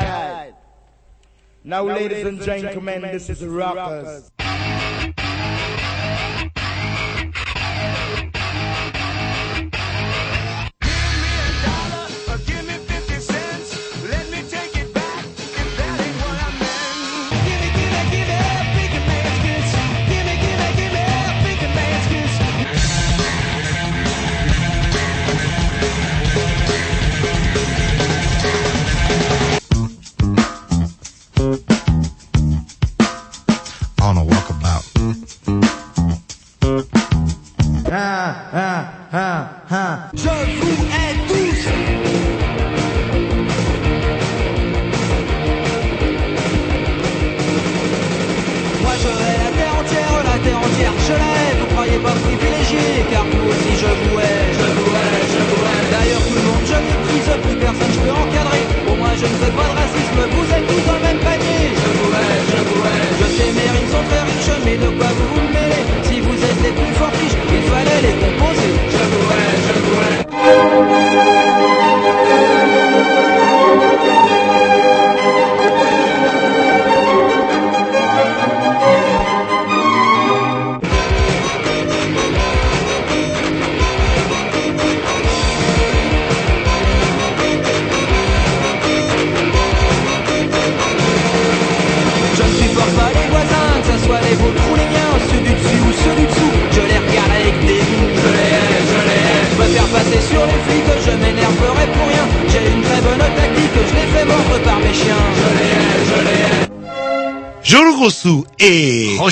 Now, now ladies, ladies and gentlemen, this is Rockers. rockers.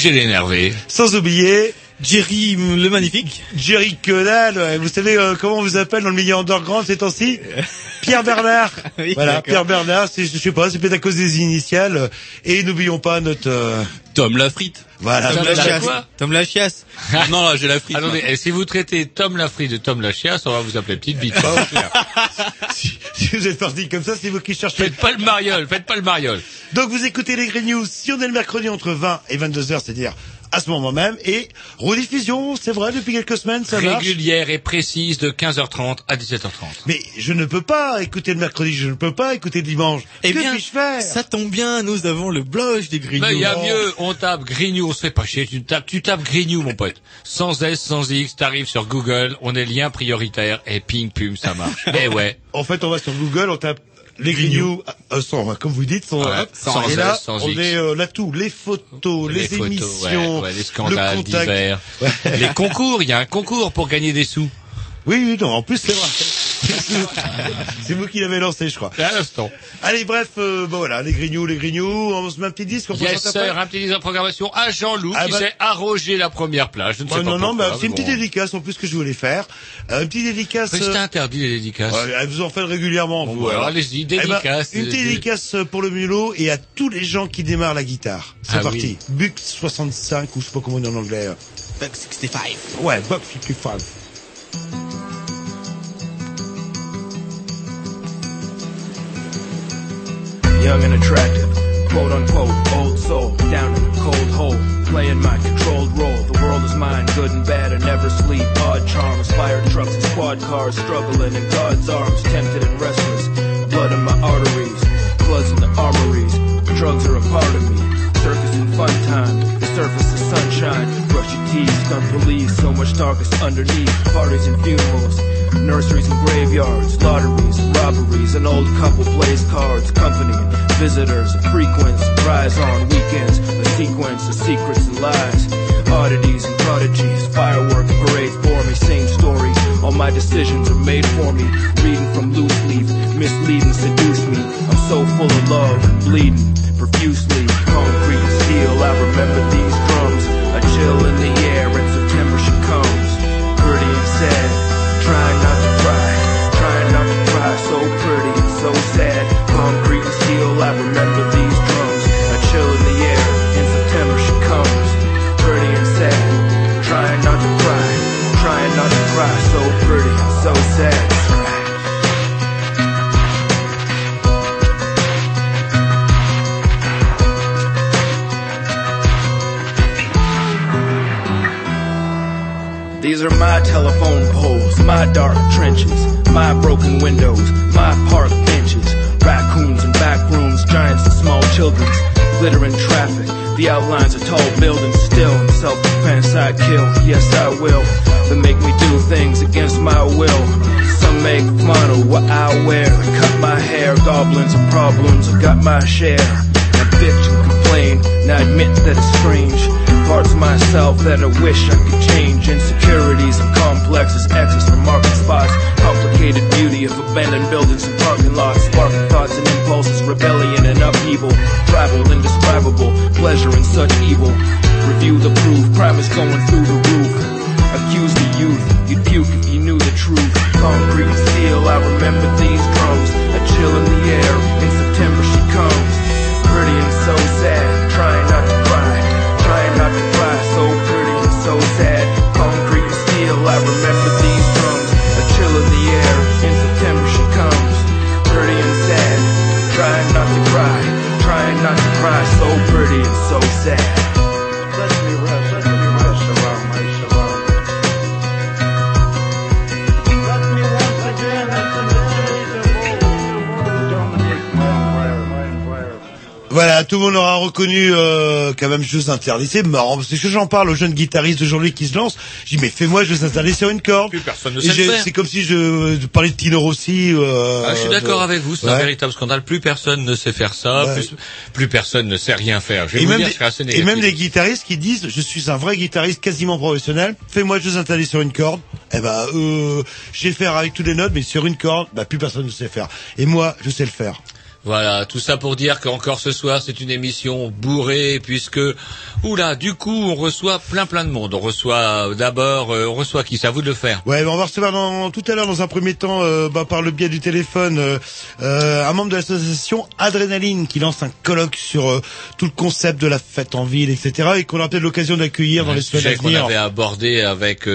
Roger l'énervé. sans oublier Jerry le magnifique. Jerry Quenal. ouais. Vous savez euh, comment on vous appelle dans le milieu underground ces temps-ci Pierre Bernard. Oui, voilà. Pierre Bernard. C'est, je sais pas, c'est peut-être à cause des initiales. Et n'oublions pas notre. euh, Tom la frite. voilà. Tom Tom la la chiasse. quoi Tom la chiasse. non, là, j'ai la frite. Attendez, et si vous traitez Tom Lafri de Tom la chiasse, on va vous appeler petite bite. si, si vous êtes parti comme ça, c'est vous qui cherchez. faites pas le mariole, faites pas le mariole. Donc vous écoutez les Green News si on est le mercredi entre 20 et 22 heures, c'est-à-dire à ce moment même. Et rediffusion, c'est vrai, depuis quelques semaines, ça marche. Régulière et précise de 15h30 à 17h30. Mais je ne peux pas écouter le mercredi, je ne peux pas écouter le dimanche. Eh que bien, puis-je faire? ça tombe bien, nous avons le blog des Grignoux. Ben, il y a mieux, on tape Grignou, on se fait pas chier, tu tapes, tu tapes Grignou, mon pote. Sans S, sans X, t'arrives sur Google, on est lien prioritaire, et ping, pum, ça marche. Eh ouais. En fait, on va sur Google, on tape les Grignoux, euh, sans, comme vous dites, Ouais, hop, sans et là, sans on X. est euh, là tout, les photos, les, photos, émissions, ouais, ouais, les scandales le contact. divers. Les concours, il y a un concours pour gagner des sous. Oui, oui, non, en plus c'est vrai. c'est vous qui l'avez lancé, je crois. À l'instant. Allez, bref, euh, bon voilà, les Grignoux, les Grignoux, on se met un petit disque, on Yes, sir, un petit disque de programmation à Jean-Loup Ah qui bah- s'est arrogé la première place. Je ne sais Ouais, pas non, non, bah, c'est une petite bon. dédicace en plus que je voulais faire. Euh, une petite dédicace. Mais euh, c'est interdit les dédicaces. ouais, elle vous en fait régulièrement. Bon, vous, bah, alors. allez-y, Eh ben, dédicace. une euh, dédicace pour le mulot et à tous les gens qui démarrent la guitare. C'est Ah parti. oui. Buck 65 ou je sais pas comment on dit en anglais. Buck 65. Ouais, Buck 55. Young and attractive, quote unquote, old soul, down in a cold hole, playing my controlled role. The world is mine, good and bad, I never sleep. Odd charms, fire trucks and squad cars, struggling in God's arms, tempted and restless. Blood in my arteries, bloods in the armories. Drugs are a part of me, circus and fun time. The surface is sunshine, brush your teeth, stun police, so much darkness underneath. Parties and funerals, nurseries and graveyards, lotteries robberies. An old couple plays cards, company visitors, a frequent surprise on weekends, a sequence of secrets and lies. Oddities and prodigies, fireworks, parades bore me, same story. All my decisions are made for me. Reading from loose leaf, misleading, seduce me. I'm so full of love, bleeding profusely. Concrete and steel, I remember these drums. A chill in the air, and September she comes. Pretty and sad, These are my telephone poles, my dark trenches, my broken windows, my park benches, raccoons and back rooms, giants and small children's. Glittering traffic, the outlines of tall buildings still. In self-defense I kill, yes I will. They make me do things against my will. Some make fun of what I wear. They cut my hair, goblins and problems, I got my share. I bitch and complain, and I admit that it's strange. Parts of myself that I wish I could change. Insecurities and complexes, exes from market spots. Complicated beauty of abandoned buildings and parking lots. Sparking thoughts and impulses, rebellion and upheaval. Travel indescribable, pleasure in such evil. Review the proof, crime is going through the roof. Accuse the youth, you'd puke if you knew the truth. Concrete and steel, I remember these drums. A chill in the air, in September she comes. Tout le monde aura reconnu euh, quand même Jeux interdits. C'est marrant, parce que j'en parle aux jeunes guitaristes d'aujourd'hui qui se lancent. Je dis, mais fais-moi Jeux interdits sur une corde. Plus personne ne sait. C'est comme si je, je parlais de Tino Rossi. Euh, Ah, je suis d'accord de- avec vous, c'est un véritable scandale. Plus personne ne sait faire ça, Ouais. plus, plus personne ne sait rien faire. Je vais Et vous même, dire, des, et même guitaristes qui disent je suis un vrai guitariste quasiment professionnel fais-moi Jeux interdits sur une corde eh ben euh, je sais faire avec toutes les notes mais sur une corde bah plus personne ne sait faire et moi je sais le faire Voilà, tout ça pour dire qu'encore ce soir, c'est une émission bourrée, puisque, oula, du coup, on reçoit plein plein de monde. On reçoit euh, d'abord, euh, on reçoit qui? C'est à vous de le faire. Ouais, on va recevoir dans, tout à l'heure dans un premier temps, euh, bah, par le biais du téléphone, euh, un membre de l'association Adrénaline qui lance un colloque sur euh, tout le concept de la fête en ville, etc. et qu'on aura peut-être l'occasion d'accueillir dans les semaines à qu'on venir. avait abordé avec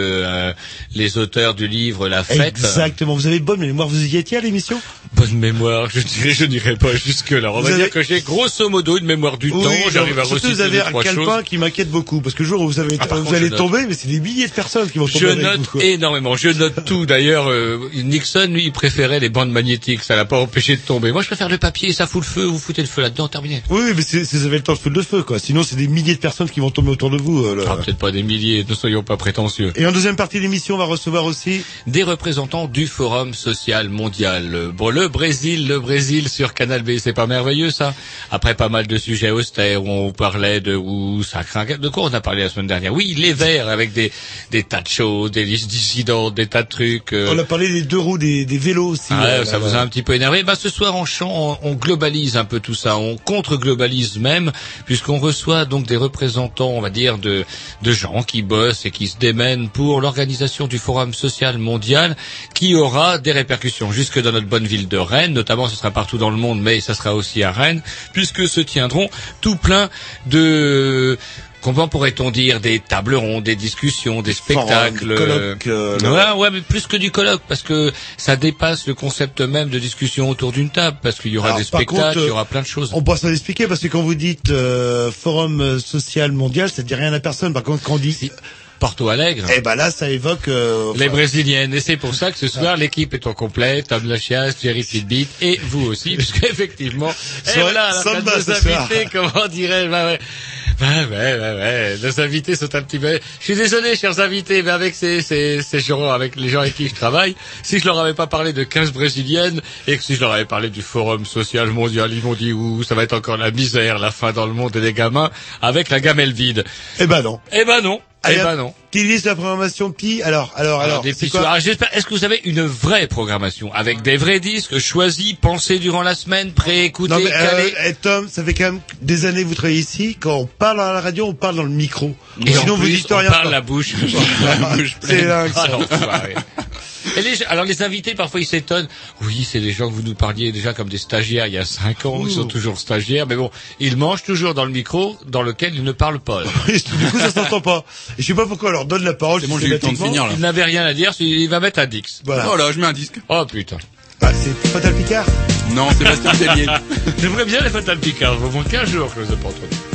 les auteurs du livre La Fête. Exactement. Vous avez bonne mémoire. Vous y étiez à l'émission? Bonne mémoire, je dirais, je dirais pas jusque là. On Vous va avez- dire que j'ai grosso modo une mémoire du temps. J'arrive à surtout vous avez un calepin qui m'inquiète beaucoup parce que le jour où vous, avez, Ah, vous contre, allez tomber, mais c'est des milliers de personnes qui vont tomber Je avec note vous, énormément. Je note tout. D'ailleurs, euh, Nixon, lui, il préférait les bandes magnétiques. Ça l'a pas empêché de tomber. Moi, je préfère le papier. Ça fout le feu. Vous foutez le feu là-dedans. Terminé. Oui, oui, mais c'est, vous avez le temps de foutre le feu, quoi. Sinon, c'est des milliers de personnes qui vont tomber autour de vous. euh. Ah, peut-être pas des milliers. Ne soyons pas prétentieux. Et en deuxième partie de l'émission, on va recevoir aussi Des représentants du Forum social mondial. Bon, le Brésil, le Brésil sur Canal B, c'est pas merveilleux ça? Après pas mal de sujets austères où on parlait de où ça craint. De quoi on a parlé la semaine dernière? Oui, les verts avec des des tas de choses, des dissidents, des tas de trucs. euh, On a parlé des deux roues, des, des vélos aussi. Ah, euh, ça vous a un petit peu énervé. Bah, ce soir, on, chan- on, on globalise un peu tout ça. On contre-globalise même, puisqu'on reçoit donc des représentants, on va dire, de, de gens qui bossent et qui se démènent pour l'organisation du Forum social mondial, qui aura des répercussions jusque dans notre bonne ville de Rennes. Notamment, ce sera partout dans le monde, mais ça sera aussi à Rennes, puisque se tiendront tout plein de Comment pourrait-on dire des tables rondes, des discussions, des spectacles colloques, euh, Ouais, ouais, mais plus que du colloque, parce que ça dépasse le concept même de discussion autour d'une table, parce qu'il y aura Alors, des spectacles, contre, il y aura plein de choses. On pourra s'en expliquer parce que quand vous dites euh, forum euh, social mondial, ça ne dit rien à personne. Par contre, quand on dit, Si. Porto Alegre. eh ben là, ça évoque. euh, Les enfin, Brésiliennes. Et c'est pour ça que ce soir, l'équipe est au complet. Tom Lachias, Jerry Tidbit et vous aussi, puisque effectivement, et voilà, la de nos invités, comment dirais-je, bah ouais. Bah ouais, ouais, ouais. Nos invités sont un petit peu... Je suis désolé, chers invités, mais avec ces, ces, ces gens, avec les gens avec qui je travaille, si je leur avais pas parlé de 15 brésiliennes, et que si je leur avais parlé du forum social mondial, ils m'ont dit, ouh, ça va être encore la misère, la fin dans le monde et des gamins, avec la gamelle vide. Eh ben non. Eh ben non. Eh Allez, ben non. Petite liste de la programmation petit. Alors, alors, alors. Alors, j'espère- Est-ce que vous avez une vraie programmation avec des vrais disques choisis, pensés durant la semaine, préécoutés, euh, calés eh, Tom, ça fait quand même des années que vous travaillez ici. Quand on parle à la radio, on parle dans le micro. Et Sinon, vous dites on rien. parle la bouche. la bouche C'est dingue. Ah. Et les, alors les invités parfois ils s'étonnent. Oui, c'est des gens que vous nous parliez déjà comme des stagiaires il y a cinq ans. Ils sont toujours stagiaires, mais bon, ils mangent toujours dans le micro dans lequel ils ne parlent pas. du coup, ça s'entend pas. Et je sais pas pourquoi on leur donne la parole. C'est bon, j'ai eu le temps de finir là. Il n'avait rien à dire. Il va mettre un Dix. Voilà. Oh là, je mets un disque. Oh putain. Ah, c'est Fatal Picard. Non, Sébastien Tellier. J'aimerais bien les Fatal Picard. Au moins 15 jours que je les ai pas entendus.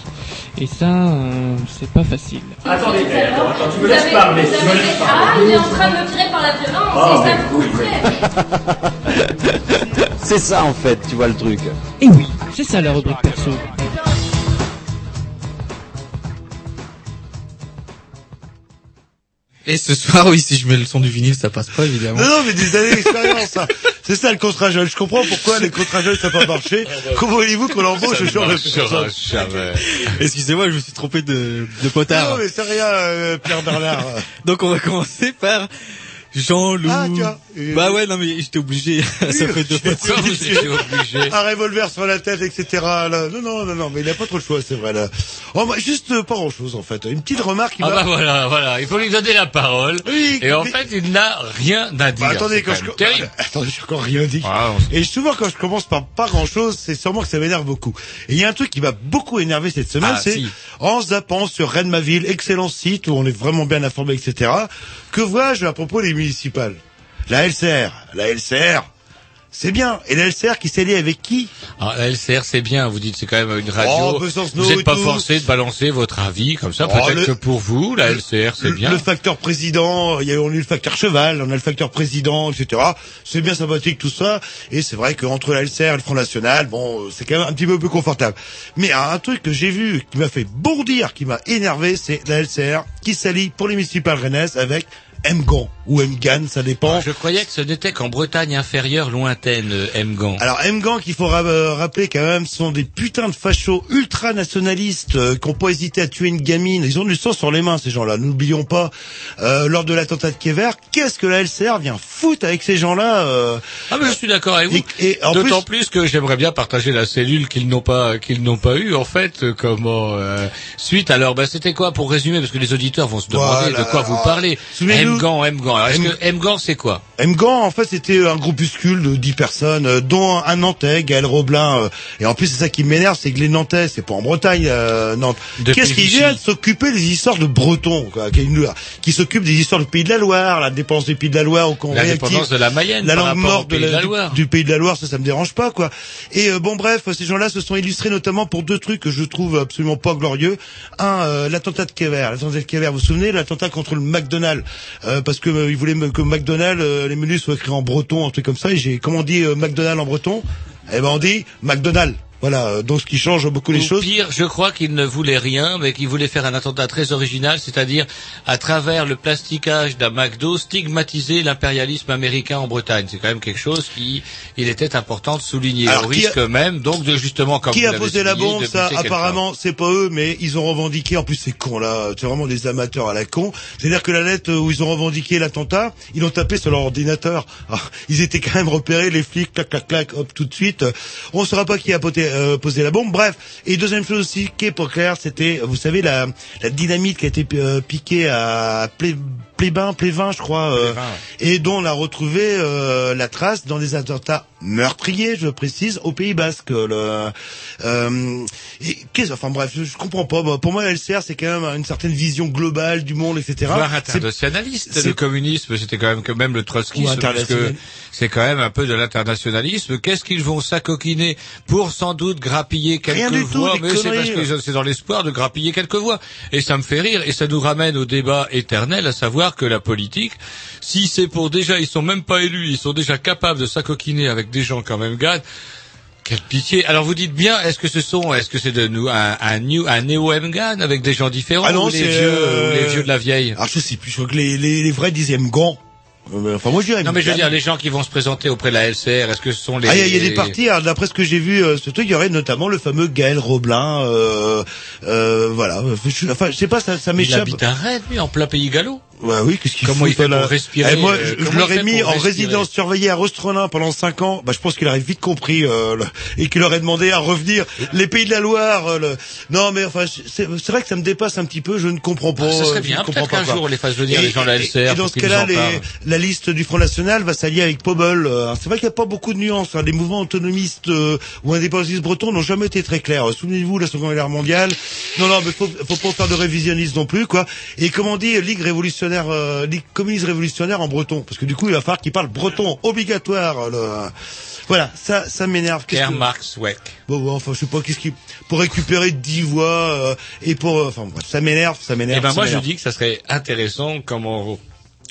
Et ça, euh, c'est pas facile. Attendez, attends, attends, tu me laisses parler, tu me laisses Ah, parler. il est en train de me tirer par la violence, Oh, c'est ça. C'est ça en fait, tu vois le truc. Et oui, c'est ça la rubrique perso. Et ce soir, oui, si je mets le son du vinyle, ça passe pas, évidemment. Non, non, mais des années d'expérience, ça. C'est ça le contrat jeune. Je comprends pourquoi les contrats jeunes ça n'a pas marché. Comment voulez-vous qu'on embauche ce genre de marchera personne jamais. Excusez-moi, je me suis trompé de, de potard. Non, mais c'est rien, euh, Pierre Bernard. Donc on va commencer par Jean-Loup. Ah. Et- Bah ouais, non mais j'étais obligé. ça fait deux fois. Vous étiez obligé Un revolver sur la tête, etc. Là. Non, non, non, non, mais il n'a pas trop le choix, c'est vrai, là. Oh, bah, juste euh, pas grand chose, en fait. Une petite remarque qui Ah bah voilà, voilà, il faut lui donner la parole. Oui, Et en mais- fait, il n'a rien à dire. Bah, attendez, quand quand je... terrible. Attendez, j'ai encore rien dit. Ah, on- Et souvent, quand je commence par pas grand chose, c'est sûrement que ça m'énerve beaucoup. Et il y a un truc qui m'a beaucoup énervé cette semaine, Ah, c'est si. en zappant sur Rennes-ma-ville, excellent site où on est vraiment bien informé, etc. Que vois-je à propos des La LCR. La LCR. C'est bien. Et la LCR qui s'est liée avec qui? Ah, la LCR, c'est bien, vous dites, c'est quand même une radio. Oh, Besancenot vous n'êtes pas forcé de balancer votre avis, comme ça, Oh, peut-être le- que pour vous, la LCR, c'est bien. le facteur président, il y a, on a eu le facteur cheval, on a le facteur président, etc. C'est bien sympathique tout ça. Et c'est vrai qu'entre la LCR et le Front National, bon, c'est quand même un petit peu plus confortable. Mais un truc que j'ai vu qui m'a fait bondir, qui m'a énervé, c'est la LCR qui s'allie pour les municipales rennaises avec Mgan ou Mgan, ça dépend. Je croyais que ce n'était qu'en Bretagne inférieure lointaine, euh, Mgan. Alors Mgan, qu'il faut euh, rappeler quand même, sont des putains de fachos ultra-nationalistes euh, qui n'ont pas hésité à tuer une gamine. Ils ont du sang sur les mains, ces gens-là. N'oublions pas, euh, lors de l'attentat de Kéver, qu'est-ce que la LCR vient foutre avec ces gens-là euh, Ah mais je suis d'accord avec vous. Et- et en D'autant plus... que j'aimerais bien partager la cellule qu'ils n'ont pas qu'ils n'ont pas eu en fait. euh, Comment euh, suite alors bah, c'était quoi pour résumer? Parce que les auditeurs vont se demander Voilà. de quoi vous parlez. Souvenez-nous- Mgan, Mgan. Alors est-ce M- que Mgan c'est quoi Mgan, en fait, c'était un groupuscule de 10 personnes, euh, dont un Nantais, Gaël Roblin. euh, et en plus, c'est ça qui m'énerve, c'est que les Nantais, c'est pas en Bretagne, euh, Nantes. Qu'est-ce qu'ils viennent s'occuper des histoires de Bretons, quoi, qui, s'occupent des histoires du Pays de la Loire, la dépense du Pays de la Loire, au qu'on L'indépendance réactive de la Mayenne la langue morte de Pays de la- la du- Loire. Du, Pays de la Loire, ça, ça me dérange pas, quoi. Et euh, bon, bref, ces gens-là se sont illustrés notamment pour deux trucs que je trouve absolument pas glorieux. Un, euh, l'attentat de Kéver. L'attentat de Kéver, vous vous souvenez, l'attentat contre le McDonald's, euh, parce que euh, ils voulaient me- que McDonald's, euh, les menus soient écrits en breton, un truc comme ça. Et j'ai, comment on dit euh, McDonald's en breton? Eh ben, on dit McDonald's. Voilà, euh, donc ce qui change beaucoup les choses. pire, je crois qu'il ne voulait rien, mais qu'il voulait faire un attentat très original, c'est-à-dire, à travers le plasticage d'un McDo, stigmatiser l'impérialisme américain en Bretagne. C'est quand même quelque chose qui, il était important de souligner. Alors, au a- risque même, donc, de justement, comme Qui vous a posé la bombe Ça, apparemment, c'est pas eux, mais ils ont revendiqué. En plus, c'est con là. C'est vraiment des amateurs à la con. C'est-à-dire que la lettre où ils ont revendiqué l'attentat, ils l'ont tapé sur leur ordinateur. Alors, ils étaient quand même repérés, les flics, clac, clac, clac, hop, tout de suite. On saura pas qui a posé, euh, posé la bombe. Bref. Et deuxième chose aussi qui est pas clair, c'était, vous savez, la, la dynamite qui a été euh, piquée à Plé, Plébain, Plévin, je crois, euh, et dont on a retrouvé euh, la trace dans des attentats meurtriers, je précise, au Pays Basque. Le, euh, et qu'est-ce, enfin bref, je, je comprends pas. Pour moi, la LCR, c'est quand même une certaine vision globale du monde, etc. Voire internationaliste. c'est- Le communisme, c'était quand même que même le trotskisme, parce que c'est quand même un peu de l'internationalisme. Qu'est-ce qu'ils vont s'acoquiner pour sans doute grappiller quelques Rien du tout, voix, des mais c'est parce conneries. que c'est dans l'espoir de grappiller quelques voix. Et ça me fait rire, et ça nous ramène au débat éternel, à savoir que la politique, si c'est pour déjà, ils sont même pas élus, ils sont déjà capables de s'acoquiner avec des gens quand même gagnent. Quelle pitié. Alors vous dites bien, est-ce que ce sont, est-ce que c'est de nous un, un new, un néo Mgan avec des gens différents Ah non, ou les vieux, euh, ou les vieux de la vieille? Alors je sais plus, je crois que les, les, les vrais disaient Mgan. Euh, Enfin moi je dirais Non mais je veux dire, les gens qui vont se présenter auprès de la LCR, est-ce que ce sont les... Ah, il y, y a des partis. alors, D'après ce que j'ai vu, euh, ce truc, il y aurait notamment le fameux Gaël Roblin. Euh, euh, voilà. Je, enfin, je sais pas, ça, ça Il m'échappe. habite à Rennes, lui, en plein pays gallo. Ouais, oui, qu'est-ce qu'il Comment il fait là pour respirer, Eh, Moi, euh, je, je l'aurais mis en résidence surveillée à Rostrelin pendant cinq ans. Bah, je pense qu'il aurait vite compris euh, le- et qu'il aurait demandé à revenir. Les pays de la Loire. euh, le- Non, mais enfin, c'est vrai que ça me dépasse un petit peu. Je ne comprends pas. Ah, ça serait bien, peut-être qu'un jour on les fasse venir, Et- les gens de la et- LCR, Et, dans pour ce cas-là, la liste du Front National va s'allier avec Pobol. Euh, C'est vrai qu'il n'y a pas beaucoup de nuances. hein. Les mouvements autonomistes euh, ou indépendantistes bretons n'ont jamais été très clairs. Souvenez-vous, la Seconde Guerre mondiale. Non, non, mais faut, faut pas faire de révisionnisme non plus, quoi. Et comment dit Ligue révolutionnaire, euh, Ligue communiste révolutionnaire en breton, parce que du coup, il va falloir qu'il parle breton obligatoire. le- Voilà, ça, ça m'énerve. Pierre que- Marx Weck. Bon, bon, enfin, je sais pas, qu'est-ce qui, pour récupérer 10 voix, euh, et pour, euh, enfin, ça m'énerve, ça m'énerve. Eh ben moi je dis que ça serait intéressant comment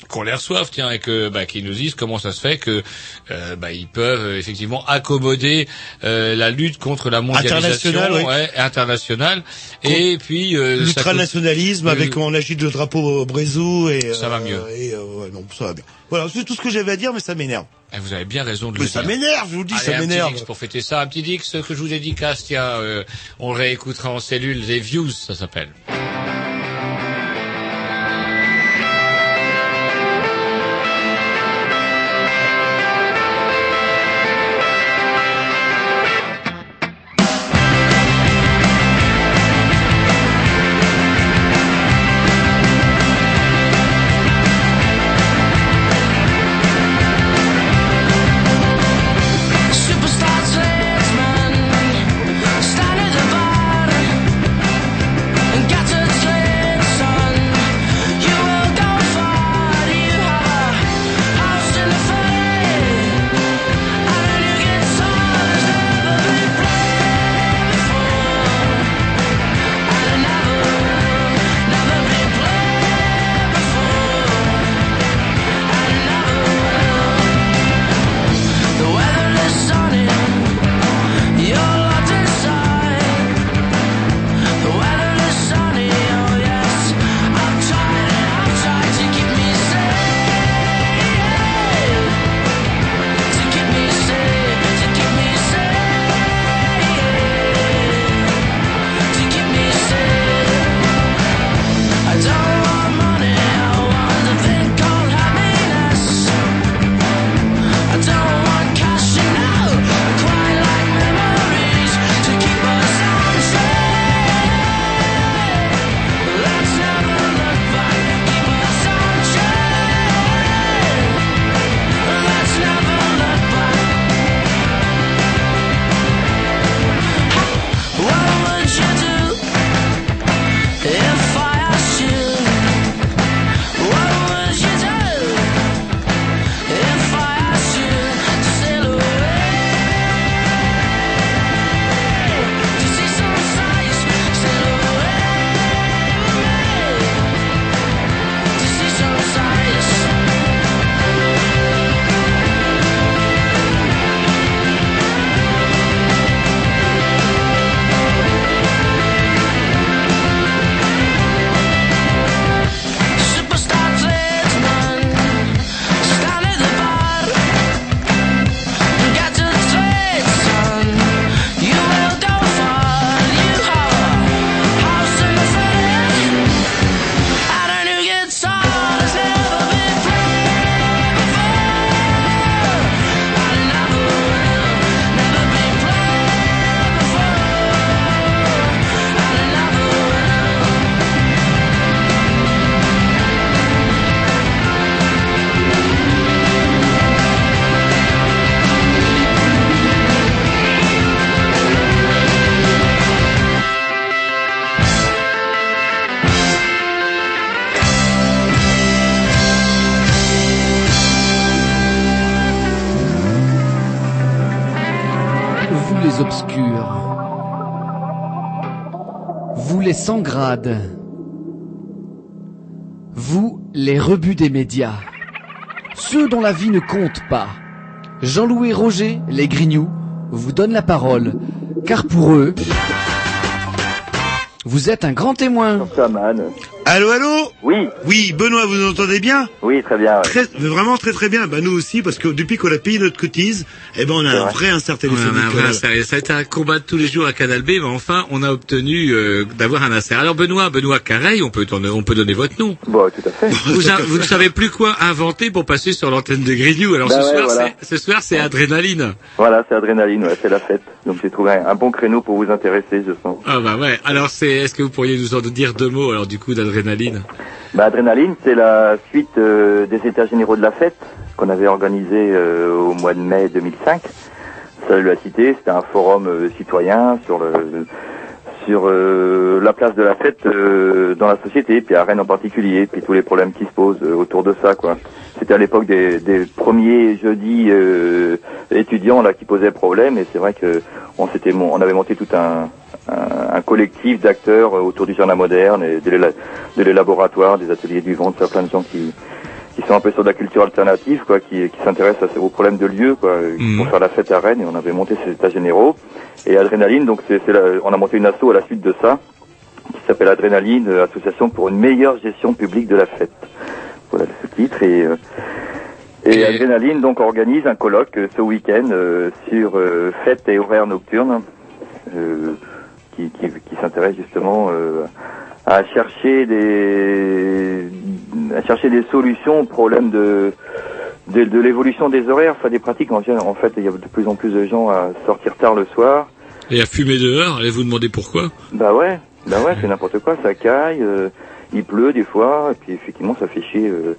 qu'on les reçoive, tiens, et que bah, qu'ils nous disent comment ça se fait que euh, bah, ils peuvent euh, effectivement accommoder euh, la lutte contre la mondialisation Internationale, oui. ouais, internationale, et puis euh, ça L'ultranationalisme coûte- avec on agite le drapeau au Brésil et Ça va euh, mieux. Et euh, ouais, non, ça va bien. Voilà, c'est tout ce que j'avais à dire, mais ça m'énerve. Eh, Vous avez bien raison de Mais le ça dire. m'énerve, je vous le dis, Allez, ça un petit m'énerve. Dix pour fêter ça, un petit Dix que je vous dédicace, tiens, euh, on le réécoutera en cellule, les views, ça s'appelle. 100 grades. Vous les rebuts des médias. Ceux dont la vie ne compte pas. Jean-Louis Roger, les grignoux, vous donnent la parole. Car pour eux, vous êtes un grand témoin. Allô, allô Oui. Oui, Benoît, vous nous entendez bien Oui, très bien. ouais. Très, vraiment très très bien. Bah nous aussi, parce que depuis qu'on a payé notre cotise, eh ben on a un vrai. insert Ouais, on a un vrai insert. Ça a été un combat de tous les jours à Canal B, mais enfin, on a obtenu euh, d'avoir un insert. Alors Benoît, Benoît Carreil, on peut, donner- on peut donner votre nom. Bon, tout à fait. Vous, a- vous ne savez plus quoi inventer pour passer sur l'antenne de Grignou. Alors Bah ce, ouais, soir, voilà. ce soir, c'est adrénaline. Voilà, c'est adrénaline, ouais, c'est la fête. Donc j'ai trouvé un, un bon créneau pour vous intéresser, je sens. Ah bah ouais. Alors c'est, est-ce que vous pourriez nous en dire deux mots alors du coup d'adrénaline Bah, Adrénaline, c'est la suite euh, des États généraux de la fête qu'on avait organisé euh, au mois de mai 2005. Salut la cité, c'était un forum euh, citoyen sur la place de la fête dans la société, puis à Rennes en particulier, puis tous les problèmes qui se posent autour de ça. C'était à l'époque des, premiers jeudis étudiants là qui posaient problème, et c'est vrai que on s'était on avait monté tout un un, un collectif d'acteurs euh, autour du jardin moderne et des, la- des laboratoires, des ateliers du vent, ça, plein de gens qui qui sont un peu sur de la culture alternative, quoi, qui, qui s'intéressent à ces- aux problèmes de lieu, quoi, euh, pour faire la fête à Rennes. Et on avait monté ces états généraux. Et Adrénaline, donc c'est, on a monté une asso à la suite de ça, qui s'appelle Adrénaline, euh, association pour une meilleure gestion publique de la fête. Voilà le sous-titre. Et, et, Adrénaline donc organise un colloque ce week-end euh, sur euh, fête et horaires nocturnes, euh, qui, qui, qui s'intéresse justement euh, à chercher des à chercher des solutions au problème de de, de l'évolution des horaires, enfin des pratiques. En, en fait, il y a de plus en plus de gens à sortir tard le soir. Et à fumer dehors. Allez vous demander pourquoi? Bah ouais, bah ouais, c'est n'importe quoi, ça caille, euh, il pleut des fois, et puis effectivement, ça fait chier euh,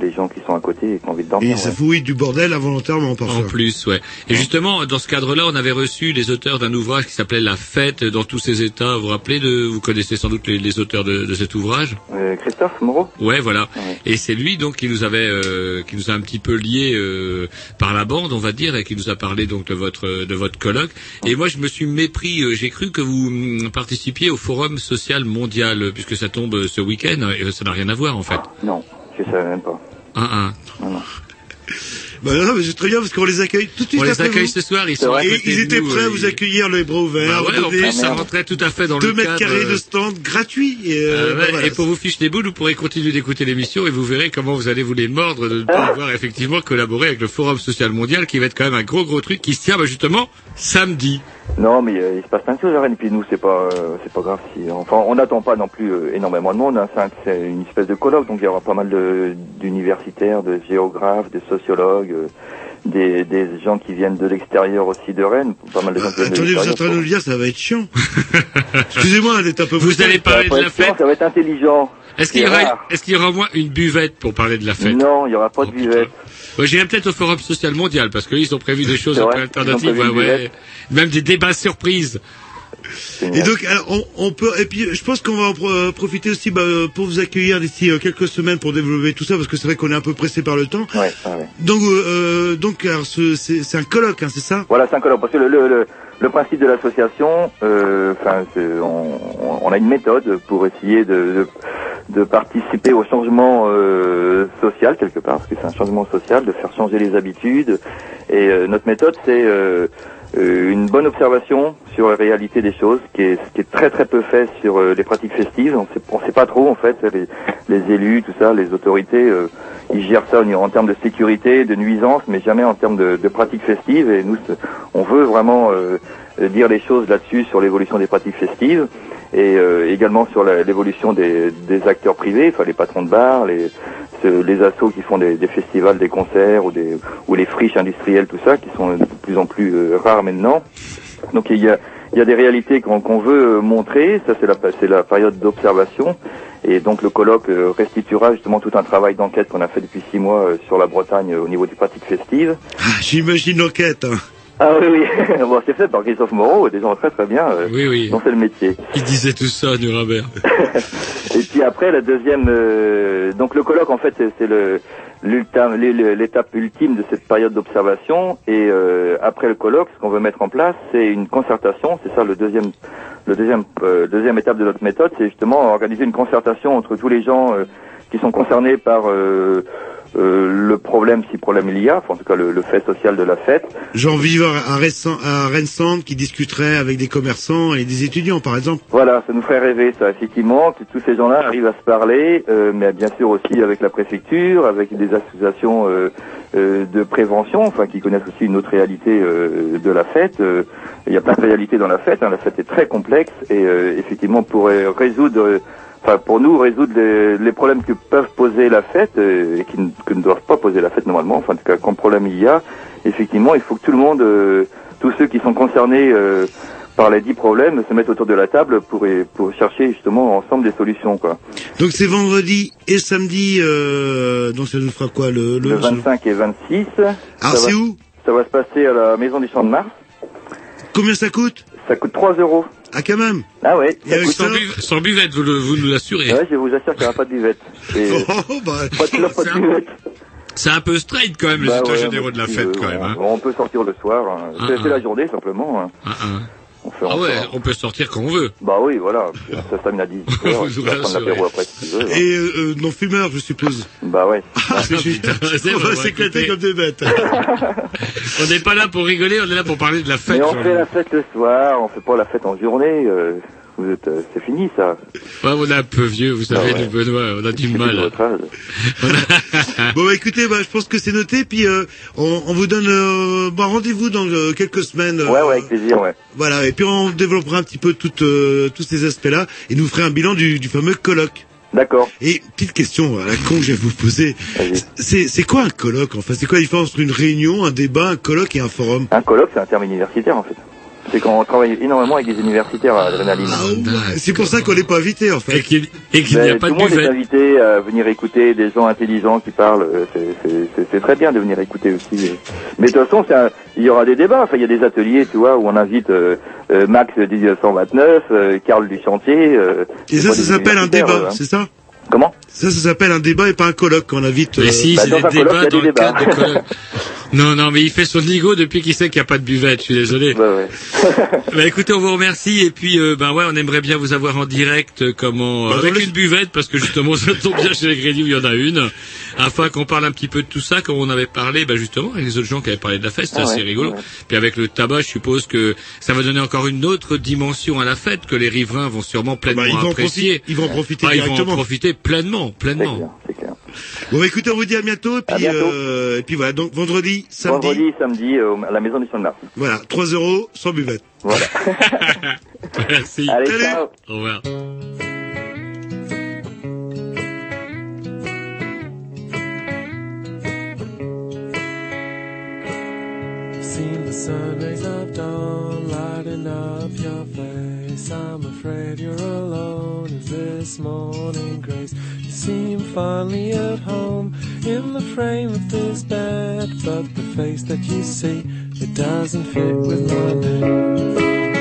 les gens qui sont à côté et qui ont envie de dormir. Et ça ouais. oui, du bordel involontairement parfois. En plus, ouais. Et justement, dans ce cadre-là, on avait reçu les auteurs d'un ouvrage qui s'appelait La Fête dans tous ses états. Vous vous rappelez de, vous connaissez sans doute les, les auteurs de, de cet ouvrage? Euh, Christophe Moreau Ouais, voilà. Et c'est lui donc qui nous avait, euh, qui nous a un petit peu liés euh, par la bande, on va dire, et qui nous a parlé donc de votre de votre colloque. Et moi, je me suis mépris. euh, J'ai cru que vous hum, participiez au Forum social mondial, puisque ça tombe euh, ce week-end, et ça n'a rien à voir en fait. Non, je savais même pas. Un, un. Bah non, mais c'est très bien parce qu'on les accueille tout de suite On les après accueille vous. ce soir, ils sont à Et ils étaient prêts à vous accueillir les bras ouverts. Bah ouais, en plus, ça rentrait tout à fait dans deux le mètres cadre, carrés de stand gratuit. Et, euh, Euh, bah ouais, voilà. Et pour vous ficher des boules, vous pourrez continuer d'écouter l'émission et vous verrez comment vous allez vous les mordre de pouvoir effectivement collaborer avec le Forum Social Mondial qui va être quand même un gros gros truc qui se tient bah, justement samedi. Non, mais euh, il se passe plein de choses à Rennes. Et puis nous, c'est pas, euh, c'est pas grave si. Enfin, on n'attend pas non plus euh, énormément de monde. hein. C'est, un- c'est une espèce de colloque, donc il y aura pas mal de, d'universitaires, de géographes, de sociologues, euh, des, des gens qui viennent de l'extérieur aussi de Rennes. Pas mal de gens qui viennent de Attendez, vous êtes en train de nous le dire, ça va être chiant. Excusez-moi d'être un peu Vous allez parler de la fête. Ça va être intelligent. Est-ce qu'il y aura, est-ce qu'il y aura au moins une buvette pour parler de la fête? Non, il y aura pas de buvette. Ouais, J'irai peut-être au Forum Social Mondial parce qu'ils ont prévu des choses un peu alternatives, ouais, ouais. même des débats surprises. Et donc, alors, on, on peut, et puis, je pense qu'on va en euh, profiter aussi bah, euh, pour vous accueillir d'ici euh, quelques semaines pour développer tout ça, parce que c'est vrai qu'on est un peu pressé par le temps. Ouais, ouais. Donc, euh, donc, c'est un colloque, hein, c'est ça? Voilà, c'est un colloque. Parce que le, le, le, le principe de l'association, euh, on, a une méthode pour essayer de, de, de participer au changement euh, social quelque part, parce que c'est un changement social, de faire changer les habitudes. Et notre méthode, c'est une bonne observation sur la réalité des choses, qui est, qui est très très peu fait sur euh, les pratiques festives. On sait, sait pas trop en fait, les, élus, tout ça, les autorités, euh, ils gèrent ça en, termes de sécurité, de nuisance, mais jamais en termes de, pratiques festives. Et nous, on veut vraiment euh, euh, dire les choses là-dessus sur l'évolution des pratiques festives et euh, également sur l'évolution des, des acteurs privés, enfin les patrons de bars, les, les assos qui font des, des festivals, des concerts ou, des, ou les friches industrielles, tout ça, qui sont de plus en plus euh, rares maintenant. Donc il y a, il y a des réalités qu'on qu'on veut euh, montrer, ça c'est la, la période d'observation. Et donc le colloque restituera justement tout un travail d'enquête qu'on a fait depuis six mois sur la Bretagne au niveau des pratiques festives. Ah, J'imagine l'enquête. Hein. Ah oui, oui, bon, c'est fait par Christophe Moreau, des gens très très bien, euh, Oui, oui. dont c'est le métier. Il disait tout ça, Nuremberg. Et puis après, la deuxième, euh, donc le colloque en fait, c'est le l'étape ultime de cette période d'observation. Et euh, après le colloque, ce qu'on veut mettre en place, c'est une concertation. C'est ça le deuxième, le deuxième, euh, deuxième étape de notre méthode, c'est justement organiser une concertation entre tous les gens euh, qui sont concernés par euh, le problème, si problème il y a, enfin, en tout cas le, le fait social de la fête. Genre vivre à, Rennes- à Rennes qui discuterait avec des commerçants et des étudiants, par exemple. Voilà, ça nous ferait rêver, ça, effectivement, que tous ces gens-là arrivent à se parler, euh, mais bien sûr aussi avec la préfecture, avec des associations euh, euh, de prévention, enfin qui connaissent aussi une autre réalité euh, de la fête. Euh, il y a plein de réalités dans la fête, hein, la fête est très complexe et euh, effectivement pour résoudre, euh, enfin pour nous résoudre les, les problèmes que peuvent poser la fête euh, et qui ne, que ne doivent pas poser la fête normalement, enfin en tout cas quand problème il y a, effectivement il faut que tout le monde, euh, tous ceux qui sont concernés euh, par les dix problèmes se mettent autour de la table pour, pour chercher justement ensemble des solutions quoi. Donc c'est vendredi et samedi, euh, donc ça nous fera quoi le, Le 25 et 26. Alors Ça c'est où? Ça va se passer à la Maison du Champ de Mars. Combien ça coûte? Ça coûte 3 euros. Ah quand même Ah avec sans, bu- sans buvette, vous, le- vous nous l'assurez. Ouais, je vous assure qu'il n'y aura pas de buvette. Et Oh, bah, pas de pas de buvette. C'est un peu straight quand même, les Bah états ouais, généraux de la fête euh, quand même. on, Hein. on peut sortir le soir. hein. Ah, C'est ah. la journée simplement. hein. Ah, ah. On fait, Ah ouais, fait- on peut sortir quand on veut. Bah oui, voilà. Ça se termine à 18 heures. Vous Tu vas prendre rassurez. l'apéro après si tu veux. hein. Et euh, euh, non fumeur, je suppose. Bah ouais. Ah, c'est putain, c'est on va s'éclater comme des bêtes. On n'est pas là pour rigoler, on est là pour parler de la fête. Mais on fait la fête le soir, on fait pas la fête en journée. euh, vous êtes, euh, c'est fini ça. Ouais, on est un peu vieux, vous savez, Ah ouais. Benoît, on a du mal. votre âge. bon bah écoutez, bah, je pense que c'est noté, puis euh, on, on vous donne euh, bah, rendez-vous dans euh, quelques semaines. euh, Ouais, ouais, avec plaisir, ouais. Voilà, et puis on développera un petit peu toutes, euh, tous ces aspects-là, et nous ferez un bilan du, du fameux colloque. D'accord. Et petite question à la con que je vais vous poser, c'est c'est quoi un colloque Enfin, c'est quoi la différence entre une réunion, un débat, un colloque et un forum? Un colloque, c'est un terme universitaire en fait. C'est quand on travaille énormément avec des universitaires à Adrénaline. C'est pour ça qu'on n'est pas invité en fait. Et qu'il Ben, n'y a pas tout de le monde est invité à venir écouter des gens intelligents qui parlent. euh, c'est- très bien de venir écouter aussi. Mais de toute façon, c'est un- il y aura des débats. Enfin, il y a des ateliers, tu vois, où on invite euh, euh, Max 1929, euh, Karl du chantier. euh, Et ça, ça s'appelle un débat, euh, hein. c'est ça? Comment Ça, ça s'appelle un débat et pas un colloque qu'on invite. Mais euh, si, Bah, c'est des débats dans des le cadre de colloque. Non, non, mais il fait son nigo depuis qu'il sait qu'il n'y a pas de buvette, je suis désolé. Ouais. Bah écoutez, on vous remercie et puis euh, ben ouais, on aimerait bien vous avoir en direct euh, comment Bah, avec une buvette parce que justement ça tombe bien chez les Grignoux, il y en a une afin qu'on parle un petit peu de tout ça comme on avait parlé bah justement avec les autres gens qui avaient parlé de la fête, c'est Ah assez ouais, rigolo. ouais. Puis avec le tabac, je suppose que ça va donner encore une autre dimension à la fête que les riverains vont sûrement pleinement bah, ils vont en apprécier. profiter, ils vont en profiter Ah, ils vont en directement. Pleinement, pleinement. clair, c'est clair. Bon, écoutez, on vous dit à bientôt, et À puis, bientôt. euh, et puis voilà, donc vendredi, samedi, Vendredi, samedi, euh, à la maison du Mars. voilà, 3 euros sans buvette. Voilà. Merci. Allez, ciao. Au revoir. Seen the sun rays of dawn lighting up your face. I'm afraid you're alone in this morning grace. You seem finally at home in the frame of this bed, but the face that you see it doesn't fit with my name.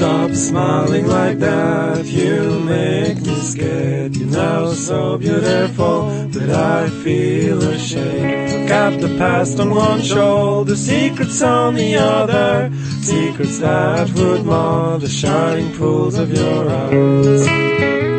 Stop smiling like that, you make me scared. You know so beautiful that I feel ashamed. I've got the past on one shoulder, secrets on the other. Secrets that would mar the shining pools of your eyes.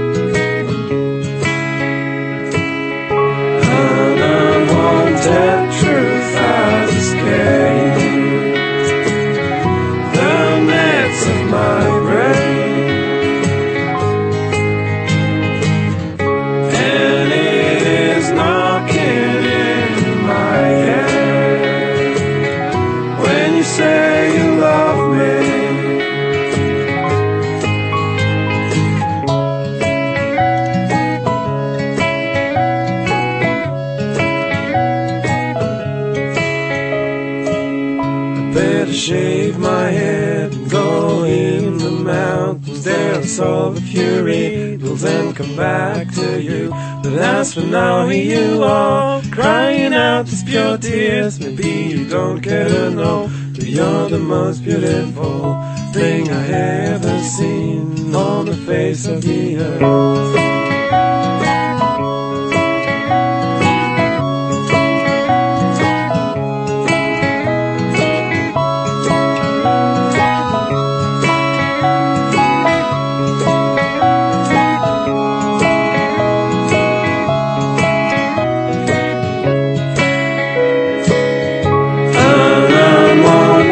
A few and come back to you. But as for now, here you are, crying out these pure tears. Maybe you don't care to know that You're the most beautiful thing I ever seen on the face of the earth.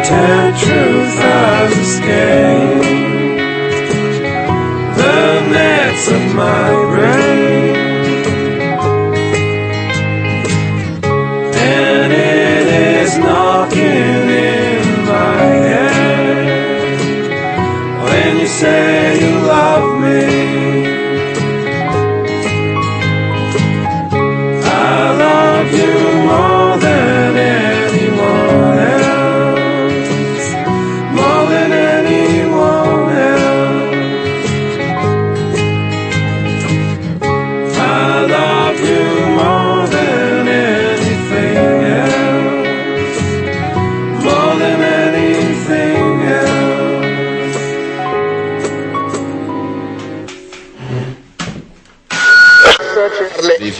Unwanted truth has escaped the nets of my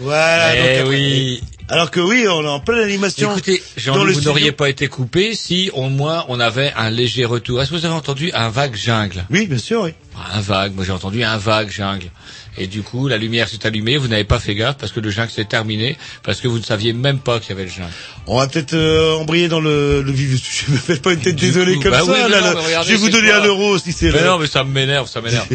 Voilà. Eh donc, oui. Alors que oui, on est en pleine animation. Écoutez, jean vous n'auriez pas été coupé si au moins on avait un léger retour. Est-ce que vous avez entendu un vague jungle? Oui, bien sûr, oui. Un vague, moi j'ai entendu un vague jungle. Et du coup, la lumière s'est allumée, vous n'avez pas fait gaffe parce que le jungle s'est terminé, parce que vous ne saviez même pas qu'il y avait le jungle. On va peut-être euh, embrayer dans le, le vif sujet. Me faites pas une tête désolée coup, comme bah ça. oui, mais là, non, là. mais regardez, je vais vous donner un euro si c'est Mais là. non, mais ça m'énerve, ça m'énerve.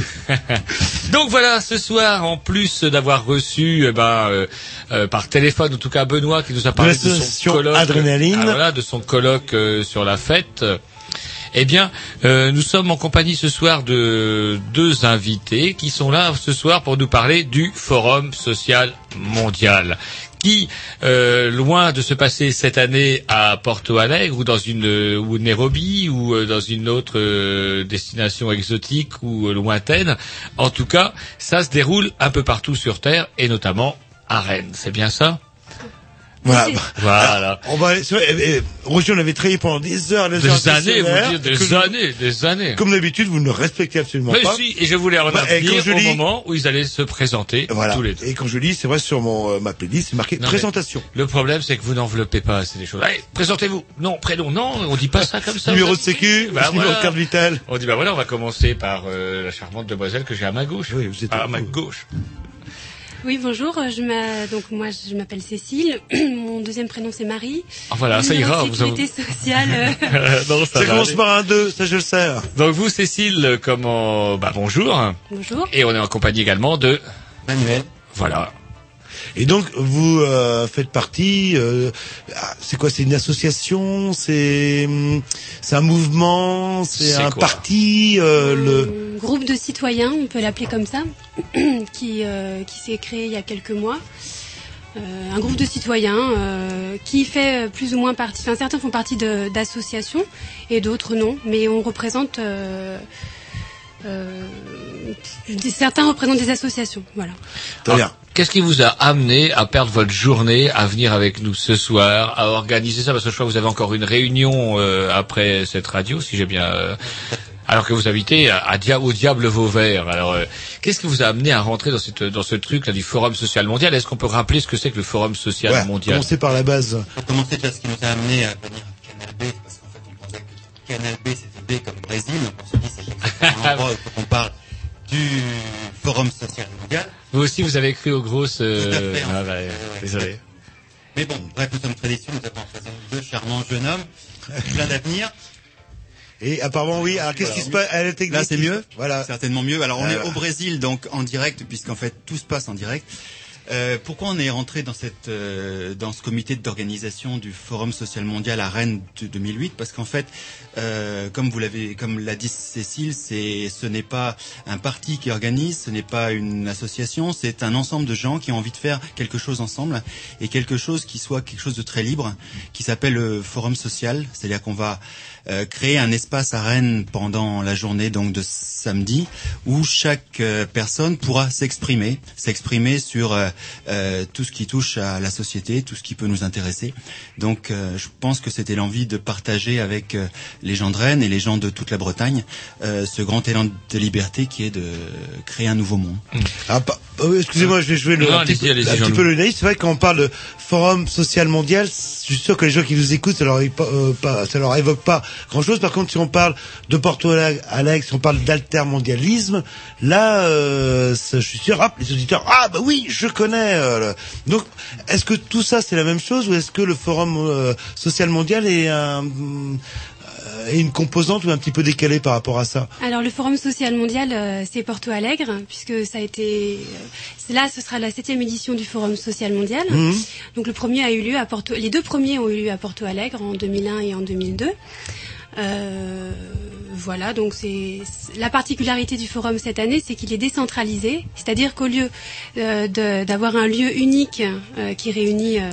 Donc voilà, ce soir, en plus d'avoir reçu, eh ben, euh, euh, par téléphone, en tout cas Benoît, qui nous a parlé de son colloque, Adrénaline. ah, voilà, de son colloque euh, sur la fête. Eh bien, euh, nous sommes en compagnie ce soir de deux invités qui sont là ce soir pour nous parler du Forum social mondial qui, euh, loin de se passer cette année à Porto Alegre ou dans une euh, Nairobi ou dans une autre destination exotique ou lointaine, en tout cas, ça se déroule un peu partout sur Terre et notamment à Rennes. C'est bien ça? Voilà. Voilà. On va, c'est vrai, eh, eh, Roger, on avait travaillé pendant des heures, des, heures Des années, vous dire, des années, des années. Comme d'habitude, vous ne respectez absolument Mais pas. si, et je voulais en Bah, et au lis- moment où ils allaient se présenter Voilà. tous les deux. Et quand je lis, c'est vrai, sur mon, euh, ma playlist, c'est marqué Non, présentation. Le problème, c'est que vous n'enveloppez pas assez les choses. Allez, présentez-vous. Non, prénom, non, on dit pas ça comme ça. Numéro de sécu, Bah, numéro voilà. de carte vitale. On dit, bah voilà, on va commencer par euh, la charmante demoiselle que j'ai à ma gauche. Oui, vous êtes à ma gauche. Oui, bonjour. euh, Je m'a- donc moi, je m'appelle Cécile. Mon deuxième prénom c'est Marie. Ah, voilà, ça ira, vous sécurité sociale. euh, non, ça Ça commence par un 2, ça je le sais. Donc vous, Cécile, comment Bah bonjour. Bonjour. Et on est en compagnie également de Manuel. Voilà. Et donc, vous euh, faites partie, euh, ah, c'est quoi, c'est une association, c'est hum, c'est un mouvement, c'est un parti, euh, le... Un groupe de citoyens, on peut l'appeler comme ça, qui euh, qui s'est créé il y a quelques mois. Euh, un groupe de citoyens euh, qui fait plus ou moins partie. Enfin, certains font partie d'associations et d'autres non, mais on représente. euh, euh, des- certains représentent des associations, voilà. Alors, Qu'est-ce qui vous a amené à perdre votre journée, à venir avec nous ce soir, à organiser ça? Parce que je crois que vous avez encore une réunion euh, après cette radio, si j'ai bien... euh, alors que vous habitez à, à Dia- au Diable Vauvert. Alors, euh, qu'est-ce qui vous a amené à rentrer dans, cette, dans ce truc-là du Forum Social Mondial? Est-ce qu'on peut rappeler ce que c'est que le Forum Social Ouais, Mondial? commencer par la base. Pour commencer, déjà, ce qui nous a amené à venir à Canal B, parce qu'en fait, on pensait que Canal B, c'était B comme Brésil, donc on se dit, c'est où on parle du Forum Social Mondial. Vous aussi, vous avez cru aux grosses... euh, Tout à fait, en ah, fait. ouais, Ouais, désolé. Mais bon, bref, nous sommes très déçus, nous avons en face deux charmants jeunes hommes, plein d'avenir. Et apparemment, oui, alors qu'est-ce qui se passe? À la technique Là, c'est mieux? Voilà. Certainement mieux. Alors, on Euh, est au Brésil, donc en direct, puisqu'en fait, tout se passe en direct. Euh, pourquoi on est rentré dans cette euh, dans ce comité d'organisation du Forum social mondial à Rennes de 2008 Parce qu'en fait, euh, comme vous l'avez, comme l'a dit Cécile, c'est ce n'est pas un parti qui organise, ce n'est pas une association, c'est un ensemble de gens qui ont envie de faire quelque chose ensemble et quelque chose qui soit quelque chose de très libre, qui s'appelle le Forum social. C'est-à-dire qu'on va euh, créer un espace à Rennes pendant la journée donc de samedi où chaque euh, personne pourra s'exprimer, s'exprimer sur euh, euh, tout ce qui touche à la société, tout ce qui peut nous intéresser. Donc euh, je pense que c'était l'envie de partager avec euh, les gens de Rennes et les gens de toute la Bretagne euh, ce grand élan de liberté qui est de créer un nouveau monde. Ah, euh, oui, excusez-moi, je vais jouer le, Non, un petit, peu, allez-y, un petit Jean-Louis. peu le naïf. C'est vrai que quand on parle de forum social mondial, je suis sûr que les gens qui nous écoutent, ça leur, euh, pas- ça leur évoque pas grand-chose. Par contre, si on parle de Porto Alegre, si on parle d'altermondialisme, là, euh, je suis sûr, hop, les auditeurs, ah bah oui, je connais. euh, Donc, est-ce que tout ça c'est la même chose ou est-ce que le forum euh, social mondial est un euh, est une composante ou un petit peu décalée par rapport à ça Alors le Forum social mondial, euh, c'est Porto Alegre, puisque ça a été... euh, là, ce sera la septième édition du Forum social mondial. Mhm. Donc le premier a eu lieu à Porto... Les deux premiers ont eu lieu à Porto Alegre en 2001 et en 2002. Euh, voilà, donc c'est la particularité du forum cette année, c'est qu'il est décentralisé, c'est-à-dire qu'au lieu euh, d'avoir un lieu unique euh, qui réunit euh,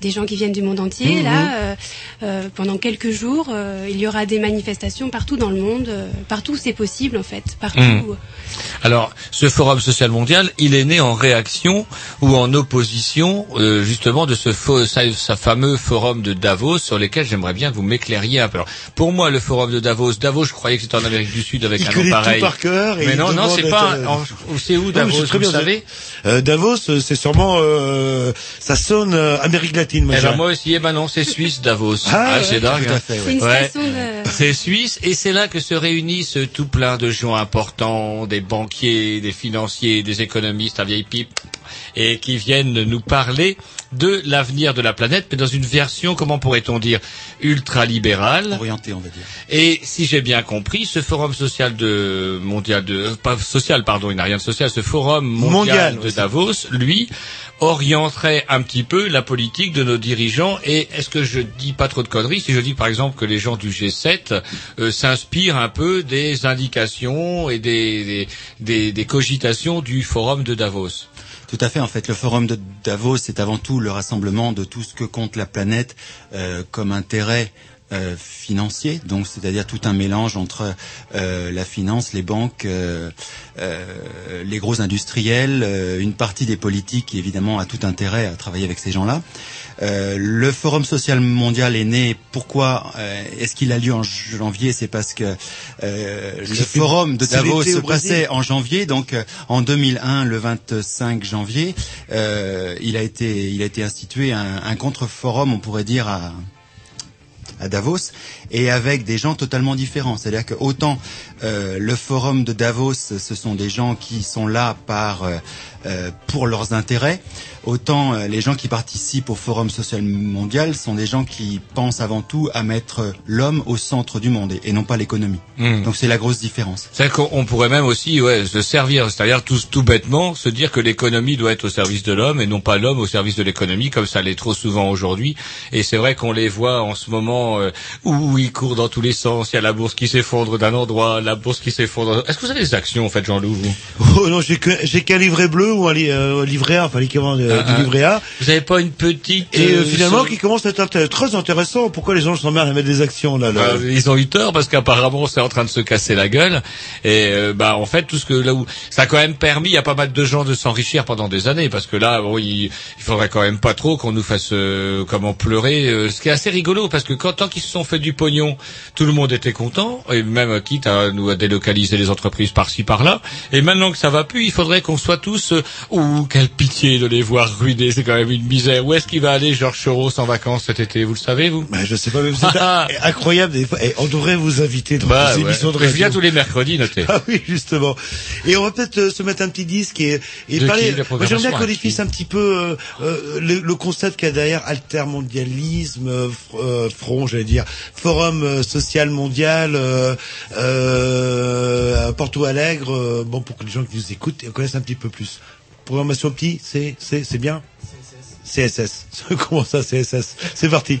des gens qui viennent du monde entier, Mhm. là, euh, euh, pendant quelques jours, euh, il y aura des manifestations partout dans le monde, euh, partout où c'est possible en fait, partout. Mhm. Alors, ce Forum social mondial, il est né en réaction ou en opposition, euh, justement, de ce faux, ça, ça fameux Forum de Davos, sur lequel j'aimerais bien que vous m'éclairiez un peu. Alors, pour moi, le Forum de Davos, Davos, je croyais que c'était en Amérique du Sud avec Il un nom tout pareil. par cœur et Mais non, non, c'est pas. euh, C'est où Davos, c'est très vous bien, le savez Euh, Davos, c'est sûrement, euh, ça sonne euh, Amérique latine, moi. Eh ben moi aussi, eh ben non, c'est Suisse Davos. Ah, ouais, c'est dingue. tout hein. fait, ouais. C'est une Ouais. station de... C'est suisse et c'est là que se réunissent tout plein de gens importants, des banquiers, des financiers, des économistes à vieille pipe et qui viennent nous parler de l'avenir de la planète, mais dans une version, comment pourrait-on dire, ultra-libérale. Orienté, on va dire. Et si j'ai bien compris, ce forum social de mondial de euh, pas social pardon, il n'a rien de social, ce forum mondial, Mondial, de. Davos, lui orienterait un petit peu la politique de nos dirigeants et est-ce que je dis pas trop de conneries si je dis par exemple que les gens du G7 euh, s'inspirent un peu des indications et des, des, des, des cogitations du forum de Davos? Tout à fait. En fait, le forum de Davos, c'est avant tout le rassemblement de tout ce que compte la planète euh, comme intérêt euh, financier, donc c'est-à-dire tout un mélange entre euh, la finance, les banques, euh, euh, les gros industriels, euh, une partie des politiques qui évidemment a tout intérêt à travailler avec ces gens-là. Euh, le Forum social mondial est né. Pourquoi euh, est-ce qu'il a lieu en janvier? C'est parce que euh, le Forum de Davos se passait en janvier, donc euh, en 2001, le 25 janvier, euh, il a été il a été institué un, un contre-forum, on pourrait dire à à Davos et avec des gens totalement différents. C'est-à-dire que autant euh, le forum de Davos, ce sont des gens qui sont là par euh, euh, pour leurs intérêts, autant euh, les gens qui participent au forum social mondial sont des gens qui pensent avant tout à mettre l'homme au centre du monde et, et non pas l'économie. Hmm. Donc c'est la grosse différence. C'est qu'on on pourrait même aussi ouais, se servir, c'est-à-dire tout, tout bêtement se dire que l'économie doit être au service de l'homme et non pas l'homme au service de l'économie, comme ça l'est trop souvent aujourd'hui. Et c'est vrai qu'on les voit en ce moment euh, où ils courent dans tous les sens. Il y a la bourse qui s'effondre d'un endroit, la bourse qui s'effondre. Est-ce que vous avez des actions en fait, Jean-Loup vous? Oh non, j'ai qu'un livret bleu ou un li- euh, livret A, enfin l'équivalent de- Ah, du ah. livret A. Vous avez pas une petite Et euh, euh, finalement, sur- qui commence à être très intéressant. Pourquoi les gens s'emmerdent à mettre des actions là, là? Euh, ils ont eu tort parce qu'apparemment c'est en train de se casser la gueule et euh, bah en fait tout ce que là où ça a quand même permis à pas mal de gens de s'enrichir pendant des années parce que là bon, il, il faudrait quand même pas trop qu'on nous fasse euh, comment pleurer euh, ce qui est assez rigolo parce que quand tant qu'ils se sont fait du pognon tout le monde était content et même euh, quitte à nous à délocaliser les entreprises par-ci par-là et maintenant que ça va plus il faudrait qu'on soit tous euh, ouh quelle pitié de les voir ruiner c'est quand même une misère où est-ce qu'il va aller Georges Soros en vacances cet été vous le savez vous? Bah, je sais pas mais c'est incroyable des fois. Et on devrait vous inviter dans Bah, ouais. émissions de Je viens radio. tous les mercredis, notez. Ah oui, justement. Et on va peut-être euh, se mettre un petit disque et, et De parler. j'aimerais bien qu'on définisse un petit peu euh, euh, le, le concept qu'il y a derrière altermondialisme, euh, fr- front, j'allais dire, forum social mondial, euh, euh, Porto Alegre, euh, bon, pour que les gens qui nous écoutent connaissent un petit peu plus. Programmation petit, c'est, c'est, c'est bien? CSS. CSS. Comment ça, CSS C'est parti.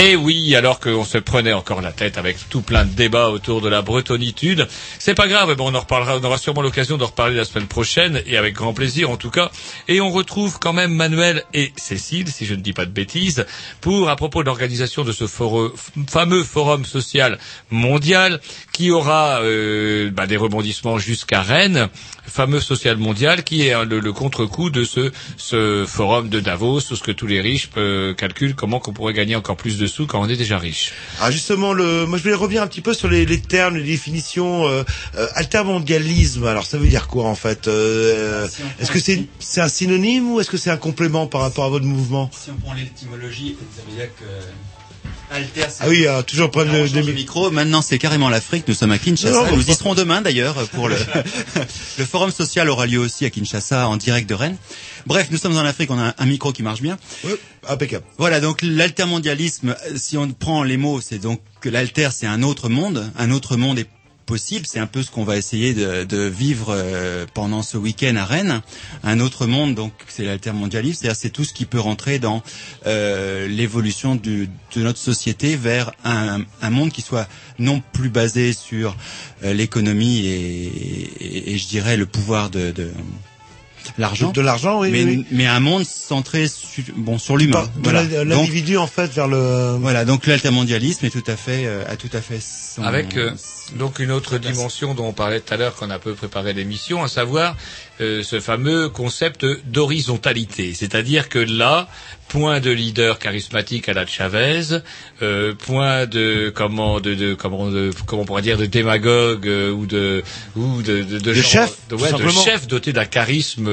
Et oui, alors qu'on se prenait encore la tête avec tout plein de débats autour de la bretonitude. C'est pas grave, bon, on en reparlera, on aura sûrement l'occasion d'en reparler la semaine prochaine, et avec grand plaisir en tout cas. Et on retrouve quand même Manuel et Cécile, si je ne dis pas de bêtises, pour, à propos de l'organisation de ce foro- fameux forum social mondial, qui aura euh, bah, des rebondissements jusqu'à Rennes, fameux social mondial, qui est hein, le, le contre-coup de ce, ce forum de Davos, où ce que tous les riches euh, calculent comment qu'on pourrait gagner encore plus de sous quand on est déjà riche. Ah justement, le, moi je voulais revenir un petit peu sur les, les termes, les définitions. Euh, euh, altermondialisme, alors ça veut dire quoi en fait euh, Est-ce que c'est c'est un synonyme ou est-ce que c'est un complément par rapport à votre mouvement Si on prend l'étymologie, ça veut dire que Alter, c'est Ah oui, euh, toujours on change de micro. Maintenant, c'est carrément l'Afrique. Nous sommes à Kinshasa. Non, Nous y serons demain, d'ailleurs, pour le, le forum social aura lieu aussi à Kinshasa en direct de Rennes. Bref, nous sommes en Afrique. On a un, micro qui marche bien. impeccable. Voilà. Donc, l'altermondialisme, euh, si on prend les mots, c'est donc que l'alter, c'est un autre monde. Un autre monde est possible. C'est un peu ce qu'on va essayer de, de vivre euh, pendant ce week-end à Rennes. Un autre monde, donc c'est l'altermondialisme, c'est-à-dire c'est tout ce qui peut rentrer dans euh, l'évolution du- de notre société vers un, un monde qui soit non plus basé sur euh, l'économie et, et- et je dirais le pouvoir de, de l'argent. De- l'argent, oui, Mais, oui, mais un monde centré sur, bon sur l'humain. Voilà. l'individu en fait vers le. voilà, donc l'altermondialisme est tout à fait, euh, a tout à fait son, Avec euh, donc une autre dimension dont on parlait tout à l'heure quand on a peu préparé l'émission, à savoir euh, ce fameux concept d'horizontalité. C'est-à-dire que là, point de leader charismatique à la Chavez, euh, point de comment de, de comment de, comment on pourrait dire de démagogue euh, ou de ou de de, chef, de, ouais, chef doté d'un charisme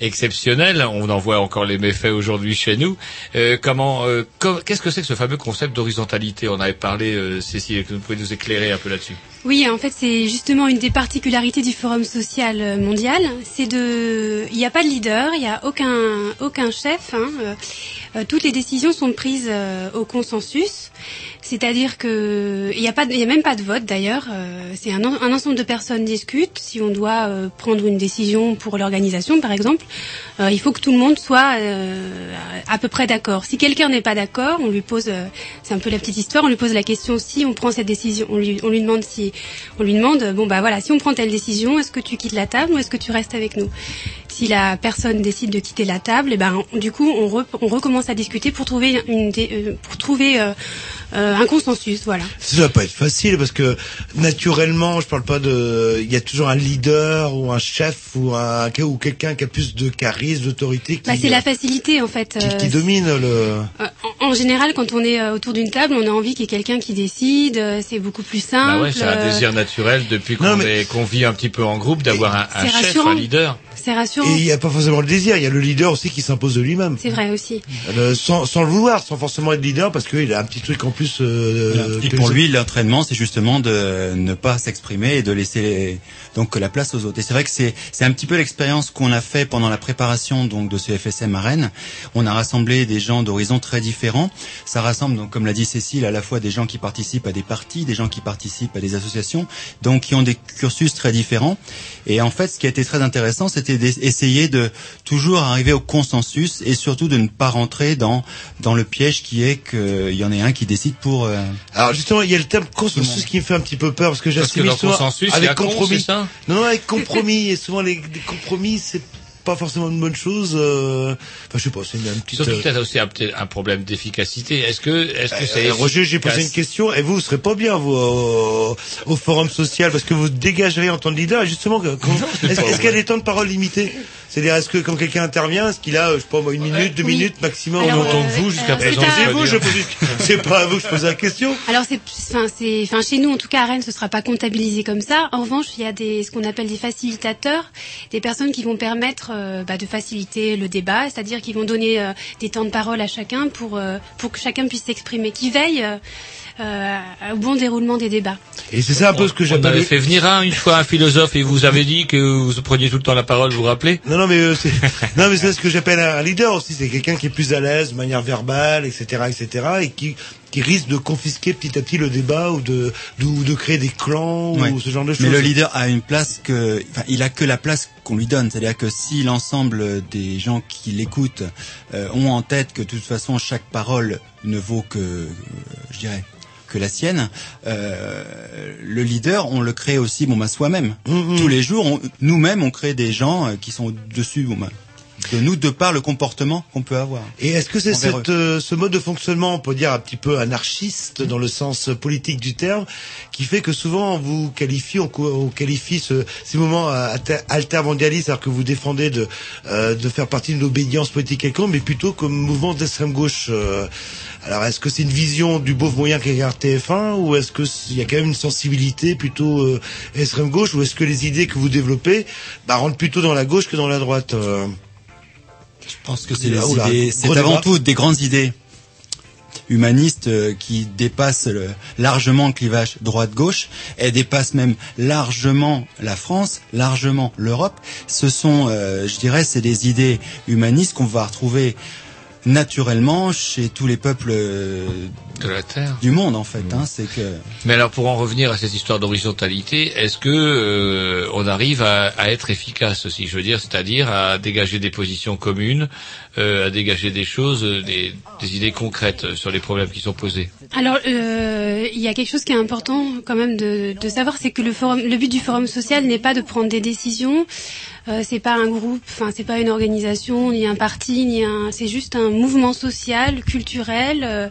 exceptionnel. On en voit encore les méfaits aujourd'hui chez nous. Comment co- qu'est-ce que c'est que ce fameux concept d'horizontalité? On avait parlé, Cécile, que vous pouvez nous éclairer un peu là-dessus Oui, en fait, c'est justement une des particularités du Forum social euh, mondial. C'est de, il n'y a pas de leader, il n'y a aucun aucun chef. hein, euh, euh, toutes les décisions sont prises au consensus, c'est-à-dire que il n'y a pas, il même pas de vote d'ailleurs. c'est un, en- un ensemble de personnes discutent. Si on doit prendre une décision pour l'organisation, par exemple, il faut que tout le monde soit à peu près d'accord. Si quelqu'un n'est pas d'accord, on lui pose, c'est un peu la petite histoire, on lui pose la question si on prend cette décision, on lui, on lui demande si, on lui demande, bon bah voilà, si on prend telle décision, est-ce que tu quittes la table ou est-ce que tu restes avec nous? Si la personne décide de quitter la table, et ben on- du coup on, re- on recommence à discuter pour trouver une, euh, pour trouver euh, euh, un consensus, voilà. Ça va pas être facile parce que naturellement, je parle pas de, il y a toujours un leader ou un chef ou un ou quelqu'un qui a plus de charisme, d'autorité qui, Bah, c'est la facilité en fait. qui, euh, qui domine le. Euh, en, en général, quand on est euh, autour d'une table, on a envie qu'il y ait quelqu'un qui décide. euh, C'est beaucoup plus simple. Bah ouais, c'est un euh, désir naturel depuis qu'on est- qu'on vit un petit peu en groupe d'avoir un, chef, rassurant. un leader. C'est rassurant. Et il n'y a pas forcément le désir, il y a le leader aussi qui s'impose de lui-même. C'est vrai aussi. Le- sans, sans le vouloir, sans forcément être leader, parce qu'il a un petit truc en plus. Euh, Et pour lui, l'entraînement, c'est justement de ne pas s'exprimer et de laisser les- donc la place aux autres. Et c'est vrai que c'est c'est un petit peu l'expérience qu'on a fait pendant la préparation donc de ce FSM à Rennes. On a rassemblé des gens d'horizons très différents. Ça rassemble donc, comme l'a dit Cécile, à la fois des gens qui participent à des partis, des gens qui participent à des associations, donc qui ont des cursus très différents. Et en fait, ce qui a été très intéressant, c'était d'essayer de toujours arriver au consensus et surtout de ne pas rentrer dans dans le piège qui est qu'il y en ait un qui décide pour. euh, Alors justement, il y a le terme consensus qui me fait un petit peu peur parce que souvent y avec con, compromis. ça non, non, avec compromis et souvent les, les compromis c'est pas forcément une bonne chose. euh, Enfin, je sais pas, c'est une, une petite. Surtout euh, peut-être aussi un, un problème d'efficacité. Est-ce que, est-ce que c'est Euh, Roger, j'ai posé une question et vous, vous serez pas bien vous au, au forum social parce que vous dégageriez en tant que leader. Et justement, est-ce qu'il y a des temps de parole limités? C'est-à-dire, est-ce que quand quelqu'un intervient, est-ce qu'il a, je sais pas moi, une minute, deux minutes maximum? Alors, en tant que euh, vous jusqu'à présent c'est C'est un- vous, je pose une- c'est pas à vous que je pose la question. Alors c'est, enfin c'est, enfin chez nous en tout cas à Rennes, ce sera pas comptabilisé comme ça. En revanche, il y a des, ce qu'on appelle des facilitateurs, des personnes qui vont permettre euh, bah, de faciliter le débat, c'est-à-dire qui vont donner euh, des temps de parole à chacun pour euh, pour que chacun puisse s'exprimer, qui veillent euh, euh, au bon déroulement des débats. Et c'est ça un peu ce que On j'appelle. avait fait venir un, une fois un philosophe et vous avez dit que vous preniez tout le temps la parole, vous vous rappelez? Non, non, mais euh, c'est, non, mais c'est ce que j'appelle un leader aussi. C'est quelqu'un qui est plus à l'aise de manière verbale, etc., etc., et qui qui risque de confisquer petit à petit le débat ou de de, ou de créer des clans Ouais. ou ce genre de choses. Mais le leader a une place que, enfin, il a que la place qu'on lui donne. C'est-à-dire que si l'ensemble des gens qui l'écoutent euh, ont en tête que de toute façon chaque parole ne vaut que, euh, je dirais, que la sienne, euh, le leader, on le crée aussi, bon, bah, soi-même. Tous les jours, nous-mêmes, on crée des gens euh, qui sont dessus, bon, bah, de nous, de par le comportement qu'on peut avoir. Et est-ce que c'est euh, ce mode de fonctionnement, on peut dire un petit peu anarchiste dans le sens politique du terme, qui fait que souvent on vous qualifie, on, on qualifie ce, ces moments euh, alter- altermondialistes, alors que vous défendez de, euh, de faire partie d'une obédience politique quelconque, mais plutôt comme mouvement d'extrême gauche. euh, alors est-ce que c'est une vision du beau moyen qu'est TF1 ou est-ce que il y a quand même une sensibilité plutôt euh, extrême gauche ou est-ce que les idées que vous développez bah, rentrent plutôt dans la gauche que dans la droite euh? Je pense que c'est c'est avant tout des grandes idées humanistes euh, qui dépassent le- largement le clivage droite-gauche et dépassent même largement la France, largement l'Europe. Ce sont, euh, je dirais, c'est des idées humanistes qu'on va retrouver naturellement chez tous les peuples de la Terre du monde en fait. Hein, c'est que Mais alors pour en revenir à cette histoire d'horizontalité, est-ce que euh, on arrive à, à être efficace aussi Je veux dire, c'est-à-dire à dégager des positions communes, euh, à dégager des choses, euh, des, des idées concrètes sur les problèmes qui sont posés. Alors, euh, il y a quelque chose qui est important quand même de, de savoir, c'est que le forum, le but du forum social n'est pas de prendre des décisions. Euh, c'est pas un groupe, enfin c'est pas une organisation, ni un parti, ni un. C'est juste un mouvement social, culturel. euh,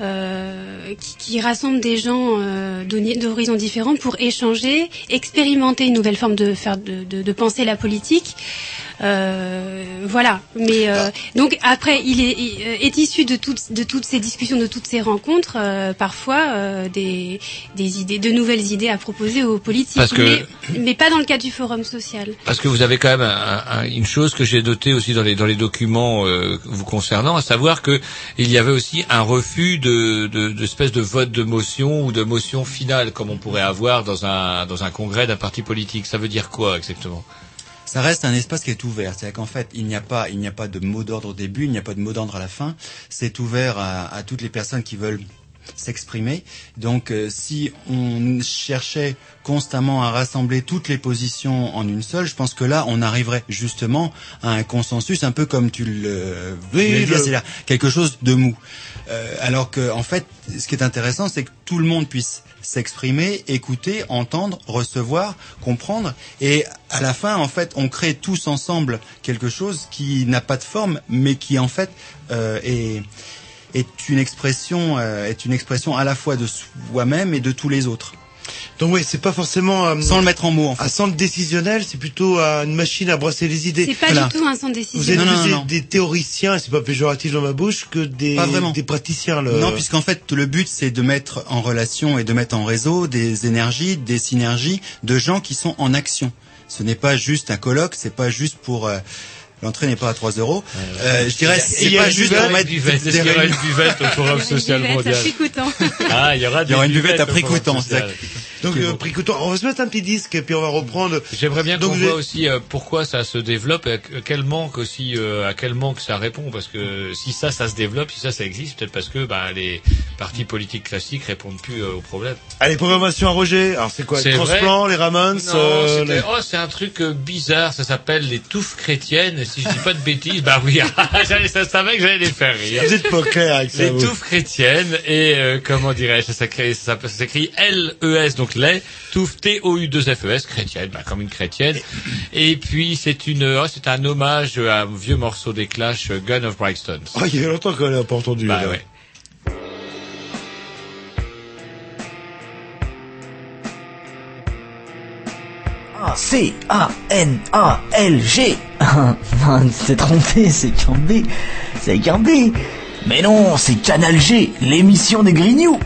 euh, qui, qui rassemble des gens euh, d'horizons différents pour échanger, expérimenter une nouvelle forme de faire de, de, de penser la politique. Euh, voilà. Mais euh, donc après, il est, il est issu de toutes de toutes ces discussions, de toutes ces rencontres, euh, parfois euh, des des idées, de nouvelles idées à proposer aux politiques. Parce que- mais, mais pas dans le cadre du forum social. Parce que vous avez quand même un- un- une chose que j'ai notée aussi dans les dans les documents euh, vous concernant, à savoir que il y avait aussi un refus de de, de de vote de motion ou de motion finale comme on pourrait avoir dans un dans un congrès d'un parti politique. Ça veut dire quoi exactement? Ça reste un espace qui est ouvert. C'est-à-dire qu'en fait, il n'y a pas, il n'y a pas de mot d'ordre au début, il n'y a pas de mot d'ordre à la fin. C'est ouvert à, à toutes les personnes qui veulent s'exprimer. Donc, euh, si on cherchait constamment à rassembler toutes les positions en une seule, je pense que là, on arriverait justement à un consensus, un peu comme tu le Oui, le- c'est-à-dire quelque chose de mou. Euh, alors que, en fait, ce qui est intéressant, c'est que tout le monde puisse s'exprimer, écouter, entendre, recevoir, comprendre, et à la fin, en fait, on crée tous ensemble quelque chose qui n'a pas de forme, mais qui en fait euh, est est une expression euh, est une expression à la fois de soi-même et de tous les autres. Donc oui, c'est pas forcément euh, sans le mettre en mots. En Un centre décisionnel, c'est plutôt euh, une machine à brasser les idées. C'est pas du tout un centre Vous êtes décisionnel. plus des, des théoriciens, et c'est pas péjoratif dans ma bouche, que des, Pas vraiment. des praticiens. Le... Non, puisqu'en fait, le but, c'est de mettre en relation et de mettre en réseau des énergies, des synergies de gens qui sont en action. Ce n'est pas juste un colloque, c'est pas juste pour... euh, L'entrée n'est pas à 3 euros. Euh, je dirais, c'est Il y a pas juste pour mettre buvette. Est-ce des qu'il y aura une buvette au Forum social Buvette à mondial prix coûtant. Ah, il y aura Il y aura une buvette à buvettes Donc, euh, prix coûtant. On va se mettre un petit disque et puis on va reprendre. J'aimerais bien qu'on voit aussi euh, pourquoi ça se développe et à quel manque aussi, euh, à quel manque ça répond. Parce que si ça, ça se développe, si ça, ça existe, peut-être parce que bah, les partis politiques classiques répondent plus euh, aux problèmes. Allez, programmation à Roger. Alors, c'est quoi? Les transplant, les Ramones Non, euh, les- oh, c'est un truc bizarre. Ça s'appelle les touffes chrétiennes. Si je dis pas de bêtises, bah oui, j'allais- ça savait que j'allais les faire rire. Vous êtes pas clair avec ça. Les touffes chrétiennes et euh, comment dirais-je? Ça s'écrit ça, ça s'écrit L E S donc les touffes T O U 2 F E S chrétienne bah, comme une chrétienne et puis c'est une oh, c'est un hommage à un vieux morceau des Clash euh, Gun of Brixton. Oh, il y a longtemps qu'on l'a pas entendu. Bah là. ouais. A C A N A L G. Non, c'est trompé, c'est Cambé. C'est Cambé. Mais non, c'est Canal G, l'émission des Grignoux.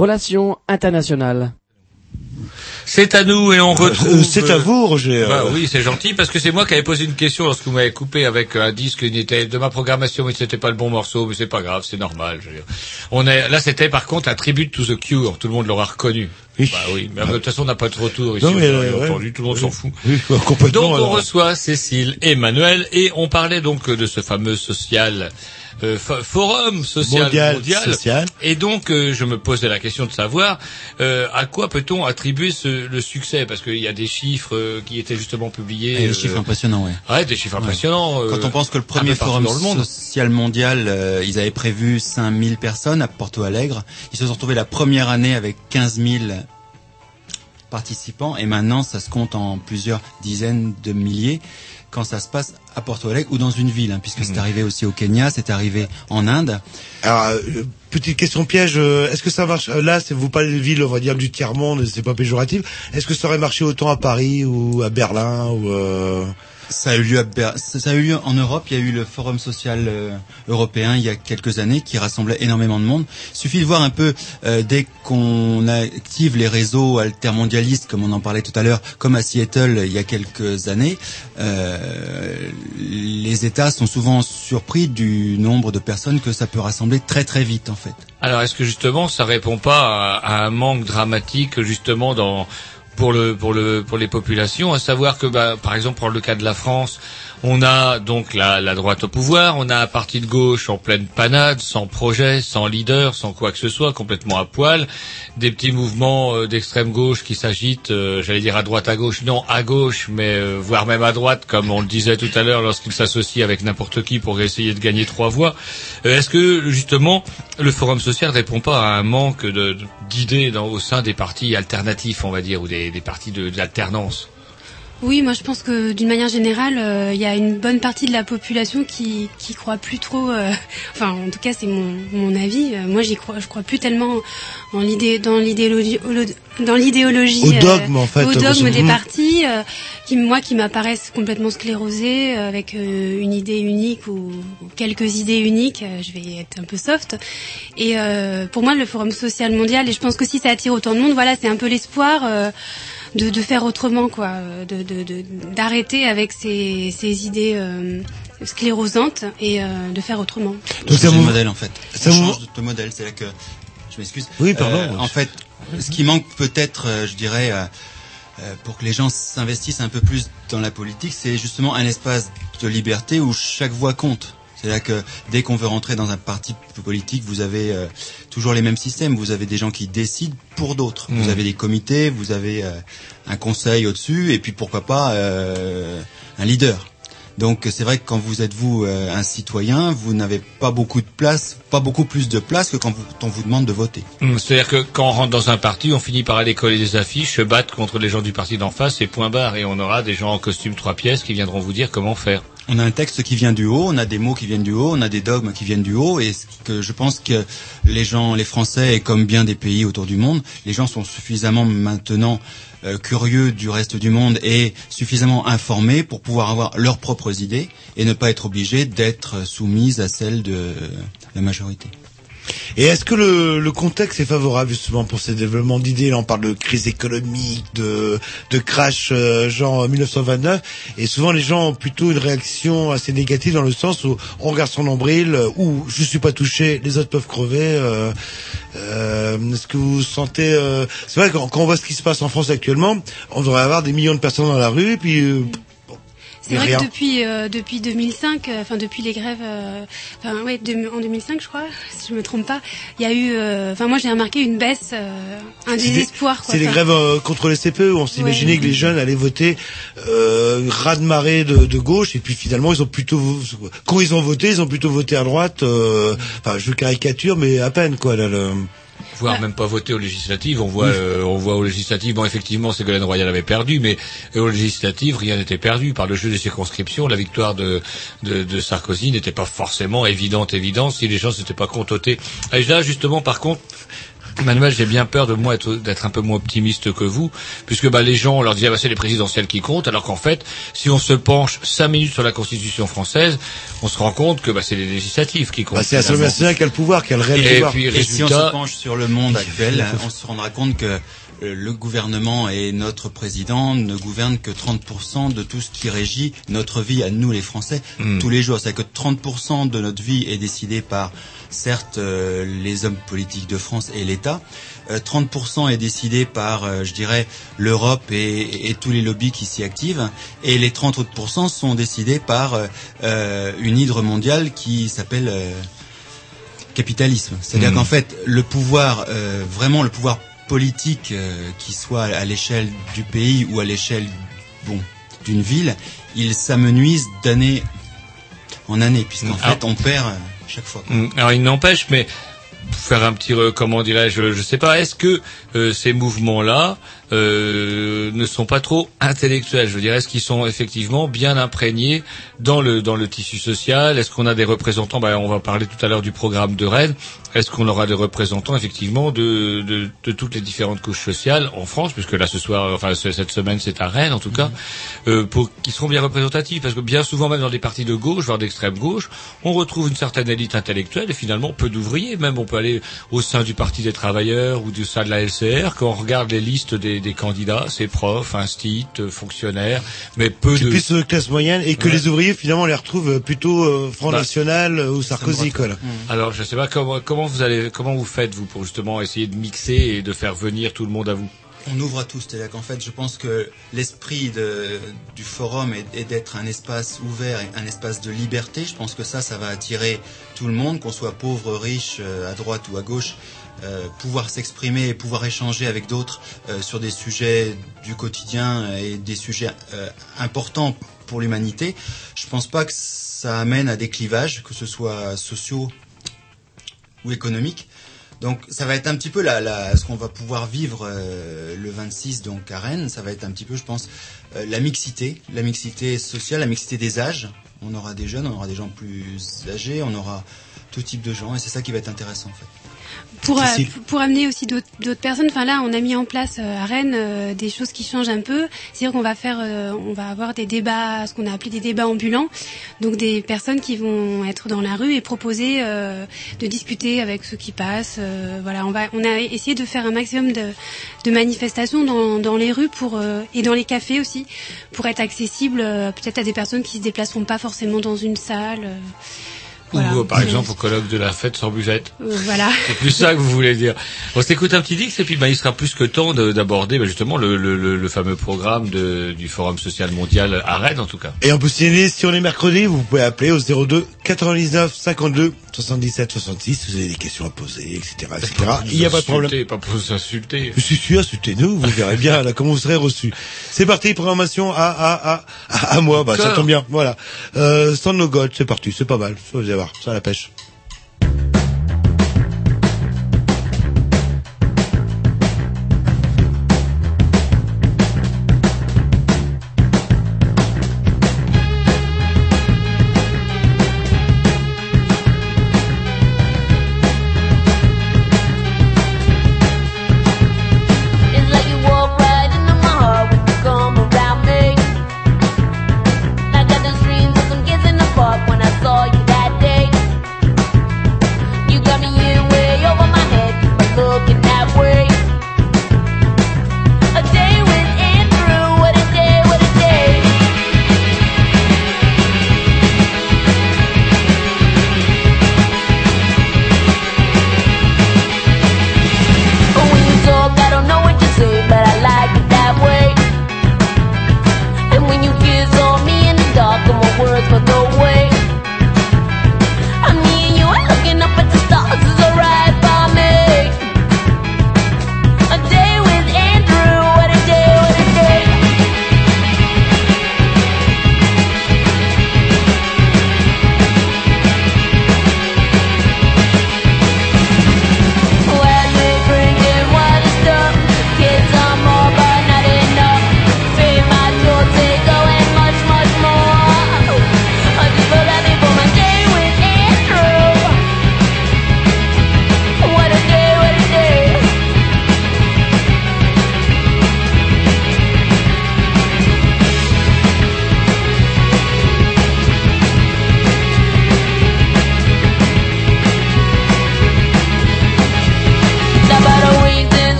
Relations internationales. C'est à nous et on retrouve. Euh, c'est à vous, Roger. Bah Euh, oui, c'est gentil parce que c'est moi qui avais posé une question lorsque vous m'avez coupé avec un disque qui était de ma programmation, mais c'était pas le bon morceau, mais c'est pas grave, c'est normal. je veux dire. On est là, c'était par contre un tribute to the Cure, tout le monde l'aura reconnu. Bah oui, mais de toute façon on n'a pas de retour ici. Non, mais, on l'a euh, ouais. entendu, tout le monde s'en fout. Oui, complètement. Donc on alors. reçoit Cécile et Manuel et on parlait donc de ce fameux social euh, fo- forum social Mondial, mondial. social. Et donc euh, je me posais la question de savoir euh, à quoi peut-on attribuer ce, le succès? Parce qu'il y a des chiffres euh, qui étaient justement publiés. Et des euh, chiffres impressionnants, ouais. Ouais, des chiffres impressionnants. euh, Quand on pense que le premier forum dans le monde. social mondial, euh, ils avaient prévu 5000 personnes à Porto Alegre. Ils se sont retrouvés la première année avec 15 000 participants et maintenant ça se compte en plusieurs dizaines de milliers quand ça se passe à Porto Alegre ou dans une ville, hein, puisque c'est arrivé aussi au Kenya, c'est arrivé en Inde. Alors, euh, petite question piège, euh, est-ce que ça marche euh, Là, c'est- vous parlez de villes, on va dire, du tiers-monde, c'est pas péjoratif. Est-ce que ça aurait marché autant à Paris ou à Berlin ou euh... Ça a eu lieu à Ber- ça a eu lieu en Europe. Il y a eu le Forum social euh, européen il y a quelques années qui rassemblait énormément de monde. Il suffit de voir un peu euh, dès qu'on active les réseaux altermondialistes, comme on en parlait tout à l'heure, comme à Seattle il y a quelques années, euh, les États sont souvent surpris du nombre de personnes que ça peut rassembler très très vite en fait. Alors est-ce que justement ça répond pas à un manque dramatique justement dans pour le pour le pour les populations, à savoir que bah, par exemple pour le cas de la France, on a donc la, droite au pouvoir, on a un parti de gauche en pleine panade, sans projet, sans leader, sans quoi que ce soit, complètement à poil, des petits mouvements euh, d'extrême gauche qui s'agitent, euh, j'allais dire à droite à gauche, non à gauche, mais euh, voire même à droite, comme on le disait tout à l'heure lorsqu'ils s'associent avec n'importe qui pour essayer de gagner trois voix. Est-ce que justement le Forum social répond pas à un manque de- d'idées au sein des partis alternatifs, on va dire, ou des, partis de- d'alternance? Oui, moi je pense que d'une manière générale, euh, il y a une bonne partie de la population qui qui croit plus trop. euh, enfin, en tout cas, c'est mon mon avis. Euh, moi, j'y crois, je crois plus tellement en l'idée dans l'idéologie dans l'idéologie Au euh, dogme, en fait, au dogme des partis euh, qui moi qui m'apparaissent complètement sclérosés euh, avec une idée unique ou, ou quelques idées uniques. je vais être un peu soft. Et euh, pour moi, le Forum social mondial, et je pense que si ça attire autant de monde, voilà, c'est un peu l'espoir. De, de faire autrement quoi euh, de de- de- d'arrêter avec ces, ces idées euh, sclérosantes et euh, de faire autrement C'est le modèle en fait. ça change de modèle, c'est là que je m'excuse. Oui, pardon. Euh, en fait, ce qui manque peut-être, euh, je dirais, pour que les gens s'investissent un peu plus dans la politique, c'est justement un espace de liberté où chaque voix compte. C'est là que dès qu'on veut rentrer dans un parti politique, vous avez euh, toujours les mêmes systèmes. Vous avez des gens qui décident pour d'autres. Vous avez des comités, vous avez euh, un conseil au-dessus, et puis pourquoi pas euh, un leader. Donc c'est vrai que quand vous êtes vous un citoyen, vous n'avez pas beaucoup de place, pas beaucoup plus de place que quand vous, on vous demande de voter. Hum, C'est-à-dire que quand on rentre dans un parti, on finit par aller coller des affiches, se battre contre les gens du parti d'en face et point barre. Et on aura des gens en costume trois pièces qui viendront vous dire comment faire. On a un texte qui vient du haut, on a des mots qui viennent du haut, on a des dogmes qui viennent du haut, et que je pense que les gens, les Français, et comme bien des pays autour du monde, les gens sont suffisamment maintenant euh, curieux du reste du monde et suffisamment informés pour pouvoir avoir leurs propres idées et ne pas être obligés d'être soumises à celles de la majorité. Et est-ce que le, le contexte est favorable justement pour ces développements d'idées? Là, on parle de crise économique, de, de crash euh, genre 1929, et souvent les gens ont plutôt une réaction assez négative dans le sens où on regarde son nombril, euh, ou je suis pas touché, les autres peuvent crever. euh, euh, est-ce que vous sentez euh, C'est vrai quand, quand on voit ce qui se passe en France actuellement, on devrait avoir des millions de personnes dans la rue, puis euh, C'est vrai rien. que depuis euh, depuis 2005, euh, enfin depuis les grèves, euh, enfin ouais, de- en 2005 je crois, si je me trompe pas, il y a eu, euh, enfin moi j'ai remarqué une baisse, euh, un désespoir quoi. C'est les grèves euh, contre les CPE où on s'imaginait Ouais. que les jeunes allaient voter euh, raz de marée de, de gauche et puis finalement ils ont plutôt quand ils ont voté ils ont plutôt voté à droite. euh, Enfin je caricature mais à peine quoi là. Le... voire même pas voter aux législatives. On voit, euh, on voit aux législatives. Bon, effectivement, Ségolène Royal avait perdu, mais aux législatives, rien n'était perdu par le jeu des circonscriptions. La victoire de, de, de Sarkozy n'était pas forcément évidente, évidente si les gens s'étaient pas contentés. Et là, justement, par contre, Manuel, j'ai bien peur de moi être- d'être un peu moins optimiste que vous, puisque bah, les gens on leur dit ah, bah, c'est les présidentielles qui comptent, alors qu'en fait, si on se penche cinq minutes sur la Constitution française, on se rend compte que bah, c'est les législatives qui comptent. Bah, c'est l'Assemblée nationale qui a le pouvoir, qui a le réel Et pouvoir. puis, Et si on résultat- se penche sur le monde actuel, on se rendra compte que le gouvernement et notre président ne gouvernent que 30% de tout ce qui régit notre vie à nous les Français Mm. tous les jours. C'est-à-dire que 30% de notre vie est décidée par, certes, euh, les hommes politiques de France et l'État. Euh, 30% est décidé par, euh, je dirais, l'Europe et, et tous les lobbies qui s'y activent. Et les 30 autres sont décidés par euh, euh, une hydre mondiale qui s'appelle... euh, capitalisme. C'est-à-dire Mm. qu'en fait, le pouvoir, euh, vraiment le pouvoir politique, euh, qui soit à l'échelle du pays ou à l'échelle, bon, d'une ville, il s'amenuise d'année en année, puisqu'en Ah. fait, on perd euh, chaque fois. Mm. Alors il n'empêche, mais pour faire un petit, re- comment dirais-je, je sais pas, est-ce que euh, ces mouvements-là euh, ne sont pas trop intellectuels. Je veux dire, est-ce qu'ils sont effectivement bien imprégnés dans le dans le tissu social? Est-ce qu'on a des représentants? Ben, On va parler tout à l'heure du programme de Rennes. Est-ce qu'on aura des représentants effectivement de, de, de toutes les différentes couches sociales en France, puisque là ce soir, enfin ce- cette semaine c'est à Rennes en tout cas, euh, pour qui seront bien représentatifs, parce que bien souvent même dans des partis de gauche, voire d'extrême gauche, on retrouve une certaine élite intellectuelle et finalement peu d'ouvriers. Même on peut aller au sein du Parti des travailleurs ou du sein de la LCR, quand on regarde les listes des, des candidats, c'est profs, instit, fonctionnaires, mais peu C'est de plus euh, classe moyenne et que Ouais. les ouvriers finalement on les retrouve euh, plutôt euh, Front Bah, National euh, ou Sarkozy quoi. là. Alors, je sais pas comment comment vous allez comment vous faites vous pour justement essayer de mixer et de faire venir tout le monde à vous? On ouvre à tous, c'est-à-dire qu'en fait, je pense que l'esprit du forum est, est d'être un espace ouvert, un espace de liberté. Je pense que ça, ça va attirer tout le monde, qu'on soit pauvre, riche, à droite ou à gauche, euh, pouvoir s'exprimer et pouvoir échanger avec d'autres euh, sur des sujets du quotidien et des sujets euh, importants pour l'humanité. Je pense pas que ça amène à des clivages, que ce soit sociaux ou économiques. Donc ça va être un petit peu ce qu'on va pouvoir vivre le 26 donc à Rennes. Ça va être un petit peu, je pense, la mixité, la mixité sociale, la mixité des âges. On aura des jeunes, on aura des gens plus âgés, on aura tout type de gens et c'est ça qui va être intéressant en fait. Pour, euh, pour amener aussi d'autres personnes. Enfin là, on a mis en place euh, à Rennes euh, des choses qui changent un peu. C'est-à-dire qu'on va faire, euh, on va avoir des débats, ce qu'on a appelé des débats ambulants. Donc des personnes qui vont être dans la rue et proposer euh, de discuter avec ceux qui passent. Euh, voilà, on va, on a essayé de faire un maximum de, de manifestations dans, dans les rues pour euh, et dans les cafés aussi pour être accessible euh, peut-être à des personnes qui se déplaceront pas forcément dans une salle. Voilà. Ou par C'est- exemple au colloque de la fête sans buvette. euh, voilà. C'est plus ça que vous voulez dire. On s'écoute un petit Dix et puis bah, il sera plus que temps de- d'aborder bah, justement le, le, le, le fameux programme de, du Forum social mondial à Rennes en tout cas. Et peut signaler si on est mercredi, vous pouvez appeler au 02 99 52 77 66 si vous avez des questions à poser, etc. etc. Il n'y a pas de problème. Pas pour vous insulter. Je suis sûr, insultez-nous, vous verrez bien là, comment vous serez reçus. C'est parti, programmation à, à, à, à, moi, bah ça tombe bien, voilà. Euh, Stand No God, c'est parti, c'est pas mal, vous ça la pêche.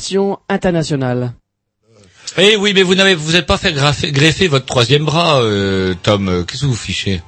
Relations. Eh oui, mais vous n'avez, vous n'êtes pas fait greffer votre troisième bras, euh, Tom. Euh, Qu'est-ce que vous fichez?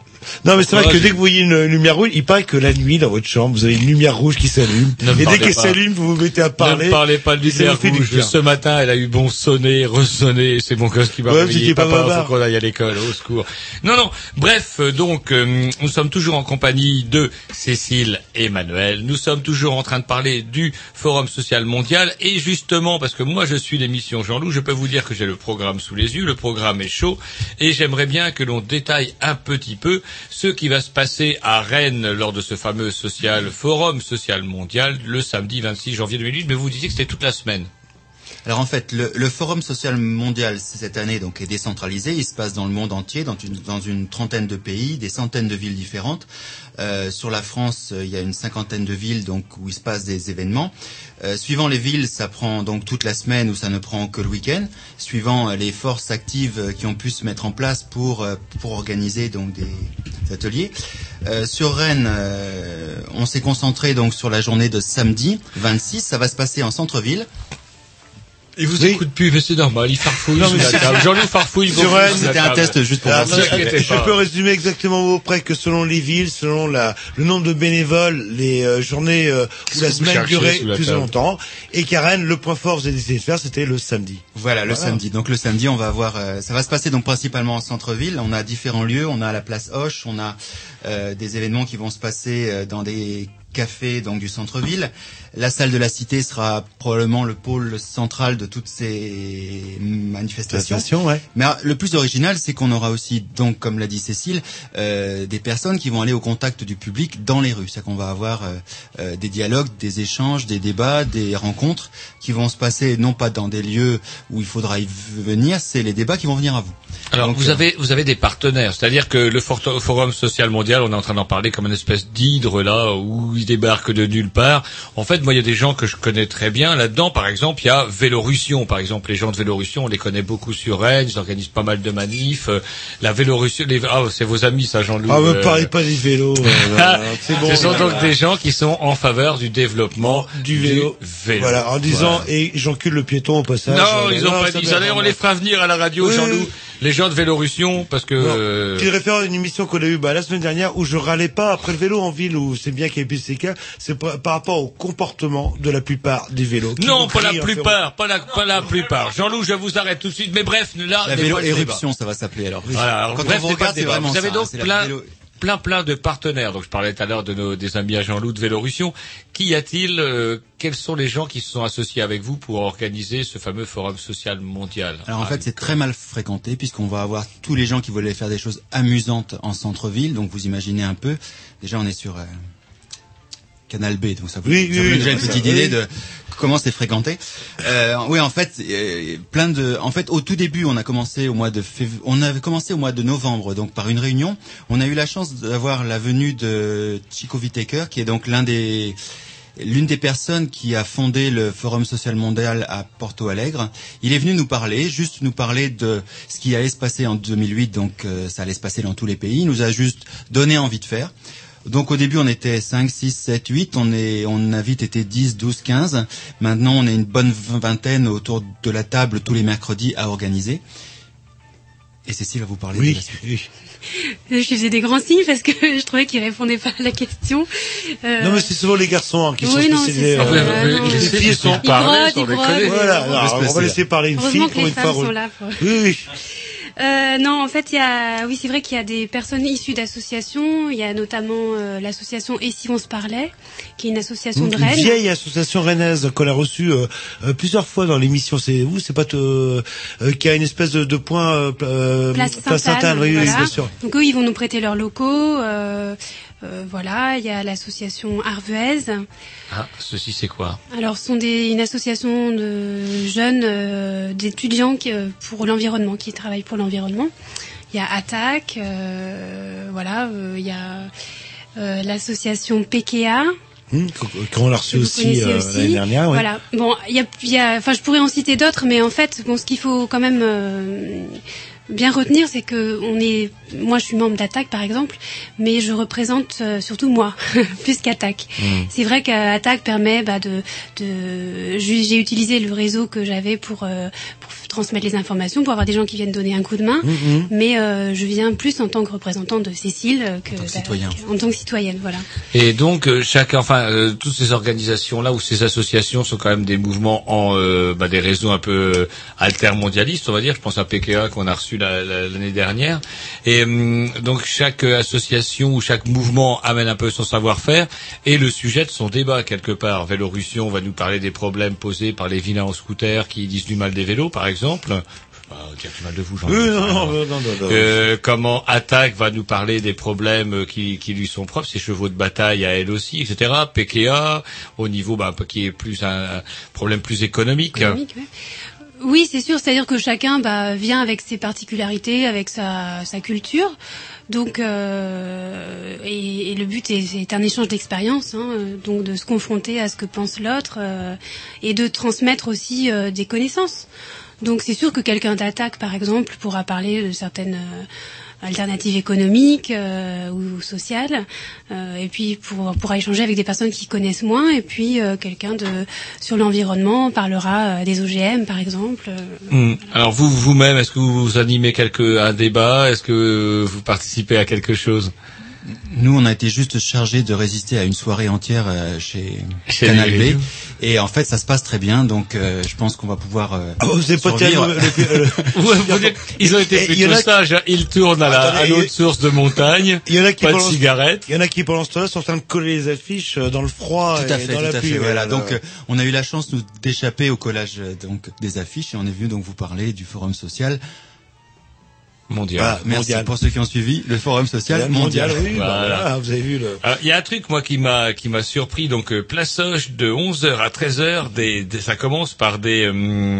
Non, mais c'est vrai Ouais, que dès que vous voyez une lumière rouge, il paraît que la nuit, dans votre chambre, vous avez une lumière rouge qui s'allume. Et dès qu'elle s'allume, vous vous mettez à parler. Ne parlez pas de lumière rouge. Ce matin, elle a eu bon sonner, ressonner. C'est mon gosse qui m'a réveillé. Papa, faut qu'on aille à l'école. Au secours. Non, non. Bref, euh, donc, euh, nous sommes toujours en compagnie de Cécile et Manuel. Nous sommes toujours en train de parler du Forum social mondial. Et justement, parce que moi, je suis l'émission Jean-Loup, je peux vous dire que j'ai le programme sous les yeux. Le programme est chaud. Et j'aimerais bien que l'on détaille un petit peu ce qui va se passer à Rennes lors de ce fameux social forum social mondial le samedi 26 janvier 2008. Mais vous disiez que c'était toute la semaine. Alors en fait, le, le Forum social mondial cette année donc est décentralisé. Il se passe dans le monde entier, dans une, dans une trentaine de pays, des centaines de villes différentes. Euh, sur la France, euh, il y a une cinquantaine de villes donc où il se passe des événements. Euh, suivant les villes, ça prend donc toute la semaine ou ça ne prend que le week-end. Suivant euh, les forces actives euh, qui ont pu se mettre en place pour pour organiser donc des ateliers. Euh, sur Rennes, on s'est concentré donc sur la journée de samedi 26. Ça va se passer en centre-ville. Il vous écoute plus, mais c'est normal, il farfouille Non, sur mais farfouille Sur beaucoup Rennes, sur la table. Ah, je, vous peux résumer exactement au près que selon les villes, selon la, le nombre de bénévoles, les euh, journées euh, où la que semaine durait plus table longtemps, et Rennes, le point fort, j'ai décidé de faire, c'était le samedi. Voilà, le samedi. Donc le samedi, on va avoir, euh, ça va se passer donc principalement en centre-ville. On a différents lieux. On a la place Hoche, on a euh, des événements qui vont se passer euh, dans des cafés donc du centre-ville. La salle de la Cité sera probablement le pôle central de toutes ces manifestations. Manifestations, ouais. Mais euh, le plus original, c'est qu'on aura aussi, donc, comme l'a dit Cécile, euh, des personnes qui vont aller au contact du public dans les rues. C'est-à-dire qu'on va avoir euh, euh, des dialogues, des échanges, des débats, des rencontres qui vont se passer non pas dans des lieux où il faudra y venir, c'est les débats qui vont venir à vous. Alors, Donc, vous euh, avez, vous avez des partenaires. C'est-à-dire que le For- Forum social mondial, on est en train d'en parler comme une espèce d'hydre, là, où il débarque de nulle part. En fait, moi, il y a des gens que je connais très bien. Là-dedans, par exemple, il y a Vélorussion. Par exemple, les gens de Vélorussion, on les connaît beaucoup sur Rennes. Ils organisent pas mal de manifs. Euh, La Vélorussion, les, ah, c'est vos amis, ça, Jean-Loup. Ah, me Euh, parlez pas des vélos. c'est bon. Ce sont donc des gens qui sont en faveur du développement du vélo. vélo. Voilà, en disant, Voilà. et j'encule le piéton au passage. Non, ils ont pas dit ça. D'ailleurs, on les fera venir à la radio, Oui, Jean-Loup. Oui. Les gens de Vélorussion, parce que... euh, Tu réfères à une émission qu'on a eue bah, la semaine dernière où je râlais pas après le vélo en ville où c'est bien qu'il y ait plus cas, c'est par, par rapport au comportement de la plupart des vélos. Non, vous pas la plupart, pas la, pas la plupart. Jean-Loup, je vous arrête tout de suite. Mais bref, là, La vélo éruption, ça va s'appeler alors. Voilà, alors, Quand bref, on vous c'est pas regarde, c'est vraiment Vous avez ça, donc la plein, vélo- plein, plein de partenaires. Donc, je parlais tout à l'heure de nos, des amis à Jean-Loup de Vélorussion. Qui a-t-il, euh, quels sont les gens qui se sont associés avec vous pour organiser ce fameux forum social mondial? Alors en Ah, fait, c'est très mal fréquenté puisqu'on va avoir tous les gens qui voulaient faire des choses amusantes en centre-ville. Donc vous imaginez un peu. Déjà, on est sur euh, Canal B, donc ça vous, Oui, ça vous oui, déjà oui, une petite idée de comment c'est fréquenté. Euh, oui, en fait, euh, plein de. En fait, au tout début, on a commencé au mois de fév- on avait commencé au mois de novembre, donc par une réunion. On a eu la chance d'avoir la venue de Chico Whittaker, qui est donc l'un des l'une des personnes qui a fondé le Forum social mondial à Porto Alegre. Il est venu nous parler, juste nous parler de ce qui allait se passer en 2008, donc euh, ça allait se passer dans tous les pays. Il nous a juste donné envie de faire. Donc au début on était 5, 6, 7, 8, on, est, on a vite été 10, 12, 15. Maintenant on est une bonne vingtaine autour de la table tous les mercredis à organiser. Et Cécile va vous parler de la suite. Je faisais des grands signes parce que je trouvais qu'il répondait pas à la question. Euh, Non mais c'est souvent les garçons hein, qui Oui, sont spécialisés. euh, voilà, les- non. les filles sont brodent, Voilà, on va laisser parler une fille pour une fois. femmes sont là pour- Oui, oui. Euh, non, en fait, il y a, oui, c'est vrai qu'il y a des personnes issues d'associations. Il y a notamment euh, l'association Et si on se parlait, qui est une association de Une Rennes. vieille association rennaise qu'on a reçue euh, euh, plusieurs fois dans l'émission. C'est vous, c'est pas euh, euh, qui a une espèce de, de point euh, euh, Place Sainte-Anne, oui, oui, voilà. bien sûr. Donc eux, ils vont nous prêter leurs locaux. Euh, voilà, il y a l'association Arvuez. Ah, ceci c'est quoi Alors, ce sont des, une association de jeunes, euh, d'étudiants qui, euh, pour l'environnement, qui travaillent pour l'environnement. Il y a Attaque, euh, voilà, euh, il y a euh, l'association PKA. Hum, qu'on l'a reçu aussi euh, aussi. l'année dernière. ouais. Voilà. Bon, il y a, il y a, enfin, je pourrais en citer d'autres, mais en fait, bon, ce qu'il faut quand même euh, bien retenir, c'est que on est, moi je suis membre d'Attaque par exemple, mais je représente euh, surtout moi plus qu'Attaque. Mm. C'est vrai qu'Attaque permet bah, de, de j'ai j'ai utilisé le réseau que j'avais pour, euh, pour transmettre les informations, pour avoir des gens qui viennent donner un coup de main, Mhm. mais euh, je viens plus en tant que représentante de Cécile euh, que citoyen. en tant que citoyenne, voilà. Et donc euh, chaque, enfin, euh, toutes ces organisations-là ou ces associations sont quand même des mouvements en euh, bah, des réseaux un peu altermondialistes, on va dire. Je pense à PKA qu'on a reçu la- la- l'année dernière. Et hum, donc chaque association ou chaque mouvement amène un peu son savoir-faire et le sujet de son débat quelque part. Vélorussion va nous parler des problèmes posés par les vilains en scooter qui disent du mal des vélos, par exemple. Mal de vous. Euh, comment Attaque va nous parler des problèmes qui, qui lui sont propres, ses chevaux de bataille à elle aussi, etc. Pekea, au niveau bah, qui est plus un, un problème plus économique. Économique, ouais. Oui, c'est sûr. C'est-à-dire que chacun bah, vient avec ses particularités, avec sa, sa culture. Donc, euh, et, et le but est, un échange d'expériences, hein, donc de se confronter à ce que pense l'autre euh, et de transmettre aussi euh, des connaissances. Donc, c'est sûr que quelqu'un d'attaque, par exemple, pourra parler de certaines euh, alternatives économiques euh, ou sociales, euh, et puis pour, pourra échanger avec des personnes qui connaissent moins, et puis quelqu'un de sur l'environnement parlera des OGM, par exemple. Hmm. Alors vous, vous-même, est-ce que vous animez quelque, un débat? Est-ce que vous participez à quelque chose? Nous, on a été juste chargés de résister à une soirée entière euh, chez, Chez Canal B. Et en fait, ça se passe très bien, donc euh, je pense qu'on va pouvoir. Euh, Ah, vous avez pas tellement- Ils ont été Et plutôt a- sages. hein. Ils tournent à la- à Attendez, l'autre il- source de montagne. Il y en a qui pas de cigarettes. Il y en a qui pendant ce temps-là sont en train de coller les affiches euh, dans le froid Tout à et fait, dans tout la à pluie. fait. Voilà. euh, Donc, euh, on a eu la chance nous d'échapper au collage euh, donc des affiches et on est venu donc vous parler du forum social mondial. Voilà, merci Mondial. pour ceux qui ont suivi le forum social mondial. mondial, oui, bah, voilà, vous avez vu le. Alors, Il y a un truc moi qui m'a qui m'a surpris donc euh, plaçage de 11h à 13h des, des- ça commence par des hum,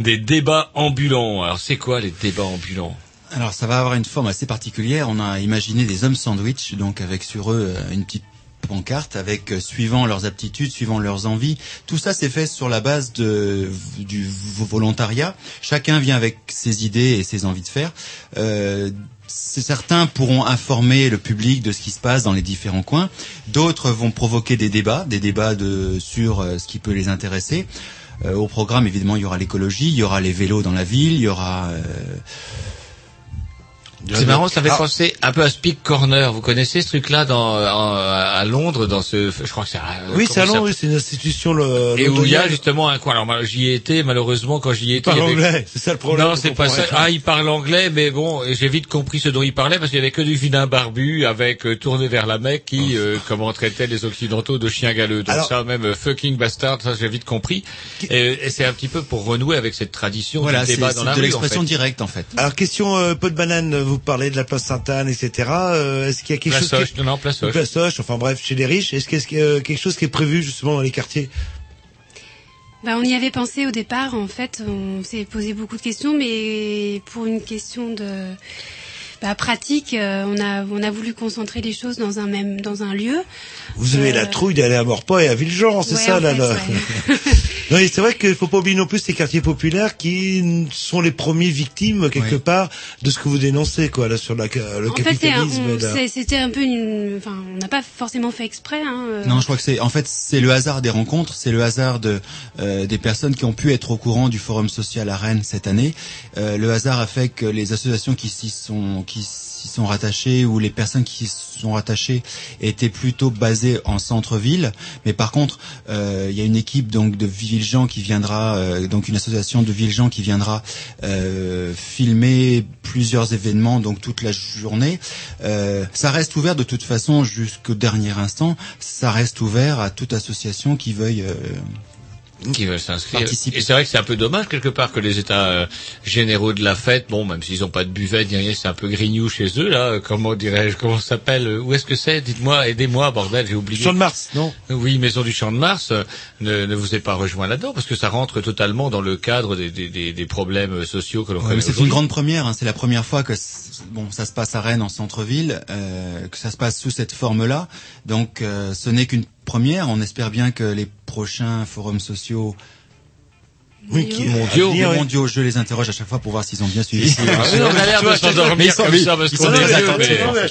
des débats ambulants. Alors c'est quoi les débats ambulants? Alors ça va avoir une forme assez particulière. On a imaginé des hommes sandwich, donc avec sur eux euh, une petite pancarte avec euh, suivant leurs aptitudes, suivant leurs envies. Tout ça c'est fait sur la base de, du volontariat. Chacun vient avec ses idées et ses envies de faire. Euh, certains pourront informer le public de ce qui se passe dans les différents coins. D'autres vont provoquer des débats, des débats de, sur euh, ce qui peut les intéresser. Euh, au programme, évidemment, il y aura l'écologie, il y aura les vélos dans la ville, il y aura euh, C'est marrant, ça fait Ah. penser un peu à Speak Corner. Vous connaissez ce truc-là dans en- à Londres dans ce je crois que c'est à- Oui, c'est à Londres, oui, c'est une institution le. Et où il y a justement un coin. Alors j'y ai été, malheureusement, quand j'y ai été. parle il avait- anglais, c'est ça le problème, Non, c'est pas ça. Ah, il parle anglais, mais bon, j'ai vite compris ce dont il parlait parce qu'il y avait que du vilain barbu avec euh, tourné vers la Mecque qui, euh, comment traitait les occidentaux de chiens galeux. Donc Alors- ça, même euh, fucking bastard, ça j'ai vite compris. Et, et c'est un petit peu pour renouer avec cette tradition Voilà, du c'est débat dans c'est la de l'expression en fait. directe en fait. Alors question euh, pot de banane, vous parlez de la place Sainte-Anne, etc. Euh, est-ce qu'il y a quelque chose Plaçoche, qui... non, non, Plaçoche. Plaçoche, enfin bref, chez les riches, est-ce qu'il y a euh, quelque chose qui est prévu justement dans les quartiers? Bah, on y avait pensé au départ. En fait, on s'est posé beaucoup de questions, mais pour une question de bah, pratique, euh, on a on a voulu concentrer les choses dans un même dans un lieu. Vous avez Euh, la trouille d'aller à Morpas et à Villejean, c'est ouais, ça là. fait, là. ouais. non, et c'est vrai qu'il faut pas oublier non plus ces quartiers populaires qui sont les premiers victimes quelque part de ce que vous dénoncez quoi là sur la, le En fait, c'est un- capitalisme. c'était un peu une. Enfin, on n'a pas forcément fait exprès. Hein, euh. Non, je crois que c'est en fait c'est le hasard des rencontres, c'est le hasard de euh, des personnes qui ont pu être au courant du forum social à Rennes cette année. Euh, le hasard a fait que les associations qui s'y sont qui s'y sont rattachées ou les personnes qui sont rattachées étaient plutôt basées en centre-ville, mais par contre euh, il y a une équipe donc de Villejean qui viendra euh, donc une association de Villejean qui viendra euh, filmer plusieurs événements donc toute la journée. Euh, ça reste ouvert de toute façon jusqu'au dernier instant. Ça reste ouvert à toute association qui veuille. Qui veulent s'inscrire. Et c'est vrai que c'est un peu dommage quelque part que les états euh, généraux de la fête, bon, même s'ils n'ont pas de buvet, ni rien, c'est un peu grignou chez eux là. Comment dirais-je Comment ça s'appelle euh, Où est-ce que c'est Dites-moi, aidez-moi, bordel, j'ai oublié. Champ de Mars, non? Oui, Maison du Champ de Mars euh, ne, ne vous est pas rejoint là-dedans parce que ça rentre totalement dans le cadre des, des, des, des problèmes sociaux que l'on Ouais, c'est une grande première. hein. C'est la première fois que bon, ça se passe à Rennes en centre-ville, euh, que ça se passe sous cette forme-là. Donc, euh, ce n'est qu'une première. On espère bien que les prochains forums sociaux Oui, qui- mondiaux, venir, oui. mondiaux, je les interroge à chaque fois pour voir s'ils ont bien suivi. Ah, oui, non, mais a l'air de s'endormir mais ils sont- comme ça parce qu'on est très attentifs. Non, mais Ah,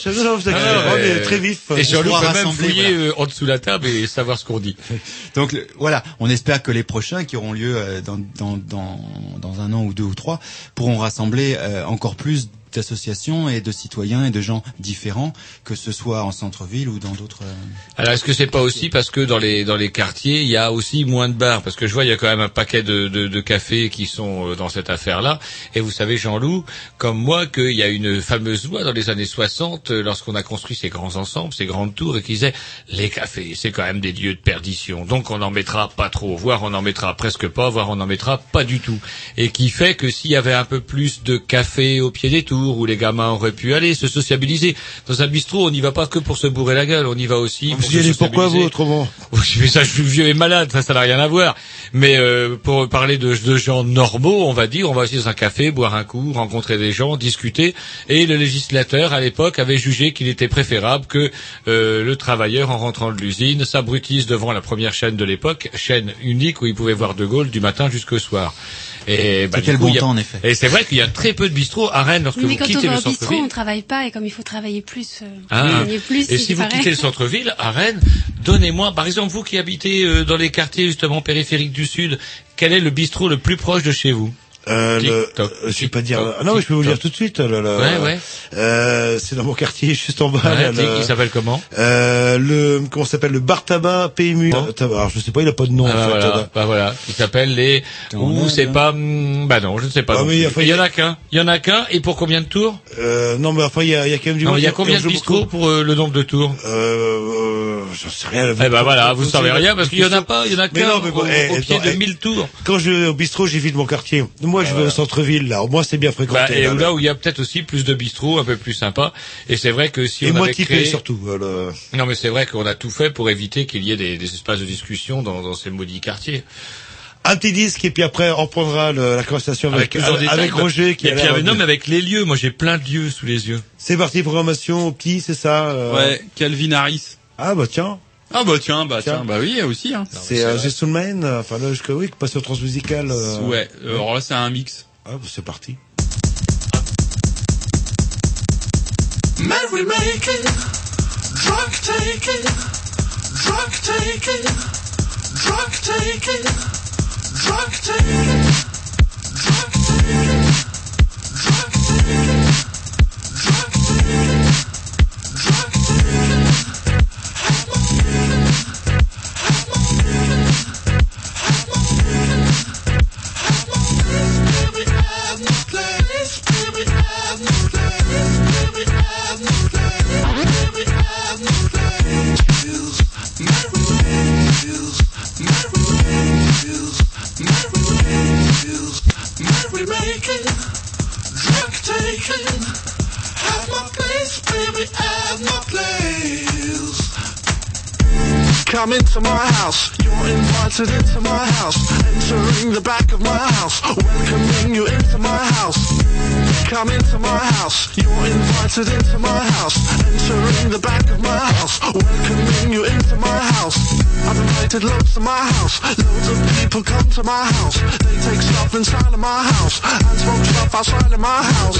vif. Et pouvoir peut même fouiller voilà. euh, en dessous de la table et savoir ce qu'on dit. Donc le- voilà, on espère que les prochains qui auront lieu euh, dans, dans, dans, dans un an ou deux ou trois pourront rassembler euh, encore plus d'associations et de citoyens et de gens différents, que ce soit en centre-ville ou dans d'autres. euh, Alors est-ce que c'est pas aussi parce que dans les dans les quartiers il y a aussi moins de bars? Parce que je vois il y a quand même un paquet de de, de cafés qui sont euh, dans cette affaire là et vous savez Jean-Loup comme moi qu'il y a une fameuse loi dans les années 60 euh, lorsqu'on a construit ces grands ensembles ces grandes tours et qui disait les cafés c'est quand même des lieux de perdition. Donc on n'en mettra pas trop voire on en mettra presque pas voire on n'en mettra pas du tout. Et qui fait que s'il y avait un peu plus de cafés au pied des tours où les gamins auraient pu aller se sociabiliser dans un bistrot on n'y va pas que pour se bourrer la gueule on y va aussi pour se allez pourquoi vous sociabiliser. autrement? Mais ça, je suis vieux et malade, ça, ça n'a rien à voir. Mais euh, pour parler de, de gens normaux, on va dire, on va aussi dans un café, boire un coup, rencontrer des gens, discuter. Et le législateur, à l'époque, avait jugé qu'il était préférable que euh, le travailleur, en rentrant de l'usine, s'abrutisse devant la première chaîne de l'époque, chaîne unique où il pouvait voir De Gaulle du matin jusqu'au soir. Et bah, C'était du le coup, bon a- temps, en effet. Et c'est vrai qu'il y a très peu de bistrots à Rennes lorsque Oui, mais vous quand on quittez va le au bistrot, centre-ville. on travaille pas et comme il faut travailler plus, euh, Ah. gagner plus, Et si vous paraît. quittez le centre-ville, à Rennes, donnez-moi, par exemple, vous qui habitez euh, dans les quartiers justement périphériques du Sud, quel est le bistrot le plus proche de chez vous? Euh, le, TikTok, je vais pas dire. TikTok, Ah non, mais je peux vous le dire tout de suite. Là, là, Ouais, ouais. Euh, c'est dans mon quartier, juste en bas. Ouais, là, le- il s'appelle comment euh, le comment ça s'appelle le bar tabac PMU. Euh. Alors je sais pas, il a pas de nom. ah, en bah, fait, voilà, là. bah voilà, qui s'appelle les ou c'est pas hum, bah non, je ne sais pas. Ah, mais enfin, il y il y en a- qu'un, il y en a qu'un et pour combien de tours Euh, non, mais enfin il y a, il y a quand même du Non, monde. il y a combien de beaucoup. pour euh, le nombre de tours Euh, euh, j'en sais rien. Eh ben voilà, vous savez rien parce qu'il y en a pas, il y en a Mais qu'un non, mais bon, au, eh, pied de eh, 1000 tours. Quand je vais au bistrot, j'évite mon quartier. Moi, je vais au centre-ville, là. Au moins, c'est bien fréquenté. Bah, et là, où il y a peut-être aussi plus de bistrots, un peu plus sympa. Et c'est vrai que si Et on moins avait typé, créé... surtout. voilà. Non, mais c'est vrai qu'on a tout fait pour éviter qu'il y ait des, des espaces de discussion dans, dans ces maudits quartiers. Un petit disque, et puis après, on reprendra le- la conversation avec, Roger, qui et a puis avec, non, mais avec les lieux. Moi, j'ai plein de lieux sous les yeux. C'est parti, programmation, qui, c'est ça euh, Ouais, Calvin Harris. Ah, bah tiens. Ah bah tiens, bah Tiens. tiens, bah oui, aussi. Hein. C'est euh, Gentleman, euh, enfin là, jusqu'à oui, qui passe au transmusical. Euh... Ouais, euh, alors là c'est un mix. Ah, bah, c'est parti. Merry making, drug taking, drug taking, drug taking, drug taking, drug taking, drug taking, drug Drug taking. Have my place, baby, have my place. Come into my house, you're invited into my house. Entering the back of my house, welcoming you into my house. Come into my house, you're invited into my house. Entering the back of my house, welcoming you into my house. I've invited loads to my house, loads of people come to my house. They take stuff inside of my house, and smoke stuff outside of my house.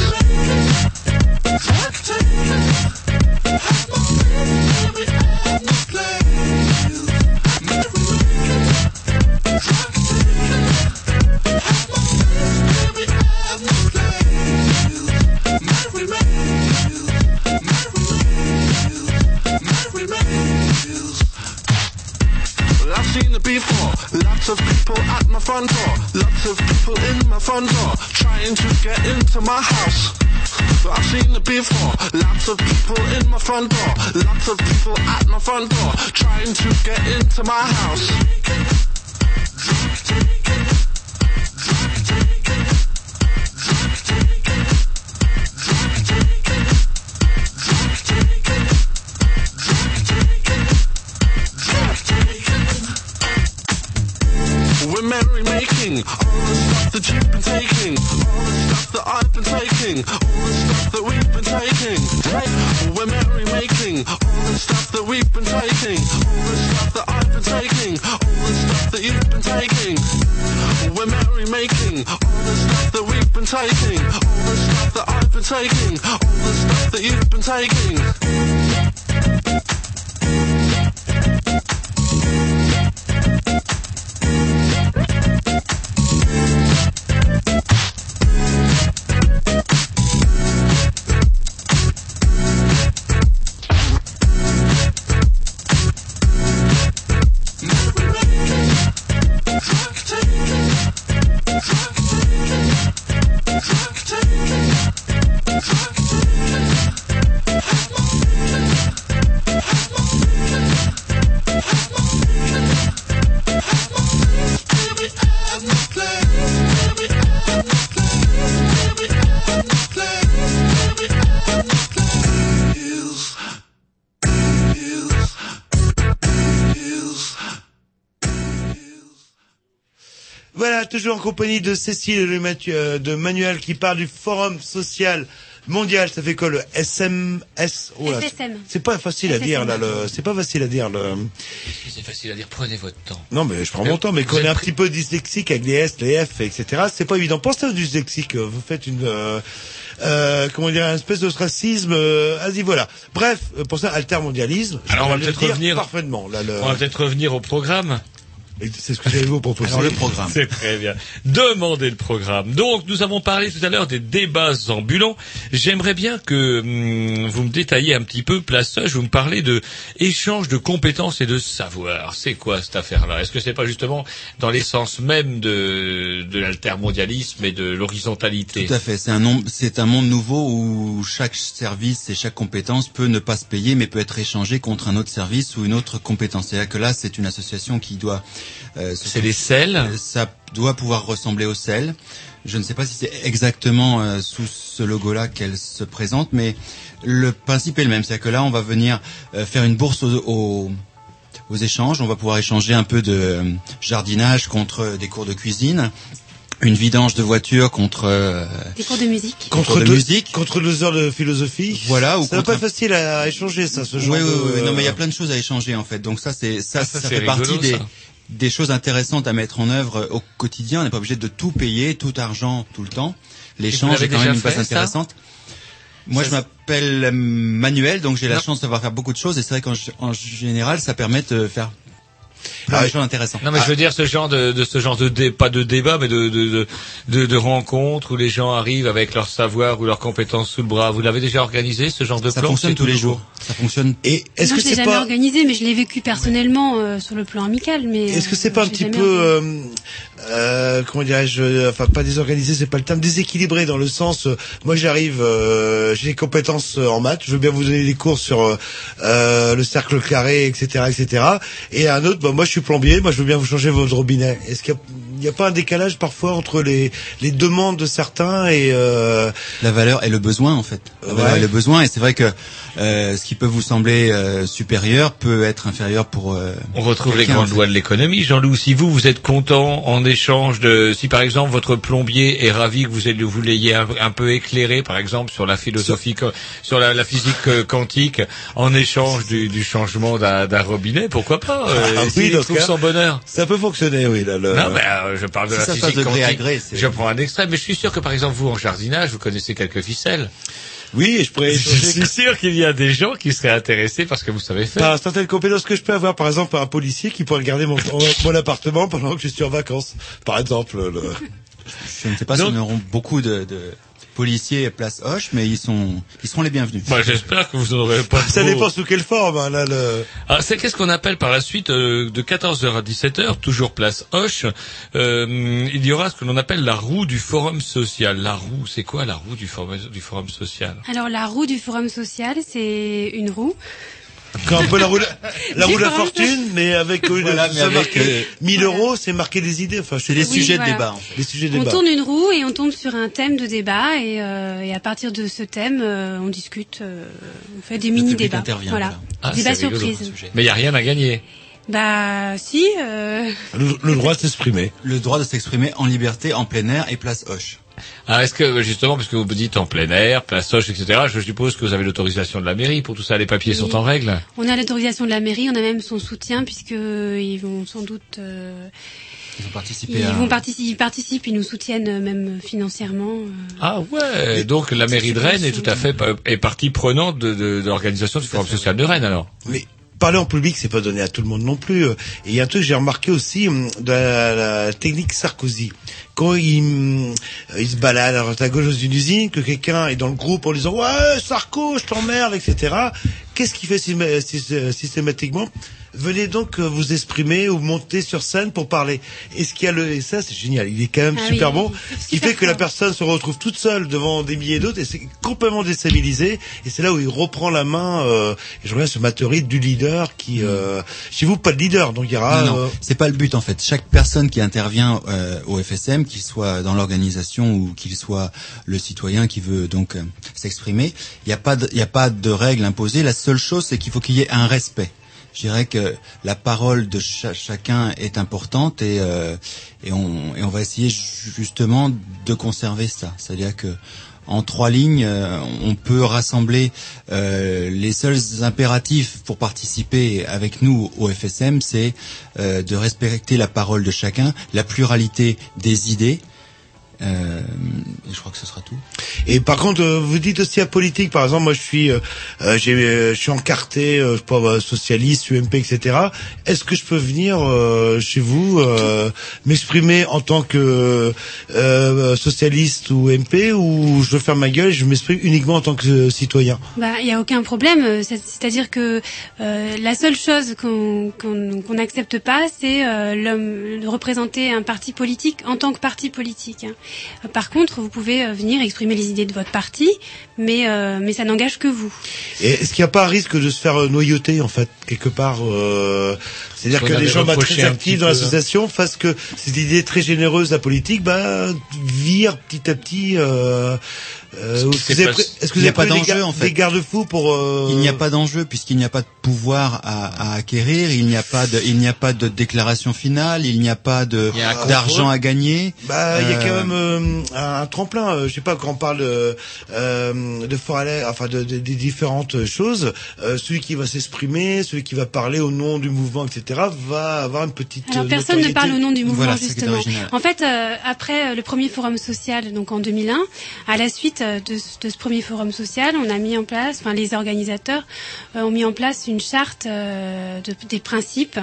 Seen it before. Lots of people at my front door. Lots of people in my front door trying to get into my house. I've seen it before. Lots of people in my front door. Lots of people at my front door trying to get into my house. We're merry making all the stuff that you've been taking, all the stuff that I've been taking, all the stuff that we've been taking. We're merry making all the stuff that we've been taking, all the stuff that I've been taking, all the stuff that you've been taking. We're merry taking. All the stuff that I've been taking. All the stuff that you've been taking. Voilà, toujours en compagnie de Cécile et de, euh, de Manuel qui parle du Forum social mondial. Ça fait quoi le SMS Oh. C'est pas facile à dire là. Le... C'est pas facile à dire le. C'est facile à dire, prenez votre temps. Non mais je prends mon temps. Mais qu'on est un petit peu dyslexique avec les S, les F, etc. C'est pas évident. Pensez aux dyslexiques. euh, Vous faites une. Euh... euh, comment dire, une espèce d'ostracisme, euh, vas-y voilà. Bref, euh, pour ça, altermondialisme. Alors, on va peut-être revenir- parfaitement. Là, le... On va peut-être revenir au programme. C'est ce que j'allais vous proposer. Alors le programme. C'est très bien. Demandez le programme. Donc nous avons parlé tout à l'heure des débats ambulants. J'aimerais bien que hum, vous me détailliez un petit peu, je vous me parlez de échange de compétences et de savoir. C'est quoi cette affaire-là? Est-ce que c'est pas justement dans l'essence même de, de l'altermondialisme et de l'horizontalité? Tout à fait. C'est un, c'est un monde nouveau où chaque service et chaque compétence peut ne pas se payer, mais peut être échangé contre un autre service ou une autre compétence. C'est-à-dire que là, c'est une association qui doit. Euh, C'est les selles Ça doit pouvoir ressembler aux selles. Je ne sais pas si c'est exactement euh, sous ce logo-là qu'elle se présente, mais le principe est le même. C'est-à-dire que là, on va venir euh, faire une bourse aux, aux- aux échanges. On va pouvoir échanger un peu de euh, jardinage contre des cours de cuisine, une vidange de voiture contre euh, Des cours de musique. Contre de deux, musique. contre deux heures de philosophie. Voilà, ou contre pas facile à échanger, ça, ce genre Oui, oui, de... oui, non, mais il y a plein de choses à échanger en fait. Donc ça, c'est ça, Ah, ça, ça, c'est fait partie des. Des choses intéressantes à mettre en œuvre au quotidien. On n'est pas obligé de tout payer, tout argent, tout le temps. L'échange est quand même une base intéressante. Moi, je m'appelle Manuel, donc j'ai la chance de savoir faire beaucoup de choses. Et c'est vrai qu'en en général, ça permet de faire plein de choses intéressantes. Non mais je veux dire ce genre de, de ce genre de dé, pas de débat mais de de, de de de rencontres où les gens arrivent avec leur savoir ou leurs compétences sous le bras. Vous l'avez déjà organisé ce genre de Ça plan fonctionne tous les jours. Ça fonctionne. Et est-ce que je l'ai c'est jamais pas... organisé, mais je l'ai vécu personnellement euh, sur le plan amical. Mais Est-ce que euh, c'est pas un petit peu. Euh, euh, comment dirais-je, enfin pas désorganisé, c'est pas le terme, déséquilibré dans le sens, euh, moi j'arrive, euh, j'ai des compétences euh, en maths, je veux bien vous donner des cours sur euh, euh, le cercle carré, etc., etc. Et un autre, bah, moi je suis plombier, moi je veux bien vous changer votre robinet. Est-ce qu'il y a- n'y a, pas un décalage parfois entre les, les demandes de certains et euh, la valeur et le besoin en fait. La valeur et le besoin et c'est vrai que euh, ce qui peut vous sembler euh, supérieur peut être inférieur pour. euh, On retrouve les grandes lois de l'économie, Jean-Loup. Si vous, vous êtes content en échange de, si par exemple votre plombier est ravi que vous, ayez- vous l'ayez un, un peu éclairé, par exemple sur la philosophie, sur la, la physique euh, quantique, en échange du, du changement d'un d'un robinet, pourquoi pas euh, Ah oui, dans ce trouve cas, son bonheur. ça peut fonctionner, oui. Là, le... Non, mais euh, je parle de Si la ça physique de gré à quantique. gré, je prends un extrait, mais je suis sûr que par exemple vous en jardinage, vous connaissez quelques ficelles. Oui, je pourrais Je suis sûr qu'il y a des gens qui seraient intéressés par ce que vous savez faire. par certaines compétences que je peux avoir, par exemple, un policier qui pourrait garder mon, mon appartement pendant que je suis en vacances, par exemple. Le... Je ne sais pas si Donc- on auront beaucoup de, de policiers place Hoche, mais ils sont ils seront les bienvenus. Moi, j'espère que vous en aurez pas Ça trop. dépend sous quelle forme, hein, là, le... Ah, c'est qu'est-ce qu'on appelle par la suite euh, de 14h à 17h, toujours place Hoche, euh, il y aura ce que l'on appelle la roue du forum social. La roue, c'est quoi la roue du forum, du forum social? Alors la roue du forum social, c'est une roue. Quand un peu la roue, de- la roue de la fortune, mais avec une, Voilà, mais ça avec, marqué euh, 1000 euros, c'est marqué des idées. Enfin, C'est des Oui, sujets voilà. de débat. En fait. des sujets de On débat. tourne une roue et on tombe sur un thème de débat et, euh, et à partir de ce thème, euh, on discute, euh, on fait des mini débats. intervient, voilà. voilà. Ah, Débat c'est rigolo, surprise. Mais il y a rien à gagner. Bah si. Euh... Le, le droit de s'exprimer. Le droit de s'exprimer en liberté, en plein air et place Hoche. Ah, est-ce que justement, parce que vous me dites en plein air, place Hoche, etc. Je suppose que vous avez l'autorisation de la mairie pour tout ça. Les papiers Oui. sont en règle. On a l'autorisation de la mairie, on a même son soutien puisque ils vont sans doute euh, Ils ont participé Ils à... vont participer, ils participent, ils nous soutiennent euh, même financièrement. euh. Ah ouais, donc la mairie de Rennes est tout à fait est partie prenante de, de, de l'organisation du Forum social de Rennes alors. Mais parler en public, c'est pas donné à tout le monde non plus. Et il y a un truc que j'ai remarqué aussi hum, de la, technique Sarkozy. Quand il, hum, il se balade à droite à gauche dans une usine, que quelqu'un est dans le groupe en disant ouais Sarko, je t'emmerde, etc. Qu'est-ce qu'il fait systéma- systé- systématiquement? Venez donc euh, vous exprimer ou monter sur scène pour parler. Et ce qu'il y a le, et ça c'est génial, il est quand même Ah super oui, bon. Ce qui fait que la personne se retrouve toute seule devant des milliers d'autres et c'est complètement déstabilisé. Et c'est là où il reprend la main. Euh, et je reviens sur ma théorie du leader qui, euh, chez vous pas de leader, donc il y aura. Non, non, euh, c'est pas le but en fait. Chaque personne qui intervient euh, au FSM, qu'il soit dans l'organisation ou qu'il soit le citoyen qui veut donc euh, s'exprimer, il n'y a pas de, il y a pas de règle imposée. La seule chose, c'est qu'il faut qu'il y ait un respect. Je dirais que la parole de cha- chacun est importante et, euh, et, on, et on va essayer ju- justement de conserver ça. C'est-à-dire que en trois lignes, euh, on peut rassembler euh, les seuls impératifs pour participer avec nous au FSM, c'est de respecter la parole de chacun, la pluralité des idées. Euh, et je crois que ce sera tout. Et par contre, euh, vous dites aussi à politique, par exemple, moi je suis, euh, euh, j'ai, euh, je suis encarté, euh, je sais pas, euh, socialiste, UMP, etc. Est-ce que je peux venir euh, chez vous euh, m'exprimer en tant que euh, socialiste ou MP ou je veux faire ma gueule, et je m'exprime uniquement en tant que euh, citoyen? Bah, il y a aucun problème. euh, c'est- C'est-à-dire que euh, la seule chose qu'on qu'on qu'on n'accepte pas, c'est euh, l'homme de représenter un parti politique en tant que parti politique. Hein. Par contre, vous pouvez euh, venir exprimer les idées de votre parti, mais euh, mais ça n'engage que vous. Et est-ce qu'il n'y a pas un risque de se faire euh, noyauter en fait quelque part euh, C'est-à-dire que les gens bah, très actifs dans peu, l'association fassent que cette idée très généreuse de la politique bah, vire petit à petit. Euh, euh, est-ce que vous avez pas- que vous avez d'enjeu, en fait. des garde-fous pour euh, Il n'y a pas d'enjeu puisqu'il n'y a pas de pouvoir à, à acquérir, il n'y a pas de, il n'y a pas de déclaration finale, il n'y a pas de d'argent à gagner. Bah, il y a quand même euh, un, un tremplin. je sais pas quand on parle de, euh, de forêt, enfin de, de- des différentes choses. euh, celui qui va s'exprimer, celui qui va parler au nom du mouvement, etc., va avoir une petite. Alors personne ne notoriété. parle au nom du mouvement Voilà, justement. En fait, euh, après euh, le premier forum social, donc en 2001, à la suite euh, de, ce- premier forum social, on a mis en place, enfin les organisateurs euh, ont mis en place une charte euh, de- des principes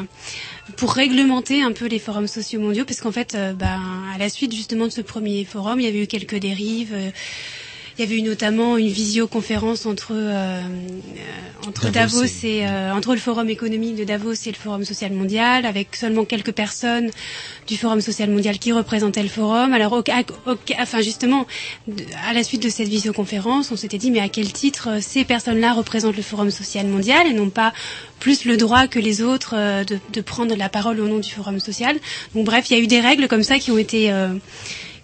pour réglementer un peu les forums sociaux mondiaux, parce qu'en fait, ben, à la suite justement de ce premier forum, il y avait eu quelques dérives. Il y avait eu notamment une visioconférence entre euh, euh, entre Davos Davos, et- euh, entre le forum économique de Davos et le forum social mondial, avec seulement quelques personnes du forum social mondial qui représentaient le forum. Alors, au, au- enfin justement, à la suite de cette visioconférence, on s'était dit mais à quel titre euh, ces personnes-là représentent le forum social mondial et non pas plus le droit que les autres euh, de, de prendre la parole au nom du forum social. Donc bref, il y a eu des règles comme ça qui ont été euh,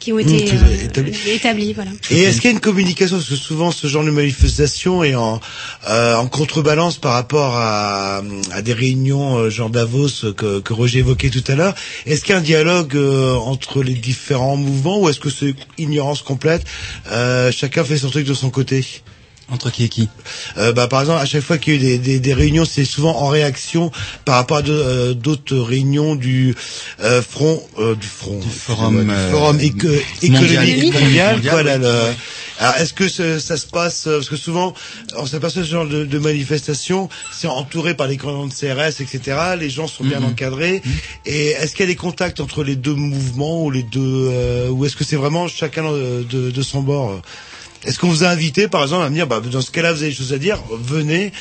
qui ont été Mmh, euh, voilà. Et est-ce qu'il y a une communication Parce que souvent, ce genre de manifestation est en, euh, en contrebalance par rapport à, à des réunions euh, genre Davos euh, que, que Roger évoquait tout à l'heure? Est-ce qu'il y a un dialogue euh, entre les différents mouvements ou est-ce que c'est ignorance complète Euh, Chacun fait son truc de son côté? Entre qui et qui? Euh, bah, Par exemple, à chaque fois qu'il y a eu des, des, des réunions, c'est souvent en réaction par rapport à de- euh, d'autres réunions du euh, front, euh, du front, du forum, euh, forum éco- économique Mondial, mondial. mondial, quoi, là, oui. le- alors, est-ce que ce- ça se passe parce que souvent, on s'aperçoit ce genre de, de manifestation, c'est entouré par les de CRS, etc. Les gens sont bien Mhm. encadrés. Et est-ce qu'il y a des contacts entre les deux mouvements ou les deux, euh, ou est-ce que c'est vraiment chacun euh, de, de son bord? Est-ce qu'on vous a invité, par exemple, à me dire, bah, dans ce cas-là, vous avez des choses à dire, venez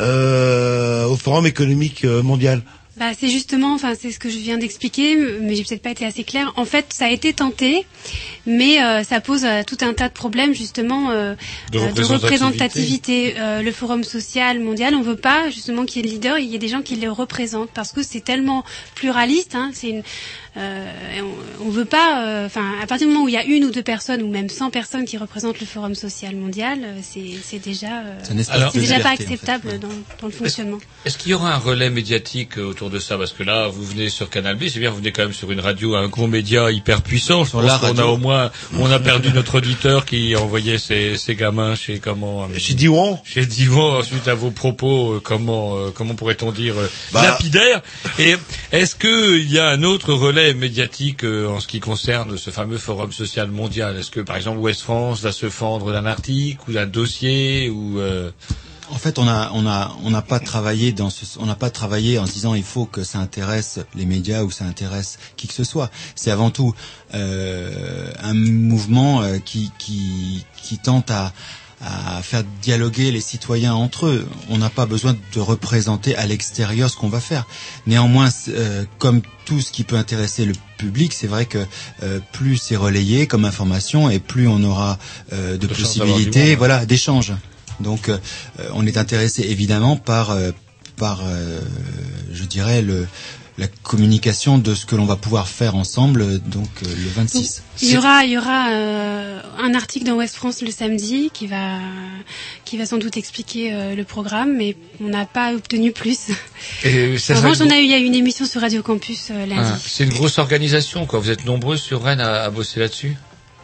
euh, au Forum économique euh, mondial Bah, c'est justement, enfin, c'est ce que je viens d'expliquer, mais j'ai peut-être pas été assez claire. En fait, ça a été tenté, mais euh, ça pose euh, tout un tas de problèmes, justement, euh, De euh, représentativité. représentativité. Euh, le Forum social mondial, on veut pas justement qu'il y ait le leader, il y ait des gens qui le représentent, parce que c'est tellement pluraliste. Hein, c'est une, et on, on veut pas, euh, enfin, à partir du moment où il y a une ou deux personnes ou même 100 personnes qui représentent le Forum social mondial, euh, c'est c'est déjà, euh, C'est déjà pas liberté, en fait, acceptable dans, dans le fonctionnement. Est-ce qu'il y aura un relais médiatique euh, autour de ça? Parce que là, vous venez sur Canal B, c'est bien, vous venez quand même sur une radio, un gros média hyper puissant. Je pense la qu'on a radio. au moins, on a perdu notre auditeur qui envoyait ses, ses gamins chez comment Chez Diwan. Chez Diwan, suite à vos propos, euh, comment, euh, comment pourrait-on dire, euh, Bah. lapidaires. Et Est-ce que il y a un autre relais médiatique euh, en ce qui concerne ce fameux forum social mondial Est-ce que par exemple Ouest France va se fendre d'un article ou d'un dossier ou euh, En fait, on on a, on n'a pas travaillé dans ce, on n'a pas travaillé en se disant il faut que ça intéresse les médias ou ça intéresse qui que ce soit. C'est avant tout euh, un mouvement euh, qui, qui, qui tente à, à faire dialoguer les citoyens entre eux. On n'a pas besoin de représenter à l'extérieur ce qu'on va faire. Néanmoins, euh, comme tout ce qui peut intéresser le public, c'est vrai que euh, plus c'est relayé comme information et plus on aura euh, de, possibilités, monde. voilà, d'échanges. Donc, euh, on est intéressé évidemment par, euh, par, euh, je dirais le la communication de ce que l'on va pouvoir faire ensemble, euh, donc euh, le 26. Il y aura, il y aura euh, un article dans Ouest France le samedi qui va, qui va sans doute expliquer euh, le programme, mais on n'a pas obtenu plus. et ça En revanche, on a eu, il y a eu une émission sur Radio Campus euh, lundi. Ah, c'est une grosse organisation, quoi. Vous êtes nombreux sur Rennes à, à bosser là-dessus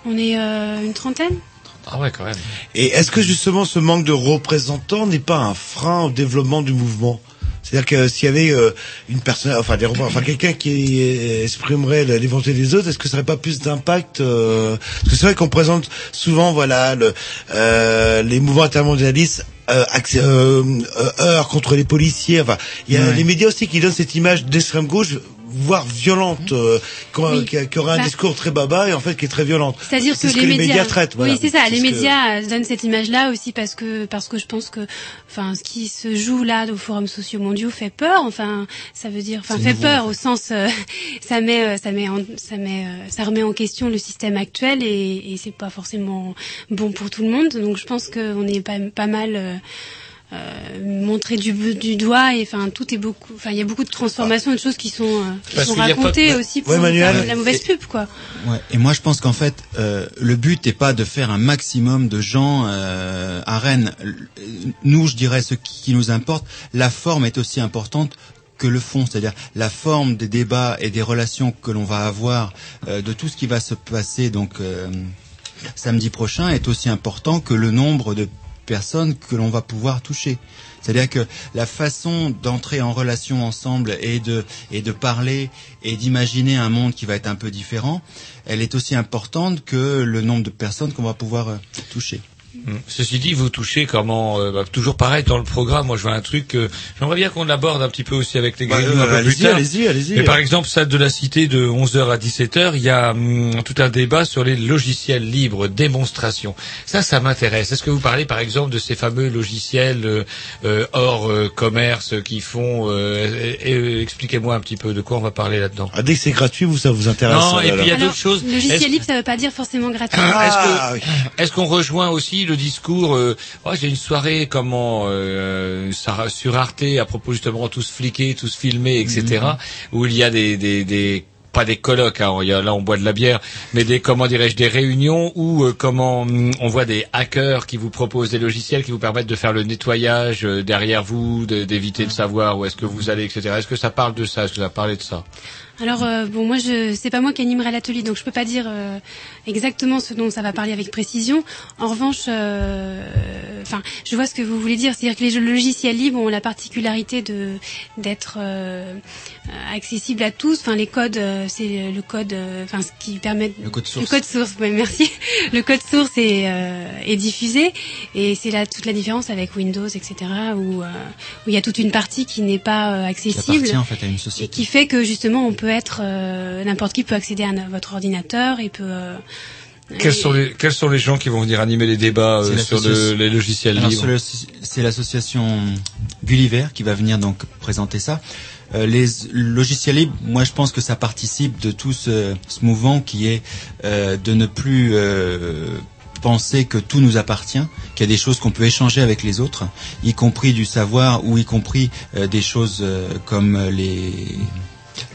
On est euh, une trentaine. Ah ouais, quand même. Et est-ce que justement ce manque de représentants n'est pas un frein au développement du mouvement? C'est-à-dire que s'il y avait euh, une personne, enfin des enfin quelqu'un qui exprimerait le- les volontés des autres, est-ce que ça n'aurait pas plus d'impact euh, Parce que c'est vrai qu'on présente souvent, voilà, le, euh, les mouvements intermondialistes. Euh, accès- euh, euh, heurts contre les policiers. Enfin, il y a Ouais. les médias aussi qui donnent cette image d'extrême gauche, voire violente, euh, qui, Oui. qui, a- qui aurait un Bah. discours très baba et en fait qui est très violente. C'est-à-dire C'est que ce les, médias, traitent. Voilà. oui, c'est ça. Les que- médias euh, donnent cette image-là aussi parce que parce que je pense que, enfin, ce qui se joue là au forums sociaux mondiaux fait peur. Enfin, ça veut dire, enfin, fait nouveau, peur en au sens, euh, ça met, euh, ça met, en- ça met, euh, ça remet en question le système actuel et, et c'est pas forcément bon pour tout le monde. Donc, je pense qu'on est pas, pas mal. Euh, montré du, du doigt et enfin tout est beaucoup enfin il y a beaucoup de transformations et de choses qui sont euh, qui sont pas- racontées aussi pour Ouais, Manuel. la mauvaise Et- pub quoi Ouais. Et moi, je pense qu'en fait, euh, le but n'est pas de faire un maximum de gens euh, à Rennes. Nous, je dirais, ce qui nous importe, la forme est aussi importante que le fond, c'est-à-dire la forme des débats et des relations que l'on va avoir, euh, de tout ce qui va se passer donc euh, samedi prochain, est aussi important que le nombre de personnes que l'on va pouvoir toucher. C'est-à-dire que la façon d'entrer en relation ensemble et de, et de parler et d'imaginer un monde qui va être un peu différent, elle est aussi importante que le nombre de personnes qu'on va pouvoir euh, toucher. Mm. Ceci dit, vous touchez comment euh, bah, Toujours pareil dans le programme. Moi, je vois un truc. que j'aimerais bien qu'on aborde un petit peu aussi avec les Bah, grilles euh, un peu plus allez-y, tard. allez-y, allez-y. Mais par exemple, salle de la cité de 11h à 17h, il y a hum, tout un débat sur les logiciels libres, démonstration. Ça, ça m'intéresse. Est-ce que vous parlez par exemple de ces fameux logiciels euh, euh, hors euh, commerce qui font euh, Expliquez-moi un petit peu de quoi on va parler là-dedans. Ah, dès que c'est gratuit, vous ça vous intéresse Non, euh, et puis il y a d'autres choses. logiciel libre ça veut pas dire forcément gratuit Ah, Est-ce que est-ce qu'on rejoint aussi le discours euh, oh, j'ai une soirée comment euh, sur Arte à propos justement tous fliqués, tous filmés, etc. où il y a des des, des pas des colloques, hein, là on boit de la bière, mais des comment dirais-je des réunions où euh, comment hum, on voit des hackers qui vous proposent des logiciels qui vous permettent de faire le nettoyage euh, derrière vous, de- d'éviter de savoir où est-ce que vous allez, etc. Est-ce que ça parle de ça? Est-ce que ça parle de ça? Alors euh, bon, moi je c'est pas moi qui animerai l'atelier, donc je peux pas dire euh, exactement ce dont ça va parler avec précision. En revanche, euh, enfin, je vois ce que vous voulez dire, c'est-à-dire que les logiciels libres ont la particularité de d'être euh, accessibles à tous. Enfin, les codes, euh, c'est le code, enfin, ce qui permet Le code source. le code source, ouais, merci. Le code source est, euh, est diffusé et c'est là toute la différence avec Windows, etc. Où, euh, où il y a toute une partie qui n'est pas Qui accessible appartient en fait à une et société. qui fait que justement on peut être euh, n'importe qui peut accéder à votre ordinateur et peut. euh, quels sont les quels sont les gens qui vont venir animer les débats euh, sur le- les logiciels Alors, libres c'est le- C'est l'association Gulliver qui va venir donc présenter ça. Euh, les logiciels libres, moi je pense que ça participe de tout ce, ce mouvement qui est euh, de ne plus euh, penser que tout nous appartient, qu'il y a des choses qu'on peut échanger avec les autres, y compris du savoir ou y compris euh, des choses euh, comme les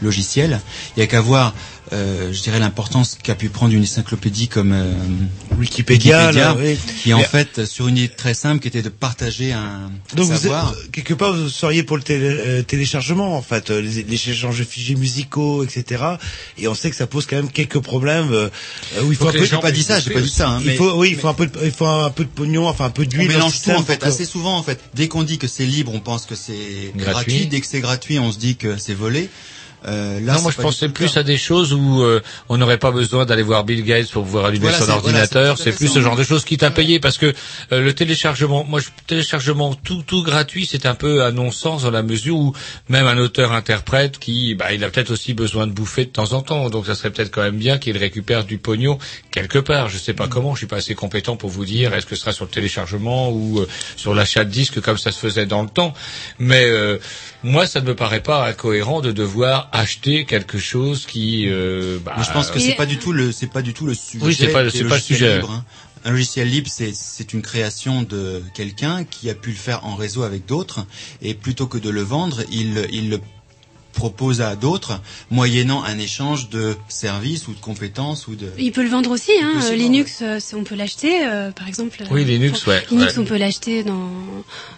logiciels. Il n'y a qu'à voir, euh, je dirais, l'importance qu'a pu prendre une encyclopédie comme euh, Wikipédia, là, oui. qui en Mais- fait sur une idée très simple qui était de partager un Donc vous savoir. êtes- quelque part vous seriez pour le télé- euh, téléchargement en fait, euh, les, les échanges de fichiers musicaux, etc. Et on sait que ça pose quand même quelques problèmes euh, où il faut Donc un peu. J'ai pas dit ça, j'ai pas dit ça, hein, il mais- faut, oui, il faut un peu, de, il faut un peu de pognon, enfin un peu On d'huile. le mélange tout en fait. que- Assez souvent en fait, dès qu'on dit que c'est libre, on pense que c'est Gratuit. gratuit. Dès que c'est gratuit, on se dit que c'est volé. Euh, là, non, moi je pensais plus à des choses où euh, on n'aurait pas besoin d'aller voir Bill Gates pour pouvoir allumer Voilà, son voilà, ordinateur. c'est plus ce genre de choses qui t'a payé parce que euh, le téléchargement, moi je, téléchargement tout tout gratuit, c'est un peu un non-sens dans la mesure où même un auteur-interprète qui, bah, il a peut-être aussi besoin de bouffer de temps en temps. Donc ça serait peut-être quand même bien qu'il récupère du pognon quelque part. Je sais pas comment, je suis pas assez compétent pour vous dire. Est-ce que ce sera sur le téléchargement ou euh, sur l'achat de disques comme ça se faisait dans le temps. Mais euh, moi, ça ne me paraît pas incohérent de devoir acheter quelque chose qui. Euh, bah, Mais je pense que c'est pas du tout le c'est pas du tout le sujet. Oui, c'est pas- c'est pas le sujet. hein. Un logiciel libre, c'est c'est une création de quelqu'un qui a pu le faire en réseau avec d'autres et plutôt que de le vendre, il il le propose à d'autres moyennant un échange de services ou de compétences ou de Il peut le vendre aussi, hein. Aussi Linux, euh, on peut l'acheter, euh, par exemple. euh, Oui, Linux, ouais, Linux, ouais. on peut l'acheter dans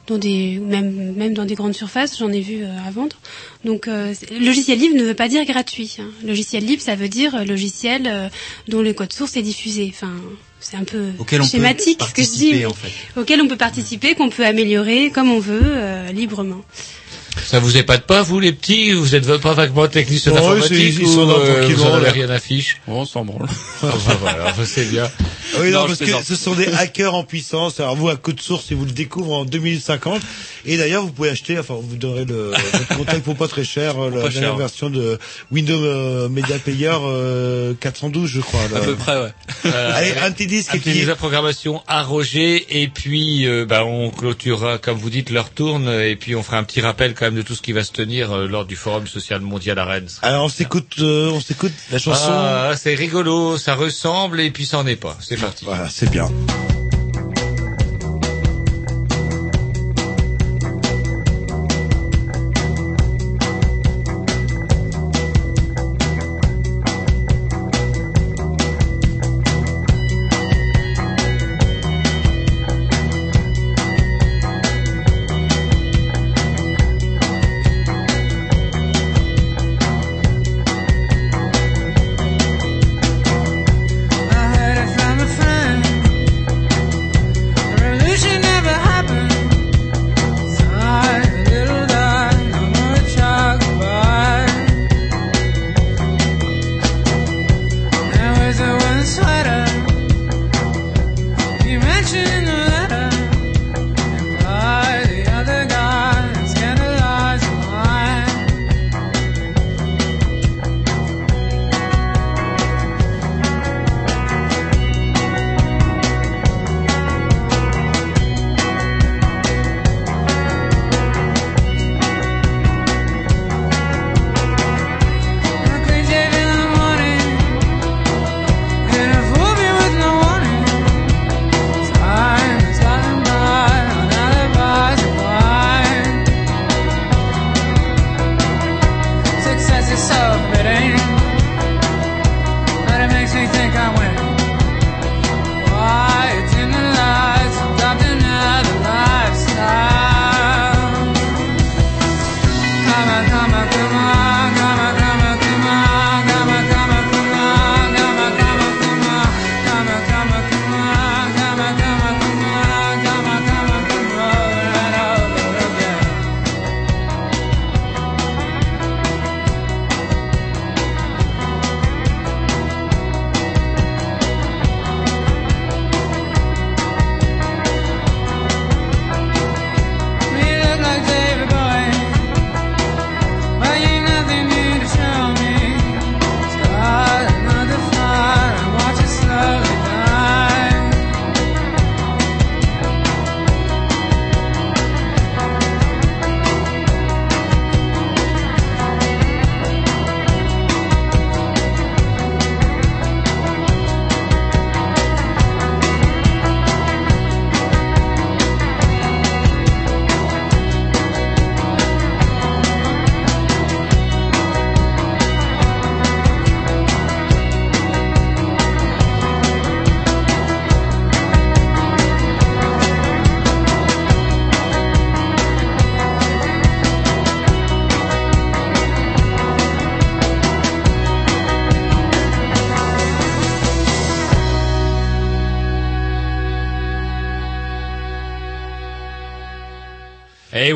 dans des même même dans des grandes surfaces. J'en ai vu euh, à vendre. Donc, euh, logiciel libre ne veut pas dire gratuit. Hein. Logiciel libre, ça veut dire logiciel euh, dont le code source est diffusé. Enfin, c'est un peu Auquel schématique ce que je dis. participer, mais en fait. Auquel on peut participer, qu'on peut améliorer comme on veut, euh, librement. Ça vous épate pas, vous les petits Vous êtes pas vaguement techniciens Non, d'informatique ils- ils ou, sont euh, vous en avez là. rien à fiche? On s'en branle. Ah, bah, voilà, c'est bien. Oui, non, parce que ce sont des hackers en puissance. Alors vous, à code source, et vous le découvrez en 2050. Et d'ailleurs, vous pouvez acheter, enfin, vous donnerez le votre contact pour pas très cher, euh, la Pas dernière cher. version de Windows euh, Media Player euh, 412, je crois. là. À peu près, ouais. Euh, Allez, un petit disque un petit de programmation à Roger et puis euh, bah, on clôturera comme vous dites leur tourne et puis on fera un petit rappel quand même de tout ce qui va se tenir euh, lors du forum social mondial à Rennes. Alors on s'écoute, euh, on s'écoute la chanson. Ah, c'est rigolo, ça ressemble et puis ça en est pas. C'est parti. Voilà, c'est bien.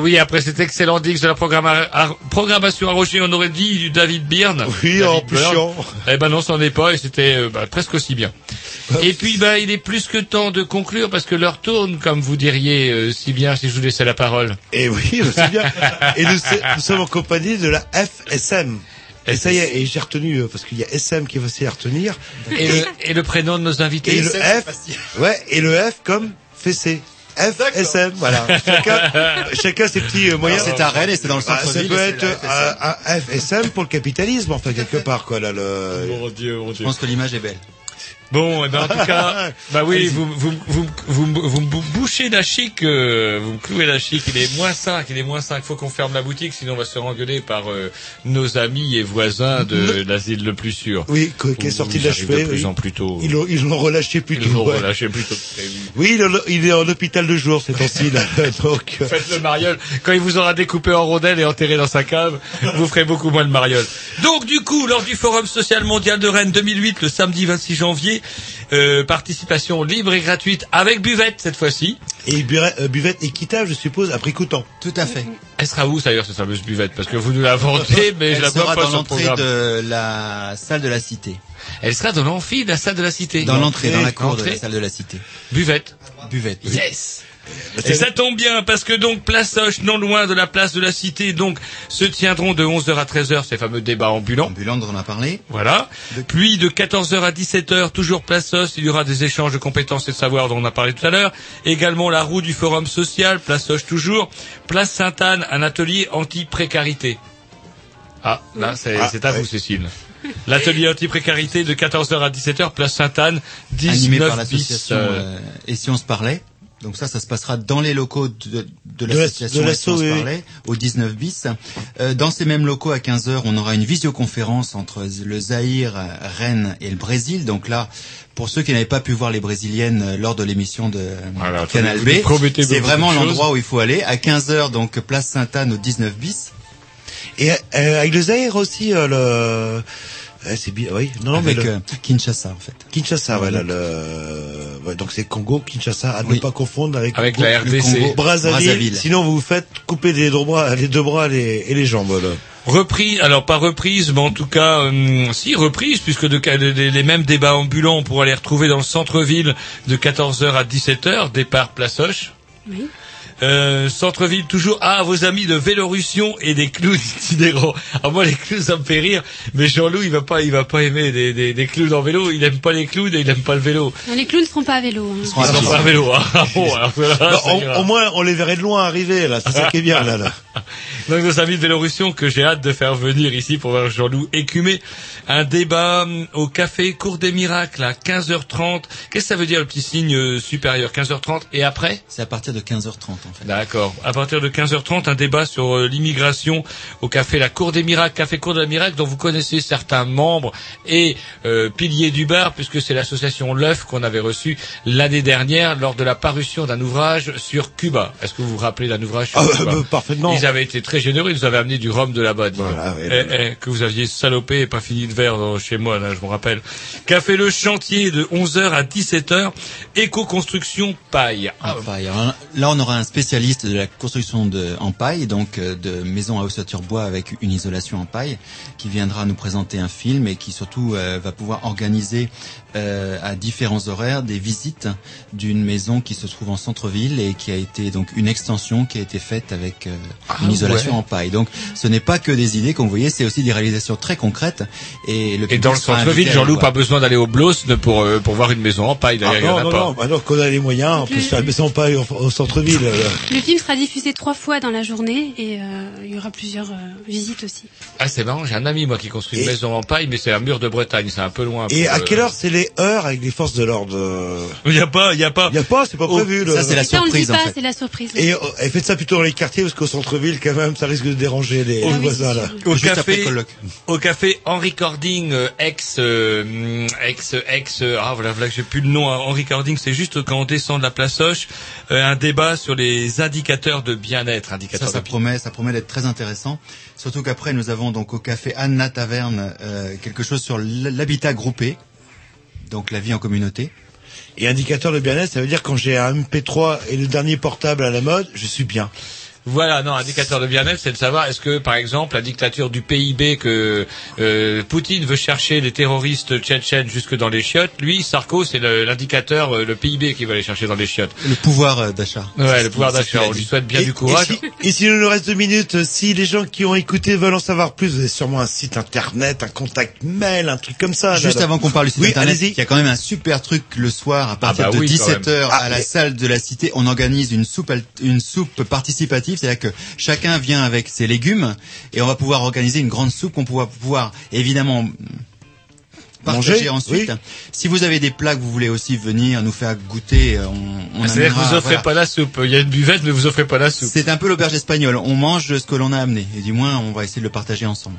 Oui, après cet excellent Dix de la programma- programmation à Roger, on aurait dit du David Byrne. Oui, David en plus. Eh ben non, c'en est pas, et c'était euh, bah, presque aussi bien. Et puis, bah, il est plus que temps de conclure, parce que l'heure tourne, comme vous diriez euh, si bien si je vous laissais la parole. Et oui, je sais bien. Et nous, sommes en compagnie de la FSM. Et ça y est, et j'ai retenu, euh, parce qu'il y a SM qui est facile à retenir. Et le, et le prénom de nos invités Et le F, ouais, et le F comme fessé. FSM, voilà. Chacun, chacun ses petits euh, moyens. C'est à Rennes et c'est dans le Ah, centre-ville, Ça peut être euh, un FSM pour le capitalisme, enfin, quelque part, quoi, là, le... Mon Dieu, mon Je pense que l'image est belle. Bon, eh ben, en tout cas, bah oui, vous, vous, vous, vous, me- bouchez la chic, euh, vous me clouez la chic, il est moins 5, il est moins 5, faut qu'on ferme la boutique, sinon on va se faire engueuler par euh, nos amis et voisins de l'asile le plus sûr. Oui, qui est sorti de j'arrive l'achevé. de plus oui. en plus tôt. Ils l'ont, ils l'ont relâché plus Ils tôt. l'ont ouais. relâché plus tôt que prévu. Oui, il est- en hôpital de jour ces temps-ci, là. Donc, euh, Faites le mariole. Quand il vous aura découpé en rondelles et enterré dans sa cave, vous ferez beaucoup moins de mariole. Donc, du coup, lors du Forum social mondial de Rennes 2008, le samedi 26 janvier, euh, participation libre et gratuite avec buvette cette fois-ci. Et buvette, euh, buvette équitable, je suppose, à prix coûtant. Tout à fait. Elle sera où d'ailleurs cette fameuse buvette? Parce que vous nous l'inventez, mais je Elle la vois pas dans l'entrée de la salle de la cité. Elle sera dans l'amphi de la salle de la cité. Dans l'entrée, dans la cour de la salle de la cité. Buvette. Buvette. oui. Yes. Et ça tombe bien parce que donc place Hoche, non loin de la place de la Cité, donc se tiendront de 11h à 13h ces fameux débats ambulants. Ambulants dont on a parlé. Voilà. Puis de 14h à 17h, toujours place Hoche, il y aura des échanges de compétences et de savoir dont on a parlé tout à l'heure. Également la roue du forum social, place Hoche toujours. Place Sainte-Anne, un atelier anti-précarité. Ah, là c'est Ah, c'est à vous ouais. Cécile. L'atelier anti-précarité de 14h à 17h, place Sainte-Anne, Animé 19 par bis. l'association euh, euh, Et si on se parlait donc ça, ça se passera dans les locaux de, de la- l'association se oui, parlait, au 19 bis. Euh, dans ces mêmes locaux, à 15h, on aura une visioconférence entre le Zaïre, Rennes et le Brésil. Donc là, pour ceux qui n'avaient pas pu voir les Brésiliennes euh, lors de l'émission de Voilà, Canal B, c'est vraiment l'endroit où il faut aller. À 15h, donc place Sainte-Anne au 19 bis. Et euh, avec le Zaïre aussi, euh, le... Ouais, c'est bien, oui. Non, non, avec mais le... euh, Kinshasa, en fait. Kinshasa, ouais, là, le... ouais, donc c'est Congo, Kinshasa, à ne pas confondre avec, Avec Congo, la le RDC. Congo, Brazzaville. Brazzaville. Sinon, vous vous faites couper les deux bras, les deux bras les- et les jambes, là. Repris, alors pas reprise, mais en tout cas, hum, si reprise, puisque de, les, les mêmes débats ambulants, on pourra les retrouver dans le centre-ville de 14h à 17h, départ Place Hoche. Oui. Euh, centre-ville toujours. Ah, vos amis de Vélorussion et des clowns itinérants. Ah, moi, les clowns, ça me fait rire. Mais Jean-Loup, il va pas, il va pas aimer des, des, des clowns en vélo. Il aime pas les clowns et il aime pas le vélo. Non, les clowns ne seront pas à vélo. hein. Ils sont pas à vélo. Ah, bon, alors, voilà, ça au, moins, on les verrait de loin arriver, là. C'est ça qui est bien, là, là. Donc nos amis de Vélorussion que j'ai hâte de faire venir ici pour voir Jean-Loup écumer un débat hum, au café Cour des Miracles à 15h30. Qu'est-ce que ça veut dire le petit signe euh, supérieur? 15h30 et après? C'est à partir de 15h30, en fait. D'accord. À partir de 15h30, un débat sur euh, l'immigration au café La Cour des Miracles, café Cour des Miracles, dont vous connaissez certains membres et euh, piliers du bar, puisque c'est l'association L'œuf qu'on avait reçu l'année dernière lors de la parution d'un ouvrage sur Cuba. Est-ce que vous vous rappelez d'un ouvrage sur Ah, Cuba bah, parfaitement. Ils avaient été très généreux, ils nous avaient amené du rhum de là-bas. Voilà, oui, Eh, eh, que vous aviez salopé et pas fini de verre dans- chez moi, là, je me rappelle. Café Le Chantier de 11h à 17h, éco-construction paille. En paille. Là, on aura un spécialiste de la construction de, en paille, donc euh, de maisons à ossature bois avec une isolation en paille, qui viendra nous présenter un film et qui surtout euh, va pouvoir organiser euh, à différents horaires des visites d'une maison qui se trouve en centre-ville et qui a été donc une extension qui a été faite avec euh, une isolation ouais. en paille. Donc, ce n'est pas que des idées qu'on voyait, c'est aussi des réalisations très concrètes. Et, le Et dans le centre-ville, Jean-Loup, pas besoin d'aller au Bloss ne- pour, euh, pour voir une maison en paille. Ah, D'ailleurs, non, non, non, bah non, qu'on a les moyens, on peut se faire baisser en paille au, au centre-ville. Là. Le film sera diffusé trois fois dans la journée et euh, il y aura plusieurs euh, visites aussi. Ah, c'est marrant, j'ai un ami, moi, qui construit une maison en paille, mais c'est un mur de Bretagne, c'est un peu loin. Et à euh, quelle heure c'est les heures avec les forces de l'ordre euh Il y a pas, il y a pas. Il y a pas, c'est pas Oh, prévu. le- ça, c'est la Ça, on le dit surprise, en pas, fait. c'est la surprise. Et, euh, et faites ça plutôt dans les quartiers parce qu'au centre-ville, quand même, ça risque de déranger les, Ah les oui, voisins là. Au Juste café, au café Henri Cording, euh, ex, euh, ex, ex, euh, ah voilà, voilà que j'ai plus le nom. hein. Henri Cording, c'est juste quand on descend de la place Hoche, euh, un débat sur les indicateurs de bien-être, Ça, indicateurs ça de promet, ça promet d'être très intéressant. Surtout qu'après, nous avons donc au café Anna Taverne euh, quelque chose sur l'habitat groupé, donc la vie en communauté. Et indicateur de bien-être, ça veut dire quand j'ai un MP3 et le dernier portable à la mode, je suis bien. Voilà, non, indicateur de bien-être, c'est de savoir est-ce que, par exemple, la dictature du PIB que euh, Poutine veut chercher les terroristes tchétchènes jusque dans les chiottes, lui, Sarko, c'est l'indicateur, euh, le PIB qu'il va aller chercher dans les chiottes. Le pouvoir euh, d'achat. Ouais, le pouvoir d'achat. On lui souhaite bien Et- du courage. Et si, s'il nous reste deux minutes, euh, si les gens qui ont écouté veulent en savoir plus, vous avez sûrement un site internet, un contact mail, un truc comme ça. Juste là, avant qu'on parle du site oui, internet, allez-y. il y a quand même un super truc le soir à partir bah de oui, quand 17h Ah, à la mais- salle de la cité. On organise une soupe, une soupe participative, c'est-à-dire que chacun vient avec ses légumes et on va pouvoir organiser une grande soupe qu'on pourra pouvoir évidemment mm, partager Manger, ensuite. oui. Si vous avez des plats que vous voulez aussi venir nous faire goûter, euh, on, on Ah, C'est-à-dire que vous offrez voilà. pas la soupe. Il y a une buvette, mais vous offrez pas la soupe. C'est un peu l'auberge espagnole. On mange ce que l'on a amené et du moins on va essayer de le partager ensemble.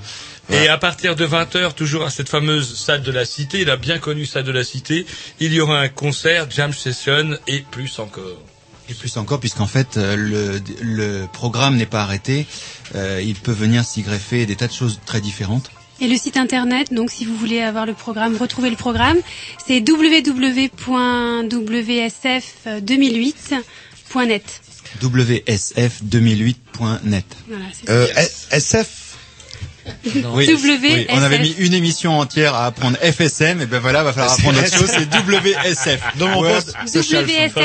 Et à partir de 20h, toujours à cette fameuse salle de la Cité, la bien connue salle de la Cité, il y aura un concert, jam session et plus encore. Et plus encore, puisqu'en fait, euh, le, le programme n'est pas arrêté. Euh, il peut venir s'y greffer des tas de choses très différentes. Et le site internet, donc si vous voulez avoir le programme, retrouver le programme, c'est www.wsf2008.net. WSF2008.net. Voilà, c'est Euh, SF Oui, WSF. on avait mis une émission entière à apprendre FSM, et ben voilà, va falloir apprendre autre chose, c'est WSF. Dans mon Word poste- Social Fund.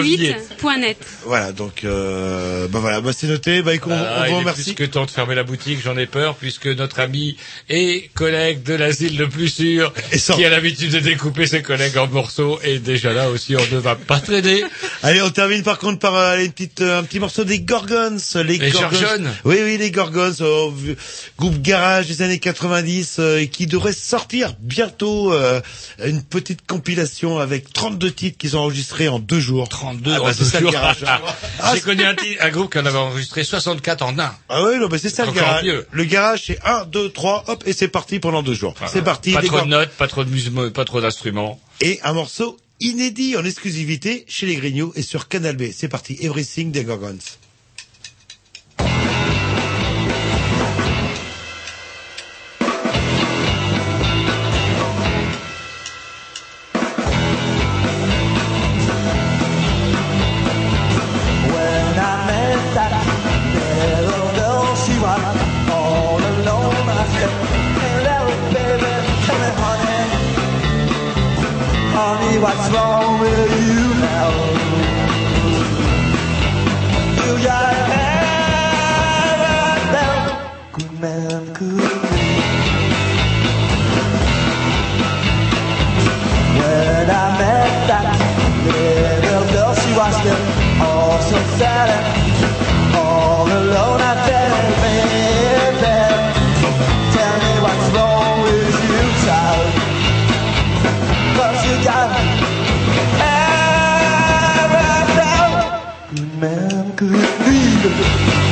WSF2008.net. Voilà, donc euh, bah voilà, bah c'est noté. Bah écoute, on, Ah, on vous remercie. plus que temps de fermer la boutique, j'en ai peur, puisque notre ami et collègue de l'asile le plus sûr, qui a l'habitude de découper ses collègues en morceaux, est déjà là aussi, on ne va pas traîner. Allez, on termine par contre par euh, une petite, euh, un petit morceau des Gorgons. Les, Les Gorgons. Gorgons. Oui, oui, les Gorgons, euh, groupe garage des années 90 euh, et qui devrait sortir bientôt euh, une petite compilation avec 32 titres qu'ils ont enregistrés en deux jours. 32 ah, en bah, deux c'est ça le garage. Ah, J'ai connu un, groupe qui en avait enregistré 64 en un. Ah oui, non, mais c'est ça le garage. mieux. Le garage, c'est 1, 2, 3, hop, et c'est parti pendant deux jours. C'est parti. Pas trop de notes, pas trop de musique, pas trop d'instruments. Et un morceau inédit en exclusivité chez les Grignoux et sur Canal B. C'est parti. Everything des Gorgons. What's wrong with you now? You got hair good man, good man. When I met that little girl, she was still all so sad and all alone. Man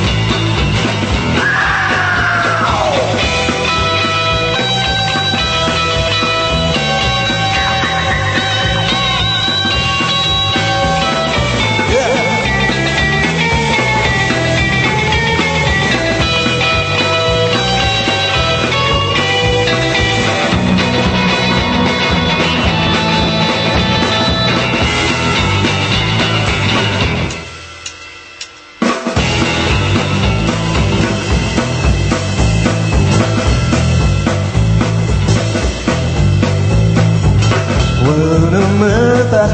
that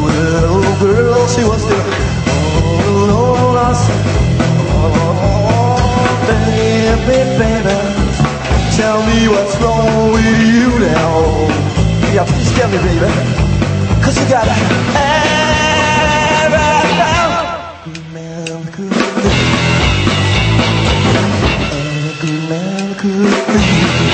little girl she was all on. Oh, baby, baby, tell me what's wrong with you now. Yeah, please tell me, baby, cause you got a. could be